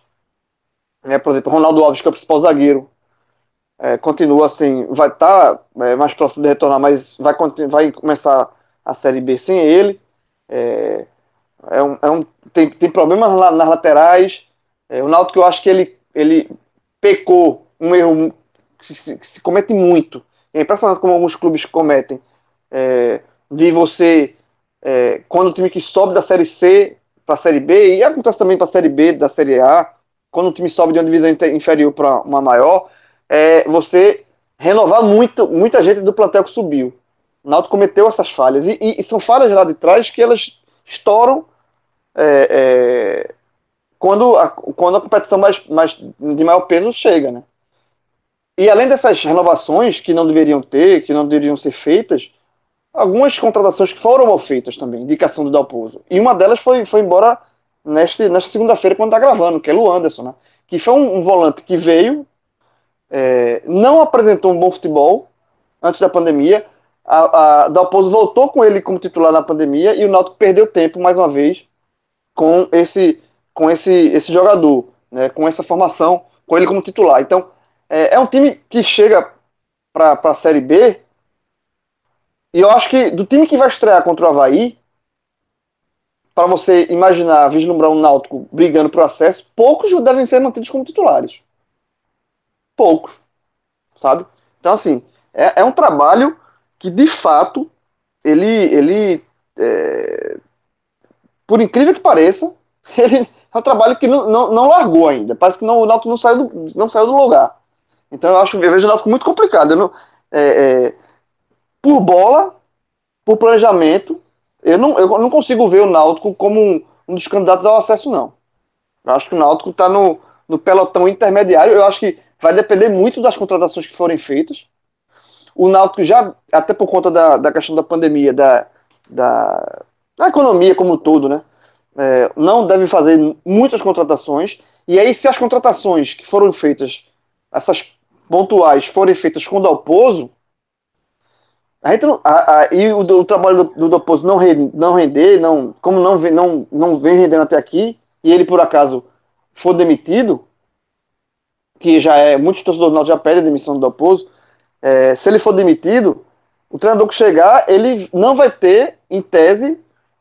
né? Por exemplo, Ronaldo Alves, que é o principal zagueiro, é, continua assim, vai estar tá, é, mais próximo de retornar, mas vai, vai começar a Série B sem ele. É, é um, é um, tem, tem problemas lá nas laterais. É, o Náutico, eu acho que ele, ele pecou um erro que se, que se comete muito. É impressionante como alguns clubes cometem. É, de você, é, quando o time que sobe da Série C para a Série B, e acontece também para a Série B da Série A, quando o time sobe de uma divisão inferior para uma maior, é você renovar muito, muita gente do plantel que subiu. O Náutico cometeu essas falhas, e, e, e, são falhas lá de trás que elas estouram é, é, quando, a, quando a competição mais, mais, de maior peso chega, né? E além dessas renovações que não deveriam ter, que não deveriam ser feitas, algumas contratações que foram mal feitas também, indicação do Dalpozo. E uma delas foi, foi embora neste, nesta segunda-feira, quando está gravando, que é o Anderson, né? Que foi um, um, volante que veio, é, não apresentou um bom futebol antes da pandemia. A, a Dalpozo voltou com ele como titular na pandemia e o Náutico perdeu tempo mais uma vez com esse com esse, esse jogador, né, com essa formação, com ele como titular. Então, é, é um time que chega para a Série B e eu acho que do time que vai estrear contra o Havaí, para você imaginar, vislumbrar um Náutico brigando por acesso, poucos devem ser mantidos como titulares. Poucos. Sabe? Então, assim, é, é um trabalho que, de fato, ele, ele é, por incrível que pareça, (laughs) ele é um trabalho que não, não, não largou ainda. Parece que não, o Náutico não saiu, do, não saiu do lugar. Então, eu acho eu vejo o Náutico muito complicado. Não, é, é, por bola, por planejamento, eu não, eu não consigo ver o Náutico como um, um dos candidatos ao acesso, não. Eu acho que o Náutico está no, no pelotão intermediário. Eu acho que vai depender muito das contratações que forem feitas. O Náutico já, até por conta da, da questão da pandemia, da, da, da economia como um todo, né? É, não deve fazer muitas contratações. E aí, se as contratações que foram feitas, essas pontuais, forem feitas com o Dalpozo, a gente a, a, e o, o, trabalho do, do Dalpozo não, re, não render, não, como não vem, não, não vem rendendo até aqui, e ele por acaso for demitido, que já é, muitos torcedores do já pedem a demissão do Dalpozo, é, se ele for demitido, o treinador que chegar, ele não vai ter, em tese,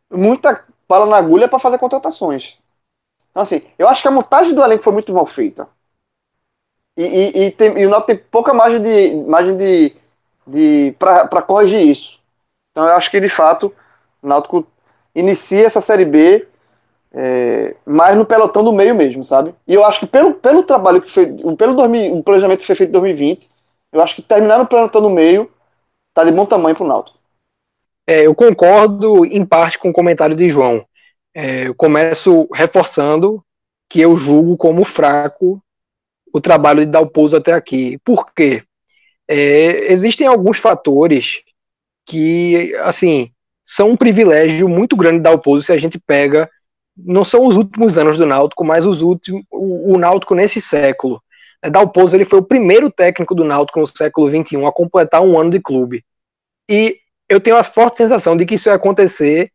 muita bala na agulha para fazer contratações. Então, assim, eu acho que a montagem do elenco foi muito mal feita. E, e, e, tem, e o Náutico tem pouca margem de, margem de, de para corrigir isso. Então, eu acho que, de fato, o Náutico inicia essa Série B é, mais no pelotão do meio mesmo, sabe? E eu acho que pelo, pelo trabalho que foi, pelo 2000, o planejamento que foi feito em 2020, eu acho que terminar no pelotão do meio tá de bom tamanho pro Náutico. É, eu concordo em parte com o comentário de João. É, eu começo reforçando que eu julgo como fraco o trabalho de Dalpozo até aqui. Por quê? É, existem alguns fatores que, assim, são um privilégio muito grande de Dalpozo se a gente pega não são os últimos anos do Náutico, mas os últimos, o, o Náutico nesse século. É, Dalpozo ele foi o primeiro técnico do Náutico no século XXI a completar um ano de clube. E eu tenho a forte sensação de que isso ia acontecer,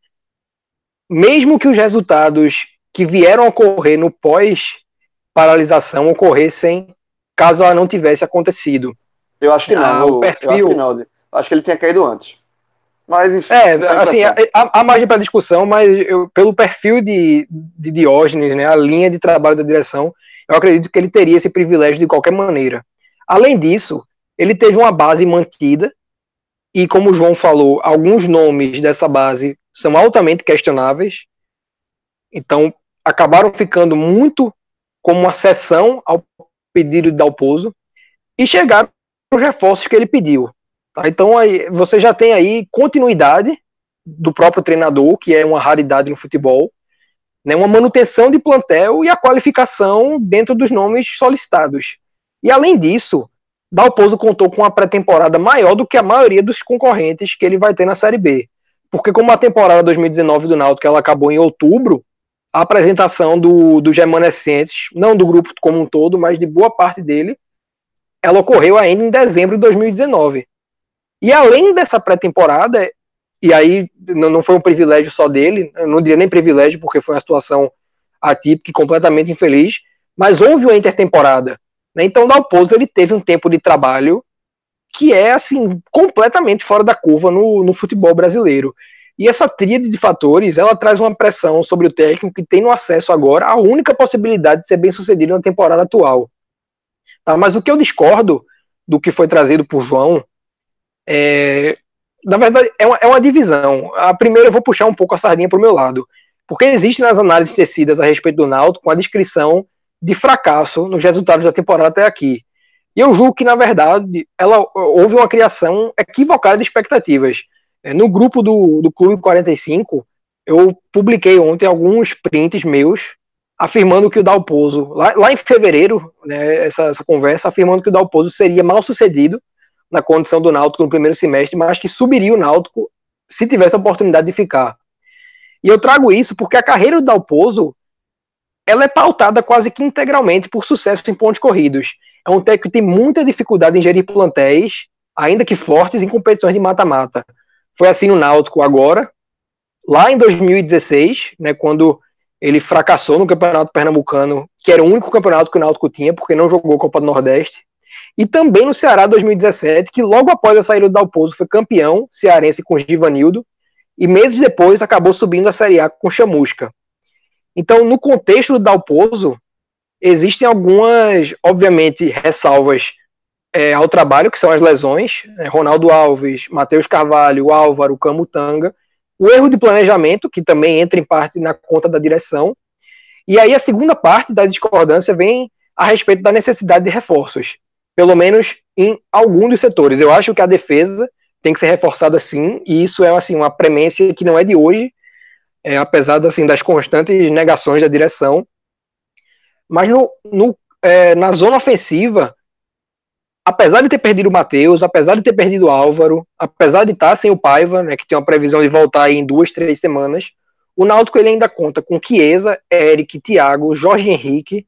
mesmo que os resultados que vieram a ocorrer no pós-paralisação ocorressem caso ela não tivesse acontecido. Eu acho que não. Ah, o perfil... Acho que não. Acho que ele tinha caído antes. Mas, enfim, é, assim, há, margem para discussão, mas eu, pelo perfil de, de Diógenes, né, a linha de trabalho da direção, eu acredito que ele teria esse privilégio de qualquer maneira. Além disso, ele teve uma base mantida, e como o João falou, alguns nomes dessa base são altamente questionáveis, então acabaram ficando muito como uma sessão ao pedido de Dalpozo, e chegaram os reforços que ele pediu. Tá? Então aí, você já tem aí continuidade do próprio treinador, que é uma raridade no futebol, né, uma manutenção de plantel e a qualificação dentro dos nomes solicitados. E além disso, Dalpozo contou com uma pré-temporada maior do que a maioria dos concorrentes que ele vai ter na Série B. Porque como a temporada 2019 do Náutico ela acabou em outubro, a apresentação do, dos remanescentes, não do grupo como um todo, mas de boa parte dele, ela ocorreu ainda em dezembro de 2019. E além dessa pré-temporada, e aí não foi um privilégio só dele, não diria nem privilégio, porque foi uma situação atípica e completamente infeliz, mas houve uma intertemporada. Né? Então, o Dalpozo ele teve um tempo de trabalho que é assim completamente fora da curva no, no futebol brasileiro. E essa tríade de fatores, ela traz uma pressão sobre o técnico que tem no acesso agora à única possibilidade de ser bem sucedido na temporada atual. Tá? Mas o que eu discordo do que foi trazido por João é, na verdade, é uma, é uma divisão. A primeira eu vou puxar um pouco a sardinha para o meu lado. Porque existe nas análises tecidas a respeito do Náutico a descrição de fracasso nos resultados da temporada até aqui. E eu julgo que, na verdade, ela, houve uma criação equivocada de expectativas. É, no grupo do, do Clube 45, eu publiquei ontem alguns prints meus afirmando que o Dalpozo, lá, lá em fevereiro, né, essa, essa conversa, afirmando que o Dalpozo seria mal sucedido na condição do Náutico no primeiro semestre, mas que subiria o Náutico se tivesse a oportunidade de ficar. E eu trago isso porque a carreira do Dalpozo ela é pautada quase que integralmente por sucesso em pontos corridos. é um técnico que tem muita dificuldade em gerir plantéis, ainda que fortes, em competições de mata-mata. Foi assim no Náutico agora, lá em 2016, né, quando ele fracassou no Campeonato Pernambucano, que era o único campeonato que o Náutico tinha, porque não jogou Copa do Nordeste, e também no Ceará 2017, que logo após a saída do Dalpozo foi campeão cearense com o Givanildo, e meses depois acabou subindo a Série A com Chamusca. Então, no contexto do Dalpozo, existem algumas, obviamente, ressalvas é, ao trabalho, que são as lesões, né, Ronaldo Alves, Matheus Carvalho, Álvaro, Camutanga, o erro de planejamento, que também entra em parte na conta da direção, e aí a segunda parte da discordância vem a respeito da necessidade de reforços, pelo menos em algum dos setores. Eu acho que a defesa tem que ser reforçada sim, e isso é assim uma premência que não é de hoje, é, apesar assim, das constantes negações da direção. Mas no, no é, na zona ofensiva, apesar de ter perdido o Matheus, apesar de ter perdido o Álvaro, apesar de estar sem o Paiva, né, que tem uma previsão de voltar em duas, três semanas, o Náutico ele ainda conta com Chiesa, Eric, Thiago, Jorge Henrique,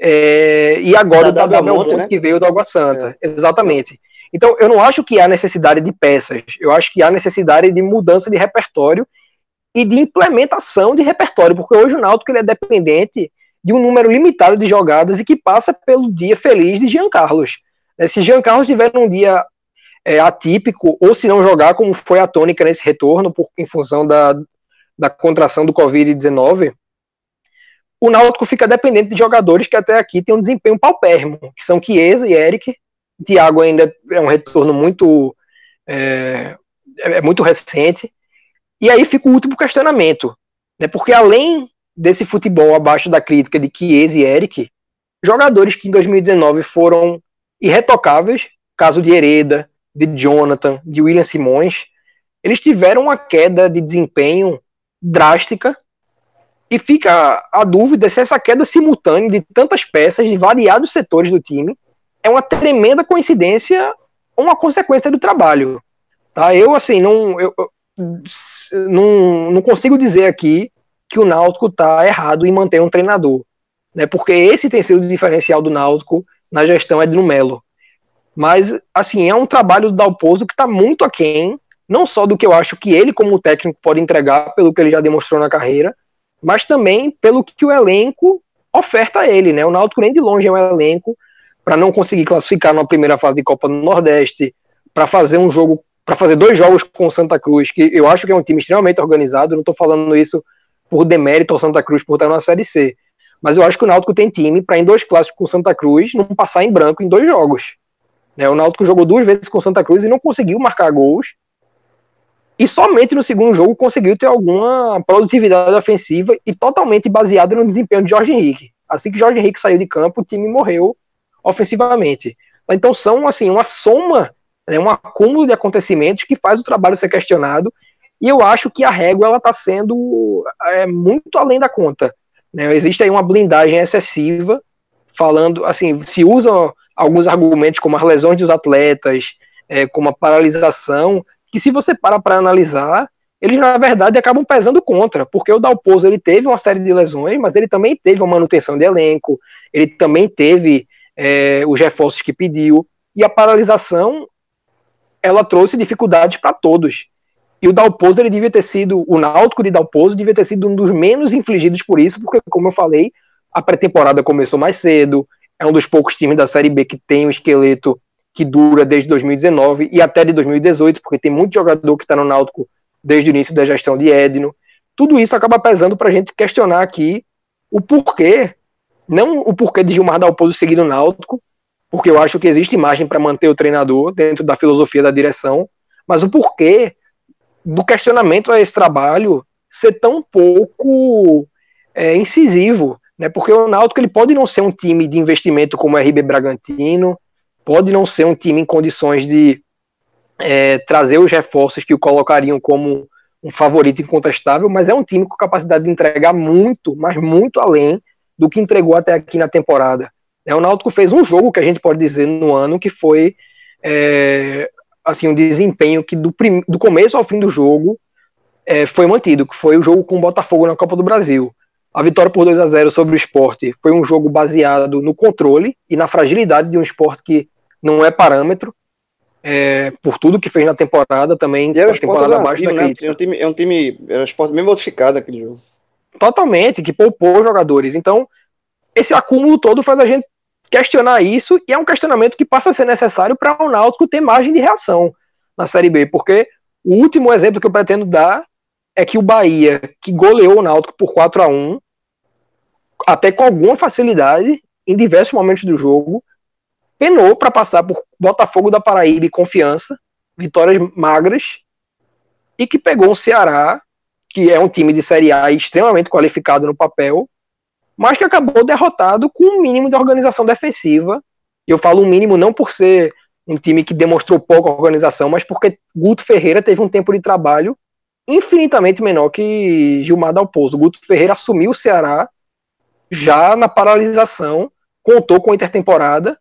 é, e agora Da o Gabriel Monte, né? que veio do Água Santa. Exatamente. Então, eu não acho que há necessidade de peças, eu acho que há necessidade de mudança de repertório e de implementação de repertório, porque hoje o Náutico ele é dependente de um número limitado de jogadas e que passa pelo dia feliz de Jean Carlos. Né, Se Jean Carlos tiver um dia é, atípico, ou se não jogar, como foi a tônica nesse retorno, por, em função da, da contração do Covid-19, o Náutico fica dependente de jogadores que até aqui têm um desempenho paupérrimo, que são Chiesa e Eric. Thiago ainda é um retorno muito é, é muito recente. E aí fica o último questionamento, né? Porque além desse futebol abaixo da crítica de Chiesa e Eric, jogadores que em 2019 foram irretocáveis, caso de Hereda, de Jonathan, de William Simões, eles tiveram uma queda de desempenho drástica e fica a dúvida se essa queda simultânea de tantas peças de variados setores do time é uma tremenda coincidência ou uma consequência do trabalho. Tá? Eu, assim, não, eu, não, não consigo dizer aqui que o Náutico está errado em manter um treinador. Né? Porque esse tem sido o diferencial do Náutico na gestão Edno Melo. Mas, assim, é um trabalho do Dalpozo que está muito aquém, não só do que eu acho que ele, como técnico, pode entregar, pelo que ele já demonstrou na carreira, mas também pelo que o elenco oferta a ele. Né? O Náutico nem de longe é um elenco para não conseguir classificar na primeira fase de Copa do Nordeste, para fazer um jogo, para fazer dois jogos com o Santa Cruz, que eu acho que é um time extremamente organizado, não estou falando isso por demérito ao Santa Cruz por estar na Série C, mas eu acho que o Náutico tem time para em dois clássicos com o Santa Cruz não passar em branco em dois jogos. Né? O Náutico jogou duas vezes com o Santa Cruz e não conseguiu marcar gols, e somente no segundo jogo conseguiu ter alguma produtividade ofensiva e totalmente baseada no desempenho de Jorge Henrique. Assim que Jorge Henrique saiu de campo, o time morreu ofensivamente. Então são assim uma soma, né, um acúmulo de acontecimentos que faz o trabalho ser questionado. E eu acho que a régua ela está sendo é, muito além da conta. Né? Existe aí uma blindagem excessiva, falando assim, se usam alguns argumentos como as lesões dos atletas, é, como a paralisação, que se você para para analisar, eles na verdade acabam pesando contra, porque o Dalpozo ele teve uma série de lesões, mas ele também teve uma manutenção de elenco, ele também teve é, os reforços que pediu, e a paralisação ela trouxe dificuldades para todos. E o Dalpozo ele devia ter sido, o Náutico de Dalpozo devia ter sido um dos menos infligidos por isso, porque como eu falei, a pré-temporada começou mais cedo, é um dos poucos times da Série B que tem um esqueleto que dura desde 2019 e até de 2018, porque tem muito jogador que está no Náutico desde o início da gestão de Edno. Tudo isso acaba pesando para a gente questionar aqui o porquê, não o porquê de Gilmar Dalpozo seguir no Náutico, porque eu acho que existe margem para manter o treinador dentro da filosofia da direção, mas o porquê do questionamento a esse trabalho ser tão pouco é, incisivo, né? Porque o Náutico ele pode não ser um time de investimento como o RB Bragantino, pode não ser um time em condições de é, trazer os reforços que o colocariam como um favorito incontestável, mas é um time com capacidade de entregar muito, mas muito além do que entregou até aqui na temporada. É, o Náutico fez um jogo que a gente pode dizer no ano que foi é, assim um desempenho que do, prim, do começo ao fim do jogo é, foi mantido, que foi o jogo com o Botafogo na Copa do Brasil. A vitória por 2 a 0 sobre o esporte foi um jogo baseado no controle e na fragilidade de um esporte que não é parâmetro, é, por tudo que fez na temporada também, E era temporada abaixo da né? crítica. É um time, é um time, era um esporte bem modificado aquele jogo. Totalmente, que poupou jogadores. Então, esse acúmulo todo faz a gente questionar isso, e é um questionamento que passa a ser necessário para o Náutico ter margem de reação na Série B, porque o último exemplo que eu pretendo dar é que o Bahia, que goleou o Náutico por 4 a 1 até com alguma facilidade, em diversos momentos do jogo, penou para passar por Botafogo da Paraíba e Confiança, vitórias magras, e que pegou um Ceará, que é um time de Série A extremamente qualificado no papel, mas que acabou derrotado com um mínimo de organização defensiva. E eu falo um mínimo não por ser um time que demonstrou pouca organização, mas porque Guto Ferreira teve um tempo de trabalho infinitamente menor que Gilmar Dalpozo. Guto Ferreira assumiu o Ceará já na paralisação, contou com a intertemporada,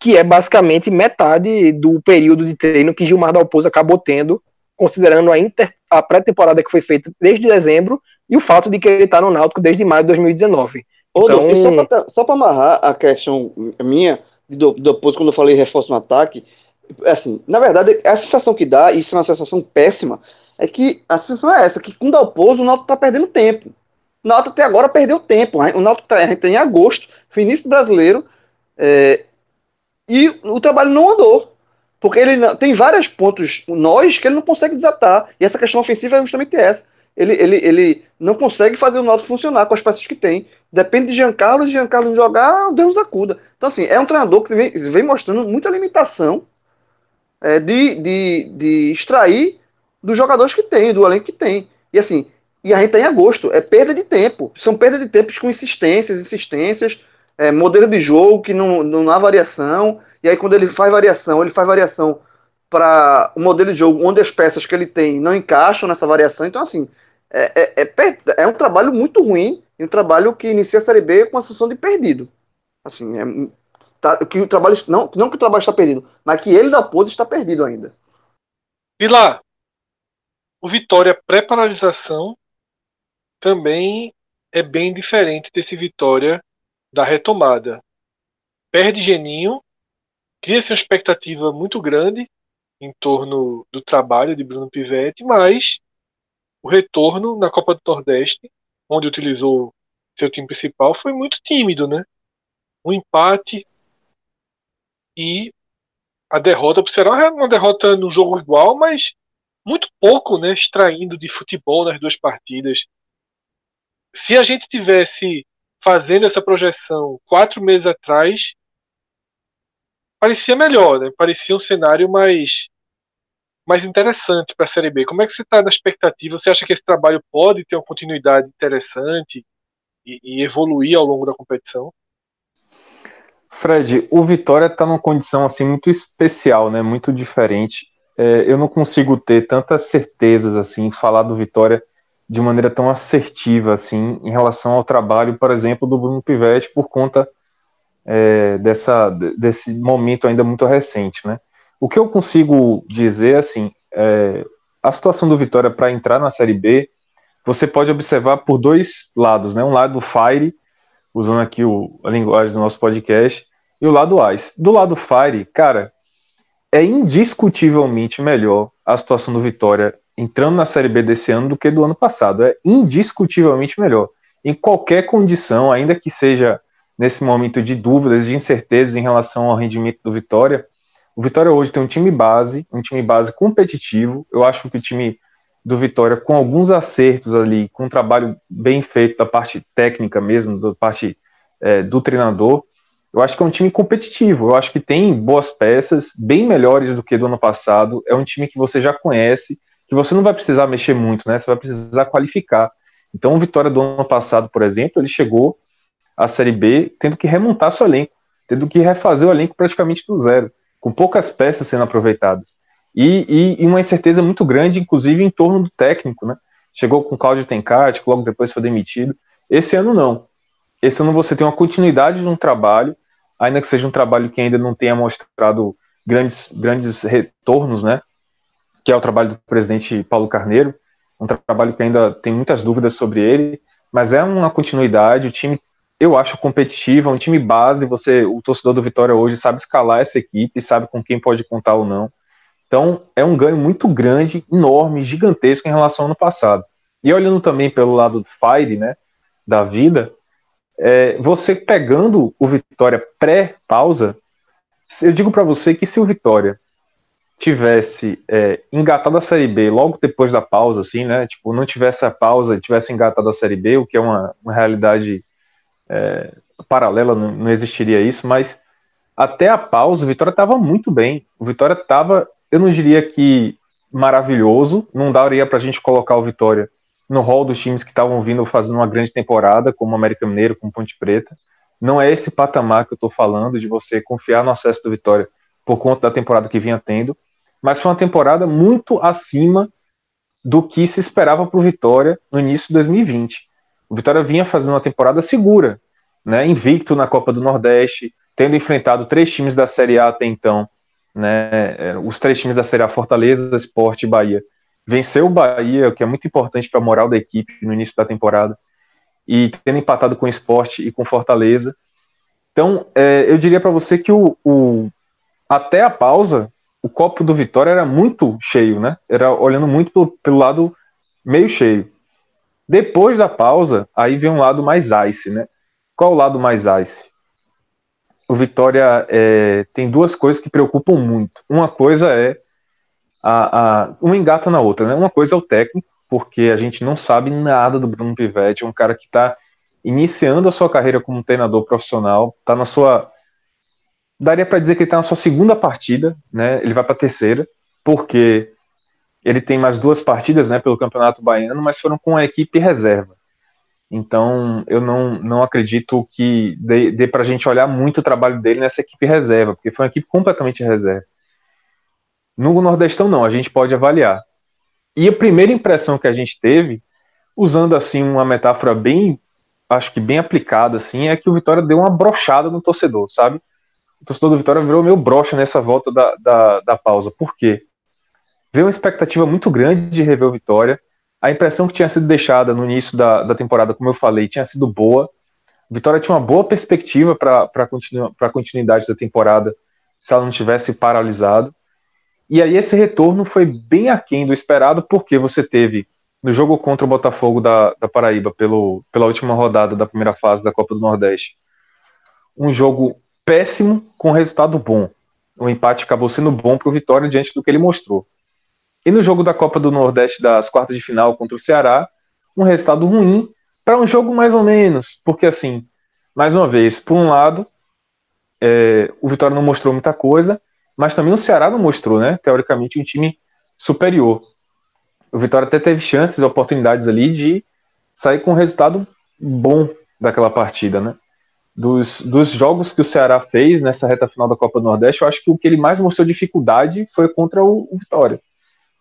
que é basicamente metade do período de treino que Gilmar Dalpozo acabou tendo, considerando a, inter- a pré-temporada que foi feita desde dezembro e o fato de que ele está no Náutico desde maio de 2019. Ô, Então- só pra amarrar a questão minha, do- depois quando eu falei reforço no ataque, assim, na verdade, a sensação que dá, e isso é uma sensação péssima, é que a sensação é essa, que com o Dalpozo o Náutico tá perdendo tempo. O Náutico até agora perdeu tempo. O Náutico tá, a gente tá em agosto, início brasileiro, é, e o trabalho não andou. Porque ele não- tem vários pontos nós que ele não consegue desatar. E essa questão ofensiva é justamente essa. Ele, ele, ele não consegue fazer o Náutico funcionar com as peças que tem. Depende de Giancarlo, e Giancarlo jogar, Deus acuda. Então, assim, é um treinador que vem, vem mostrando muita limitação é, de, de, de extrair dos jogadores que tem, do elenco que tem. E assim, e a gente tá em agosto, é perda de tempo. São perda de tempos com insistências, insistências, é, modelo de jogo que não, não há variação. E aí, quando ele faz variação, ele faz variação para o modelo de jogo onde as peças que ele tem não encaixam nessa variação. Então, assim, é, é, é, é um trabalho muito ruim e um trabalho que inicia a Série B com a sensação de perdido. Assim, é, tá, que o trabalho não, não que o trabalho está perdido, mas que ele da pose está perdido ainda. Vila, o Vitória pré-paralisação também é bem diferente desse Vitória da retomada. Perde Geninho, cria-se uma expectativa muito grande em torno do trabalho de Bruno Pivetti, mas o retorno na Copa do Nordeste, onde utilizou seu time principal, foi muito tímido, né? Um empate e a derrota para o Ceará é uma derrota no jogo igual, mas muito pouco, né? Extraindo de futebol nas duas partidas. Se a gente tivesse fazendo essa projeção quatro meses atrás, parecia melhor, né? Parecia um cenário mais mais interessante para a Série B. Como é que você está na expectativa? Você acha que esse trabalho pode ter uma continuidade interessante e, e evoluir ao longo da competição? Fred, o Vitória está numa condição assim muito especial, né? Muito diferente. É, eu não consigo ter tantas certezas assim, falar do Vitória de maneira tão assertiva assim em relação ao trabalho, por exemplo, do Bruno Pivetti por conta é, dessa desse momento ainda muito recente, né? O que eu consigo dizer assim, é, a situação do Vitória para entrar na Série B, você pode observar por dois lados, né? Um lado Fire usando aqui o, a linguagem do nosso podcast, e o lado Ice. Do lado Fire, cara, é indiscutivelmente melhor a situação do Vitória entrando na Série B desse ano do que do ano passado. É indiscutivelmente melhor. Em qualquer condição, ainda que seja nesse momento de dúvidas, de incertezas em relação ao rendimento do Vitória, o Vitória hoje tem um time base, um time base competitivo. Eu acho que o time do Vitória, com alguns acertos ali, com um trabalho bem feito da parte técnica mesmo, da parte é, do treinador, eu acho que é um time competitivo. Eu acho que tem boas peças, bem melhores do que do ano passado. É um time que você já conhece, que você não vai precisar mexer muito, né? Você vai precisar qualificar. Então, o Vitória do ano passado, por exemplo, ele chegou à Série B tendo que remontar seu elenco, tendo que refazer o elenco praticamente do zero, com poucas peças sendo aproveitadas. E, e, e, uma incerteza muito grande, inclusive, em torno do técnico, né? Chegou com o Cláudio Tencati, logo depois foi demitido. Esse ano não. Esse ano você tem uma continuidade de um trabalho, ainda que seja um trabalho que ainda não tenha mostrado grandes, grandes retornos, né? Que é o trabalho do presidente Paulo Carneiro, um trabalho que ainda tem muitas dúvidas sobre ele, mas é uma continuidade. O time, eu acho competitivo, é um time base. Você, o torcedor do Vitória hoje sabe escalar essa equipe, sabe com quem pode contar ou não. Então, é um ganho muito grande, enorme, gigantesco em relação ao ano passado. E olhando também pelo lado do Fire, né, da vida, é, você pegando o Vitória pré-pausa, eu digo para você que se o Vitória tivesse é, engatado a Série B logo depois da pausa, assim, né, tipo, não tivesse a pausa e tivesse engatado a Série B, o que é uma, uma realidade é, paralela, não, não existiria isso, mas até a pausa o Vitória estava muito bem. O Vitória estava eu não diria que maravilhoso, não daria para a gente colocar o Vitória no rol dos times que estavam vindo fazendo uma grande temporada, como o América Mineiro, como Ponte Preta. Não é esse patamar que eu estou falando de você confiar no acesso do Vitória por conta da temporada que vinha tendo, mas foi uma temporada muito acima do que se esperava para o Vitória no início de 2020. O Vitória vinha fazendo uma temporada segura, né, invicto na Copa do Nordeste, tendo enfrentado três times da Série A até então né? É, os três times da Série A, Fortaleza, Sport e Bahia. Venceu o Bahia, o que é muito importante para a moral da equipe no início da temporada, e tendo empatado com o Sport e com Fortaleza. Então, é, eu diria para você que o, o, até a pausa, o copo do Vitória era muito cheio, né? Era olhando muito pelo, pelo lado meio cheio. Depois da pausa, aí vem um lado mais ice, né? Qual o lado mais ice? o Vitória é, tem duas coisas que preocupam muito. Uma coisa é a, a uma engata na outra, né? Uma coisa é o técnico, porque a gente não sabe nada do Bruno Pivetti, é um cara que está iniciando a sua carreira como treinador profissional, está na sua daria para dizer que ele está na sua segunda partida, né? Ele vai para a terceira, porque ele tem mais duas partidas, né, pelo Campeonato Baiano, mas foram com a equipe reserva. Então, eu não, não acredito que dê, dê para a gente olhar muito o trabalho dele nessa equipe reserva, porque foi uma equipe completamente reserva. No Nordestão, não, a gente pode avaliar. E a primeira impressão que a gente teve, usando assim uma metáfora bem, acho que bem aplicada, assim, é que o Vitória deu uma brochada no torcedor, sabe? O torcedor do Vitória virou meio brocha nessa volta da, da, da pausa. Por quê? Veio uma expectativa muito grande de rever o Vitória a impressão que tinha sido deixada no início da, da temporada, como eu falei, tinha sido boa. Vitória tinha uma boa perspectiva para a continu, continuidade da temporada se ela não tivesse paralisado. E aí esse retorno foi bem aquém do esperado, porque você teve no jogo contra o Botafogo da, da Paraíba, pelo, pela última rodada da primeira fase da Copa do Nordeste, um jogo péssimo com resultado bom. O empate acabou sendo bom para o Vitória diante do que ele mostrou. E no jogo da Copa do Nordeste das quartas de final contra o Ceará, um resultado ruim para um jogo mais ou menos, porque assim, mais uma vez, por um lado, é, o Vitória não mostrou muita coisa, mas também o Ceará não mostrou, né? Teoricamente, um time superior. O Vitória até teve chances, oportunidades ali de sair com um resultado bom daquela partida, né? Dos, dos jogos que o Ceará fez nessa reta final da Copa do Nordeste, eu acho que o que ele mais mostrou dificuldade foi contra o, o Vitória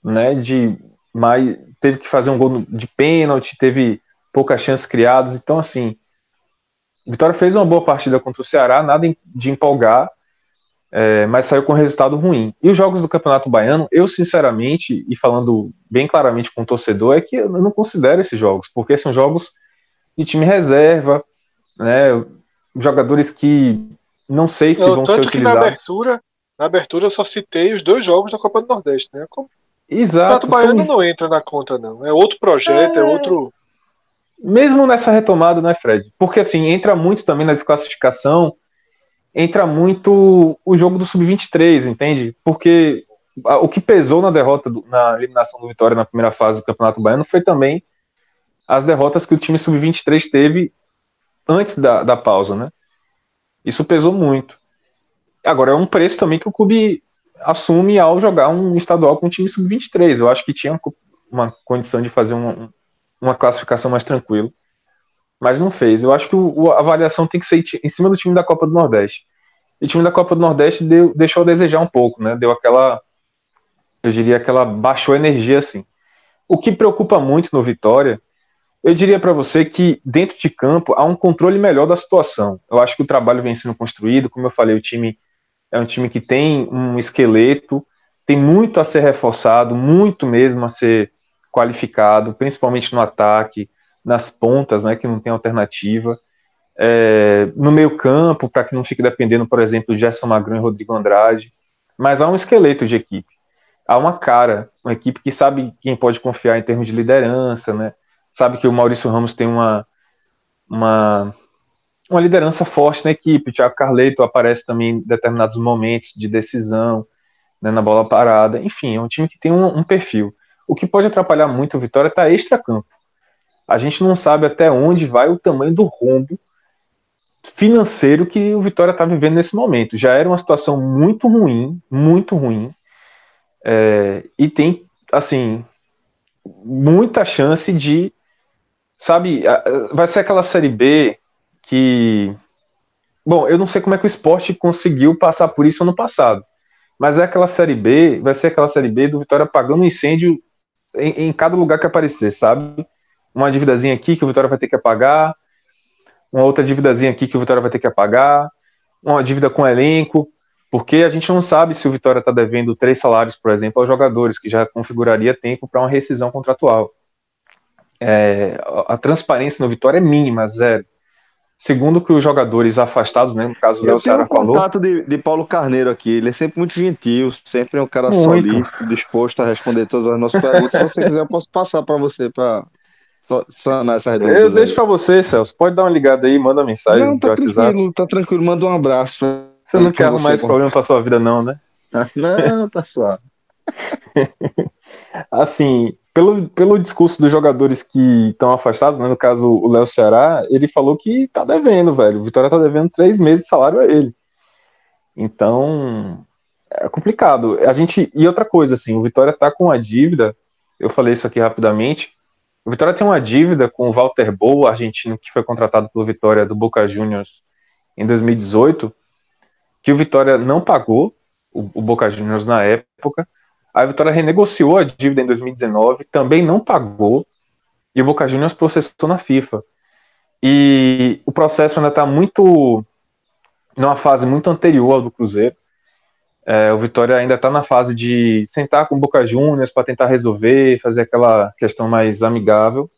né, de mais teve que fazer um gol de pênalti, teve poucas chances criadas, então assim, Vitória fez uma boa partida contra o Ceará, nada de empolgar, é, mas saiu com um resultado ruim. E os jogos do Campeonato Baiano, eu sinceramente, e falando bem claramente com o torcedor, é que eu não considero esses jogos, porque são jogos de time reserva, né, jogadores que não sei se vão ser utilizados. Na abertura, na abertura eu só citei os dois jogos da Copa do Nordeste, né? Como Exato. O Baiano são... não entra na conta, não. É outro projeto, é, é outro. Mesmo nessa retomada, né, Fred? Porque assim, entra muito também na desclassificação, entra muito o jogo do Sub-23, entende? Porque o que pesou na derrota, do, na eliminação do Vitória na primeira fase do Campeonato Baiano foi também as derrotas que o time Sub-23 teve antes da, da pausa, né? Isso pesou muito. Agora, é um preço também que o clube assume ao jogar um estadual com um time sub-23. Eu acho que tinha uma condição de fazer uma, uma classificação mais tranquila, mas não fez. Eu acho que o, a avaliação tem que ser em cima do time da Copa do Nordeste. E o time da Copa do Nordeste deu, deixou a desejar um pouco, né? Deu aquela, eu diria, aquela baixou energia assim. O que preocupa muito no Vitória, eu diria para você que dentro de campo há um controle melhor da situação. Eu acho que o trabalho vem sendo construído, como eu falei, o time é um time que tem um esqueleto, tem muito a ser reforçado, muito mesmo a ser qualificado, principalmente no ataque, nas pontas, né, que não tem alternativa. É, no meio campo, para que não fique dependendo, por exemplo, de Gerson Magrão e Rodrigo Andrade. Mas há um esqueleto de equipe. Há uma cara, uma equipe que sabe quem pode confiar em termos de liderança, né? Sabe que o Maurício Ramos tem uma, uma, uma liderança forte na equipe. O Thiago Carleto aparece também em determinados momentos de decisão, né, na bola parada. Enfim, é um time que tem um, um perfil. O que pode atrapalhar muito o Vitória está extra-campo. A gente não sabe até onde vai o tamanho do rombo financeiro que o Vitória está vivendo nesse momento. Já era uma situação muito ruim, muito ruim. É, e tem, assim, muita chance de, sabe, vai ser aquela Série B que. Bom, eu não sei como é que o esporte conseguiu passar por isso ano passado. Mas é aquela Série B, vai ser aquela Série B do Vitória pagando incêndio em, em cada lugar que aparecer, sabe? Uma dívidazinha aqui que o Vitória vai ter que pagar, uma outra dívidazinha aqui que o Vitória vai ter que pagar, uma dívida com elenco, porque a gente não sabe se o Vitória está devendo três salários, por exemplo, aos jogadores, que já configuraria tempo para uma rescisão contratual. É, a transparência no Vitória é mínima, zero. Segundo que os jogadores afastados, né, no caso do Léo Ceará falou... Eu tenho contato de, de Paulo Carneiro aqui, ele é sempre muito gentil, sempre é um cara muito. solícito, disposto a responder todas as nossas perguntas. Se você quiser, eu posso passar para você para sanar essas dúvidas. Eu deixo para você, Celso. Pode dar uma ligada aí, manda mensagem não, tá WhatsApp. Tranquilo, tá tranquilo, manda um abraço. Pra... Você não quer esse problema para sua vida, não, né? (laughs) Não, tá suave. (laughs) assim, pelo, pelo discurso dos jogadores que estão afastados, né, no caso o Léo Ceará, ele falou que tá devendo, velho. O Vitória tá devendo três meses de salário a ele. Então, é complicado. A gente e outra coisa, assim, o Vitória tá com a dívida. Eu falei isso aqui rapidamente. O Vitória tem uma dívida com o Walter Boa, argentino que foi contratado pelo Vitória do Boca Juniors em 2018, que o Vitória não pagou o, o Boca Juniors na época. A Vitória renegociou a dívida em 2019, também não pagou, e o Boca Juniors processou na FIFA. E o processo ainda está muito. numa fase muito anterior ao do Cruzeiro. É, o Vitória ainda está na fase de sentar com o Boca Juniors para tentar resolver, fazer aquela questão mais amigável.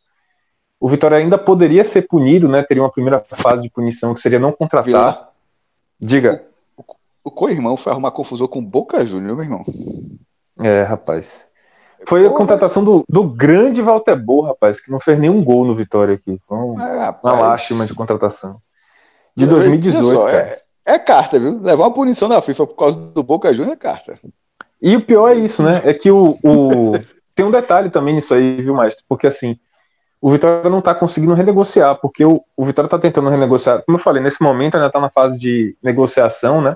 O Vitória ainda poderia ser punido, né? Teria uma primeira fase de punição que seria não contratar. Vila. Diga. O, o, o co-irmão foi arrumar confusão com o Boca Juniors, meu irmão. É, rapaz. Foi Porra. a contratação do, do grande Walter Bo, rapaz, que não fez nenhum gol no Vitória aqui. Foi um, é, uma lástima de contratação. De 2018. Só, é, é, carta, viu? Levar uma punição da FIFA por causa do Boca Juniors é carta. E o pior é isso, né? É que o, o... (laughs) tem um detalhe também nisso aí, viu, Maestro? Porque assim, o Vitória não tá conseguindo renegociar, porque o, o Vitória tá tentando renegociar. Como eu falei, nesse momento ainda tá na fase de negociação, né?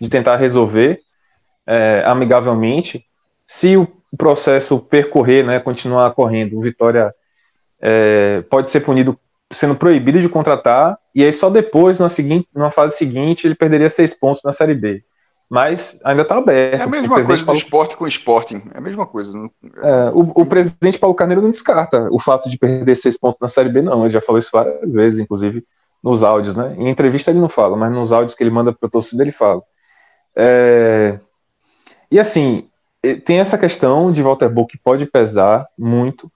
De tentar resolver é, amigavelmente se o processo percorrer, né, continuar correndo, o Vitória é, pode ser punido sendo proibido de contratar, e aí só depois, na, seguinte, numa fase seguinte, ele perderia seis pontos na Série B. Mas ainda está aberto. É a mesma coisa Paulo... do esporte com o Sporting. É a mesma coisa. Não... É, o, o, presidente Paulo Carneiro não descarta o fato de perder seis pontos na Série B, não. Ele já falou isso várias vezes, inclusive nos áudios, né? Em entrevista ele não fala, mas nos áudios que ele manda para a torcida ele fala. É... E assim, tem essa questão de Walter Bo que pode pesar muito.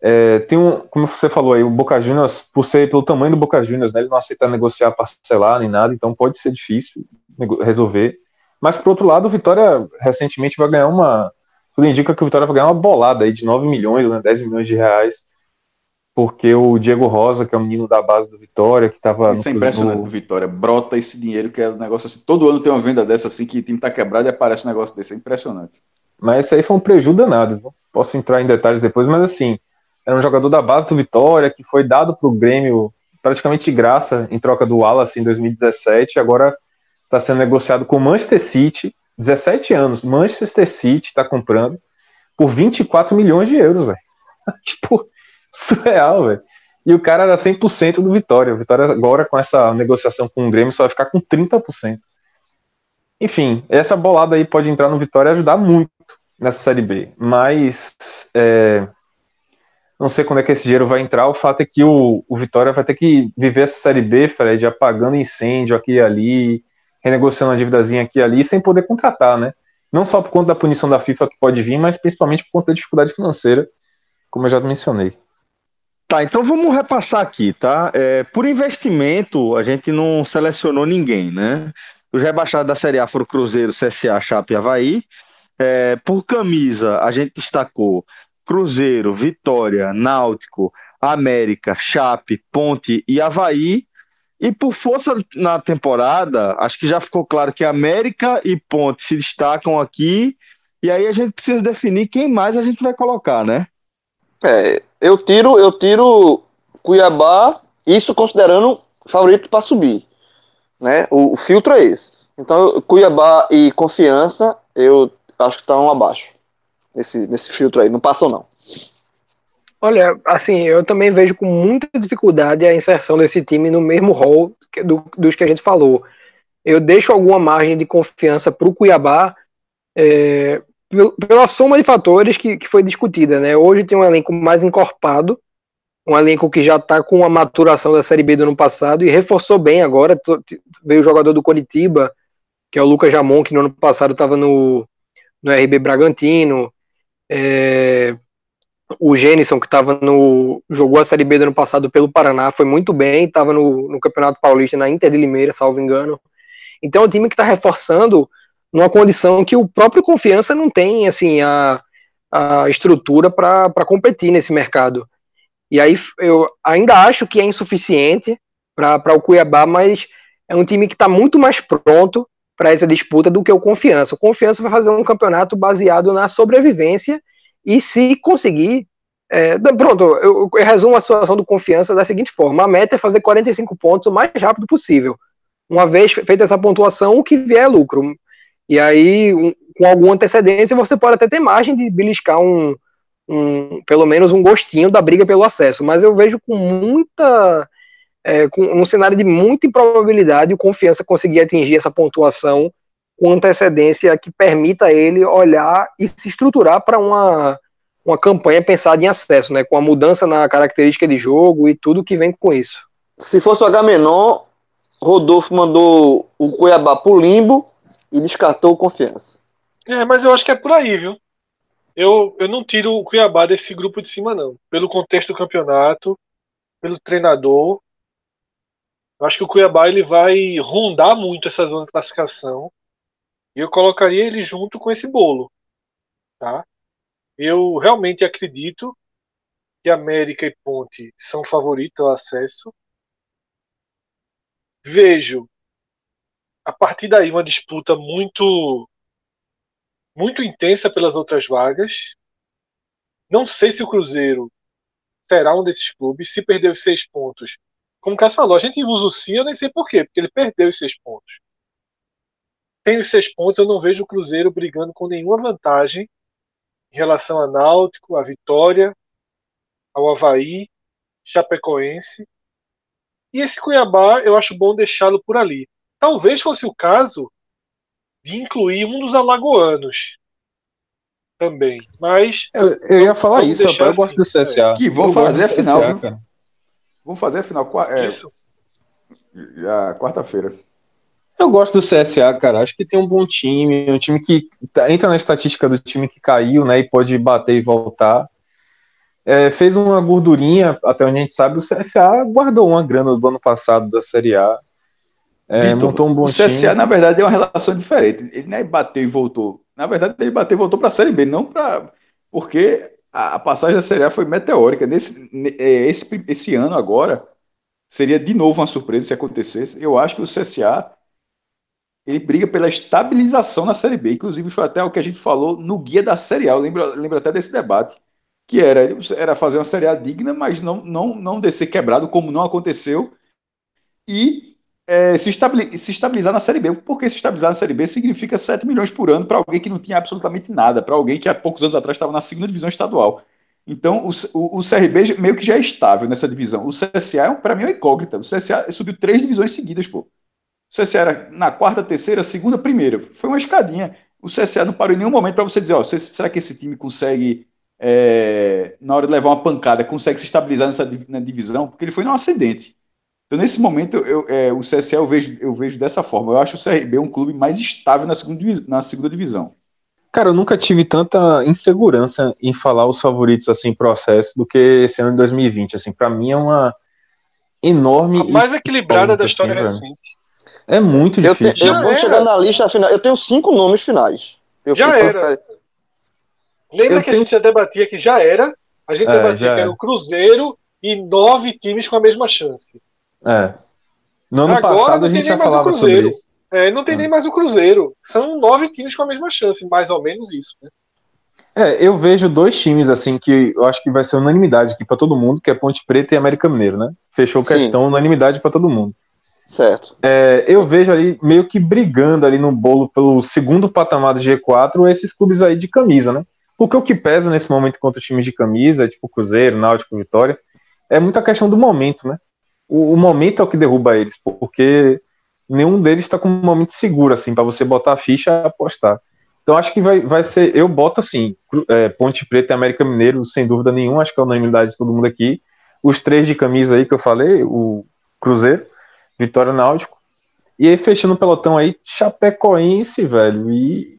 É, tem um, como você falou aí, o Boca Juniors, por ser pelo tamanho do Boca Juniors, né, ele não aceita negociar, parcelar nem nada, então pode ser difícil resolver. Mas por outro lado, o Vitória recentemente vai ganhar uma. Tudo indica que o Vitória vai ganhar uma bolada aí de 9 milhões, né, 10 milhões de reais, porque o Diego Rosa, que é o menino da base do Vitória, que estava. Isso é impressionante do Vitória. Brota esse dinheiro, que é um negócio assim. Todo ano tem uma venda dessa assim, que o time tá quebrado e aparece um negócio desse. É impressionante. Mas esse aí foi um prejuízo danado. Posso entrar em detalhes depois, mas assim, era um jogador da base do Vitória que foi dado para o Grêmio praticamente de graça em troca do Wallace em 2017. Agora está sendo negociado com o Manchester City, 17 anos. Manchester City está comprando por 24 milhões de euros, velho. (laughs) tipo, surreal, velho. E o cara era 100% do Vitória. O Vitória agora com essa negociação com o Grêmio só vai ficar com 30%. Enfim, essa bolada aí pode entrar no Vitória e ajudar muito nessa Série B. Mas é, não sei quando é que esse dinheiro vai entrar. O fato é que o, o Vitória vai ter que viver essa Série B, Fred, apagando incêndio aqui e ali, renegociando uma dívidazinha aqui e ali, sem poder contratar, né? Não só por conta da punição da FIFA que pode vir, mas principalmente por conta da dificuldade financeira, como eu já mencionei. Tá, então vamos repassar aqui, tá? É, por investimento, a gente não selecionou ninguém, né? Os rebaixados da Série A foram Cruzeiro, CSA, Chape e Havaí. É, por camisa, a gente destacou Cruzeiro, Vitória, Náutico, América, Chape, Ponte e Havaí. E por força na temporada, acho que já ficou claro que América e Ponte se destacam aqui. E aí a gente precisa definir quem mais a gente vai colocar, né? É, eu tiro, eu tiro Cuiabá, isso considerando favorito para subir. Né? O, o, filtro é esse. Então, Cuiabá e Confiança, eu acho que estão abaixo. Nesse, nesse filtro aí. Não passam, não. Olha, assim, eu também vejo com muita dificuldade a inserção desse time no mesmo rol do, dos que a gente falou. Eu deixo alguma margem de confiança para o Cuiabá é, pela soma de fatores que, que foi discutida. Né? Hoje tem um elenco mais encorpado, um elenco que já está com a maturação da Série B do ano passado e reforçou bem agora. Veio o jogador do Coritiba, que é o Lucas Jamon, que no ano passado estava no, no RB Bragantino. É, o Gênison, que estava no. jogou a Série B do ano passado pelo Paraná, foi muito bem, estava no, no Campeonato Paulista, na Inter de Limeira, salvo engano. Então é um time que está reforçando numa condição que o próprio Confiança não tem assim a, a estrutura para competir nesse mercado. E aí eu ainda acho que é insuficiente para o Cuiabá, mas é um time que está muito mais pronto para essa disputa do que o Confiança. O Confiança vai fazer um campeonato baseado na sobrevivência e se conseguir. É, pronto, eu, eu, resumo a situação do confiança da seguinte forma: a meta é fazer 45 pontos o mais rápido possível. Uma vez feita essa pontuação, o que vier é lucro. E aí, um, com alguma antecedência, você pode até ter margem de beliscar um, um, pelo menos um gostinho da briga pelo acesso. Mas eu vejo com muita. É, com um cenário de muita improbabilidade o confiança conseguir atingir essa pontuação com antecedência que permita a ele olhar e se estruturar para uma, uma campanha pensada em acesso, né? Com a mudança na característica de jogo e tudo que vem com isso. Se fosse o H-Menor, Rodolfo mandou o Cuiabá pro limbo e descartou o Confiança. É, mas eu acho que é por aí, viu? Eu, eu não tiro o Cuiabá desse grupo de cima, não. Pelo contexto do campeonato, pelo treinador. Eu acho que o Cuiabá ele vai rondar muito essa zona de classificação. E eu colocaria ele junto com esse bolo. Tá? Eu realmente acredito que América e Ponte são favoritos ao acesso. Vejo a partir daí uma disputa muito muito intensa pelas outras vagas. Não sei se o Cruzeiro será um desses clubes. Se perder os seis pontos, como o Cássio falou, a gente usa o Cia, eu nem sei porquê, porque ele perdeu os seis pontos tem os seis pontos, eu não vejo o Cruzeiro brigando com nenhuma vantagem em relação a Náutico, a Vitória, ao Havaí, Chapecoense. E esse Cuiabá, eu acho bom deixá-lo por ali. Talvez fosse o caso de incluir um dos alagoanos também. Mas. Eu, eu ia falar isso, eu assim, gosto do CSA. Que vou fazer a final. CSA, Vamos fazer a final. É, isso. a quarta-feira. Eu gosto do CSA, cara. Acho que tem um bom time, um time que tá, entra na estatística do time que caiu, né? E pode bater e voltar. É, fez uma gordurinha, até onde a gente sabe, o CSA guardou uma grana do ano passado da Série A. É, Victor, montou um bom o CSA, time. na verdade, é uma relação diferente. Ele nem bateu e voltou. Na verdade, ele bateu e voltou para a Série B, não para. Porque a, passagem da Série A foi meteórica. Nesse, é, esse, esse ano agora, seria de novo uma surpresa se acontecesse. Eu acho que o CSA ele briga pela estabilização na Série B. Inclusive, foi até o que a gente falou no guia da Série A. Eu lembro, lembro até desse debate. Que era, era fazer uma Série A digna, mas não, não, não descer quebrado, como não aconteceu. E é, se, estabilizar, na Série B. Porque se estabilizar na Série B significa 7 milhões por ano para alguém que não tinha absolutamente nada, para alguém que há poucos anos atrás estava na segunda divisão estadual. Então, o, o, o, CRB meio que já é estável nessa divisão. O CSA, para mim, é uma incógnita. O CSA subiu três divisões seguidas, pô. O CSA era na quarta, terceira, segunda, primeira. Foi uma escadinha. O CSA não parou em nenhum momento para você dizer, ó, será que esse time consegue, é, na hora de levar uma pancada, consegue se estabilizar nessa na divisão? Porque ele foi no ascendente. Então, nesse momento, eu, é, o CSA eu vejo, eu vejo dessa forma. Eu acho o CRB um clube mais estável na segunda, na segunda divisão. Cara, eu nunca tive tanta insegurança em falar os favoritos assim processo do que esse ano de 2020. Assim, para mim é uma enorme A mais equilibrada da assim, história velho. recente. É muito Eu, te, difícil. eu né? Já vou era. chegar na lista final. Eu tenho cinco nomes finais. Eu Já era. Lembra Eu que tenho- a gente já debatia que já era? A gente É, debatia que era. o Cruzeiro e nove times com a mesma chance. É. No ano Agora passado não a tem gente já nem mais o falava sobre Cruzeiro. isso. É, não tem Hum. nem mais o Cruzeiro. São nove times com a mesma chance, mais ou menos isso. Né? É, eu vejo dois times assim que eu acho que vai ser unanimidade aqui pra todo mundo, que é Ponte Preta e América Mineiro, né? Fechou Sim. questão unanimidade pra todo mundo. Certo. É, eu vejo ali meio que brigando ali no bolo pelo segundo patamar do G4 esses clubes aí de camisa, né? Porque o que pesa nesse momento contra os times de camisa, tipo Cruzeiro, Náutico, Vitória, é muita questão do momento, né? O, o momento é o que derruba eles, porque nenhum deles está com um momento seguro, assim, para você botar a ficha e apostar. Então acho que vai, vai ser, eu boto assim, é, Ponte Preta e América Mineiro, sem dúvida nenhuma, acho que é a unanimidade de todo mundo aqui. Os três de camisa aí que eu falei, o Cruzeiro, Vitória Náutico. E aí, fechando o pelotão aí, Chapecoense, velho. E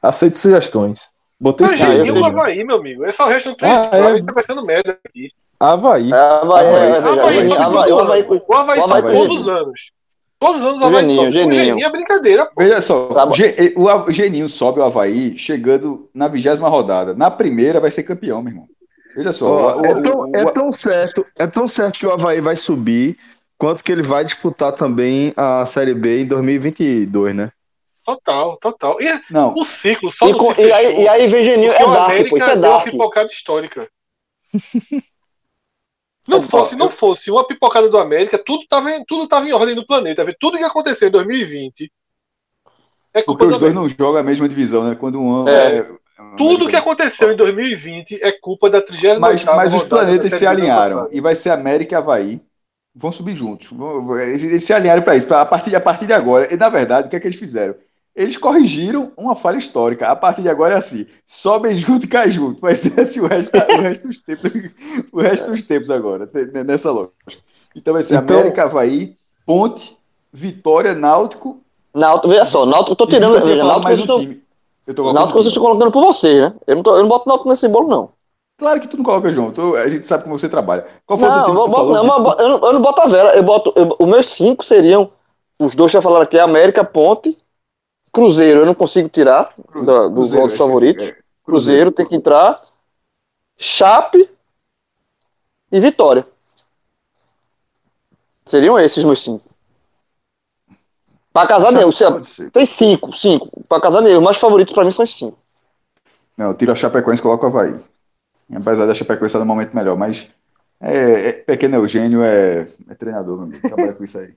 aceito sugestões. Botei Mas sim, eu o. Havaí, meu amigo. É só o resto do treino. Ah, é. Tá pensando merda aqui. Havaí. É, Havaí, Havaí. é, é, Havaí, sobe Havaí, o Havaí, ano. O Havaí sobe Havaí todos os Geninho. anos. Todos os anos o Havaí Geninho, sobe. O Geninho. Geninho é brincadeira, pô. Veja só, Tá Ge- o Geninho sobe o Havaí chegando na vigésima rodada. Na primeira vai ser campeão, meu irmão. Veja só. Ó, o- é, tão, o- é tão certo, é tão certo que o Havaí vai subir, quanto que ele vai disputar também a Série B em 2022, né? Total, total. E é- Não, o ciclo só E, não com- se e aí, e aí vem Geninho, é o dark, pô, isso é deu uma dark. pipocada histórica. (laughs) Não É, fosse, não fosse uma pipocada do América, tudo estava em, tudo tava em ordem no planeta. Tudo que aconteceu em 2020 é culpa porque os dois não jogam a mesma divisão, né? Quando um É. é- Tudo que aconteceu em 2020 é culpa da 38 Mas, mas os planetas se alinharam e vai ser América e Havaí. Vão subir juntos. Eles se alinharam para isso. A partir, a partir de agora, e na verdade, o que é que eles fizeram? Eles corrigiram uma falha histórica. A partir de agora é assim: sobem junto e caem junto. Vai ser assim o resto, o resto dos tempos. O resto dos tempos agora, nessa lógica. Então vai ser Então- América, Havaí, Ponte, Vitória, Náutico. Náutico, veja só, Náutico, eu tô tirando. Veja, falado Náutico, mais eu tô, time. Eu tô colocando Náutico vocês time. estão colocando por vocês, né? Eu não, tô, eu não boto Náutico nesse bolo, não. Claro que tu não coloca junto. A gente sabe como você trabalha. Qual foi o teu time eu, que tu boto, falou? não, mas eu boto- eu não, eu não boto a Vera. Eu boto, eu- os meus cinco seriam. Os dois já falaram aqui: América, Ponte, Cruzeiro. Eu não consigo tirar da- do Cruzeiro, dos é, favoritos. é, Cruzeiro tem que entrar. Chape e Vitória. Seriam esses meus cinco. Pra casar, Deus. pode ser. Tem cinco, cinco. Pra casar, Deus. Os mais favoritos pra mim são esses cinco. Não, eu tiro a Chapecoense e coloco o Havaí. Apesar da Chapecoense estar no momento melhor, mas é, é- pequeno Eugênio é, é treinador, meu amigo. Trabalha com isso aí.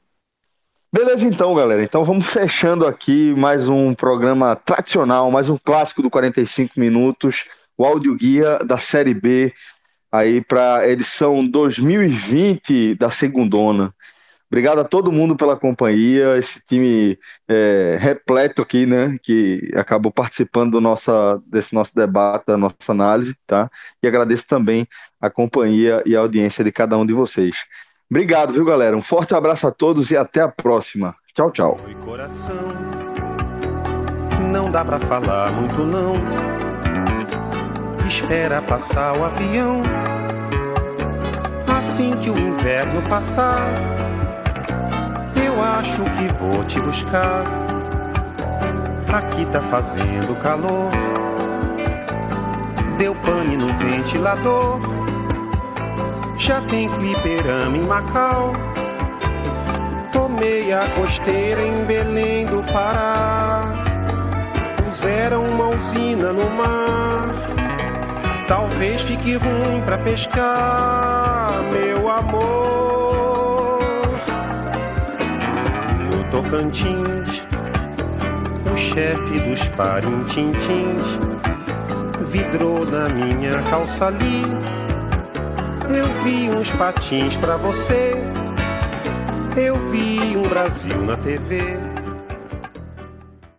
Beleza, então, galera. Então vamos fechando aqui mais um programa tradicional, mais um clássico do 45 minutos, o áudio guia da Série B, aí para edição 2020 da Segundona. Obrigado a todo mundo pela companhia, esse time é, repleto aqui, né, que acabou participando do nossa, desse nosso debate, da nossa análise, tá? E agradeço também a companhia e a audiência de cada um de vocês. Obrigado, viu, galera? Um forte abraço a todos e até a próxima. Tchau, tchau. Oi, coração. Não dá pra falar muito não. Espera passar o avião. Assim que o inverno passar, eu acho que vou te buscar. Aqui tá fazendo calor. Deu pane no ventilador. Já tem fliperama em Macau. Tomei a costeira em Belém do Pará. Puseram uma usina no mar. Talvez fique ruim pra pescar, meu amor. No Tocantins, o chefe dos parintintins vidrou na minha calça ali. Eu vi uns patins pra você. Eu vi um Brasil na TV.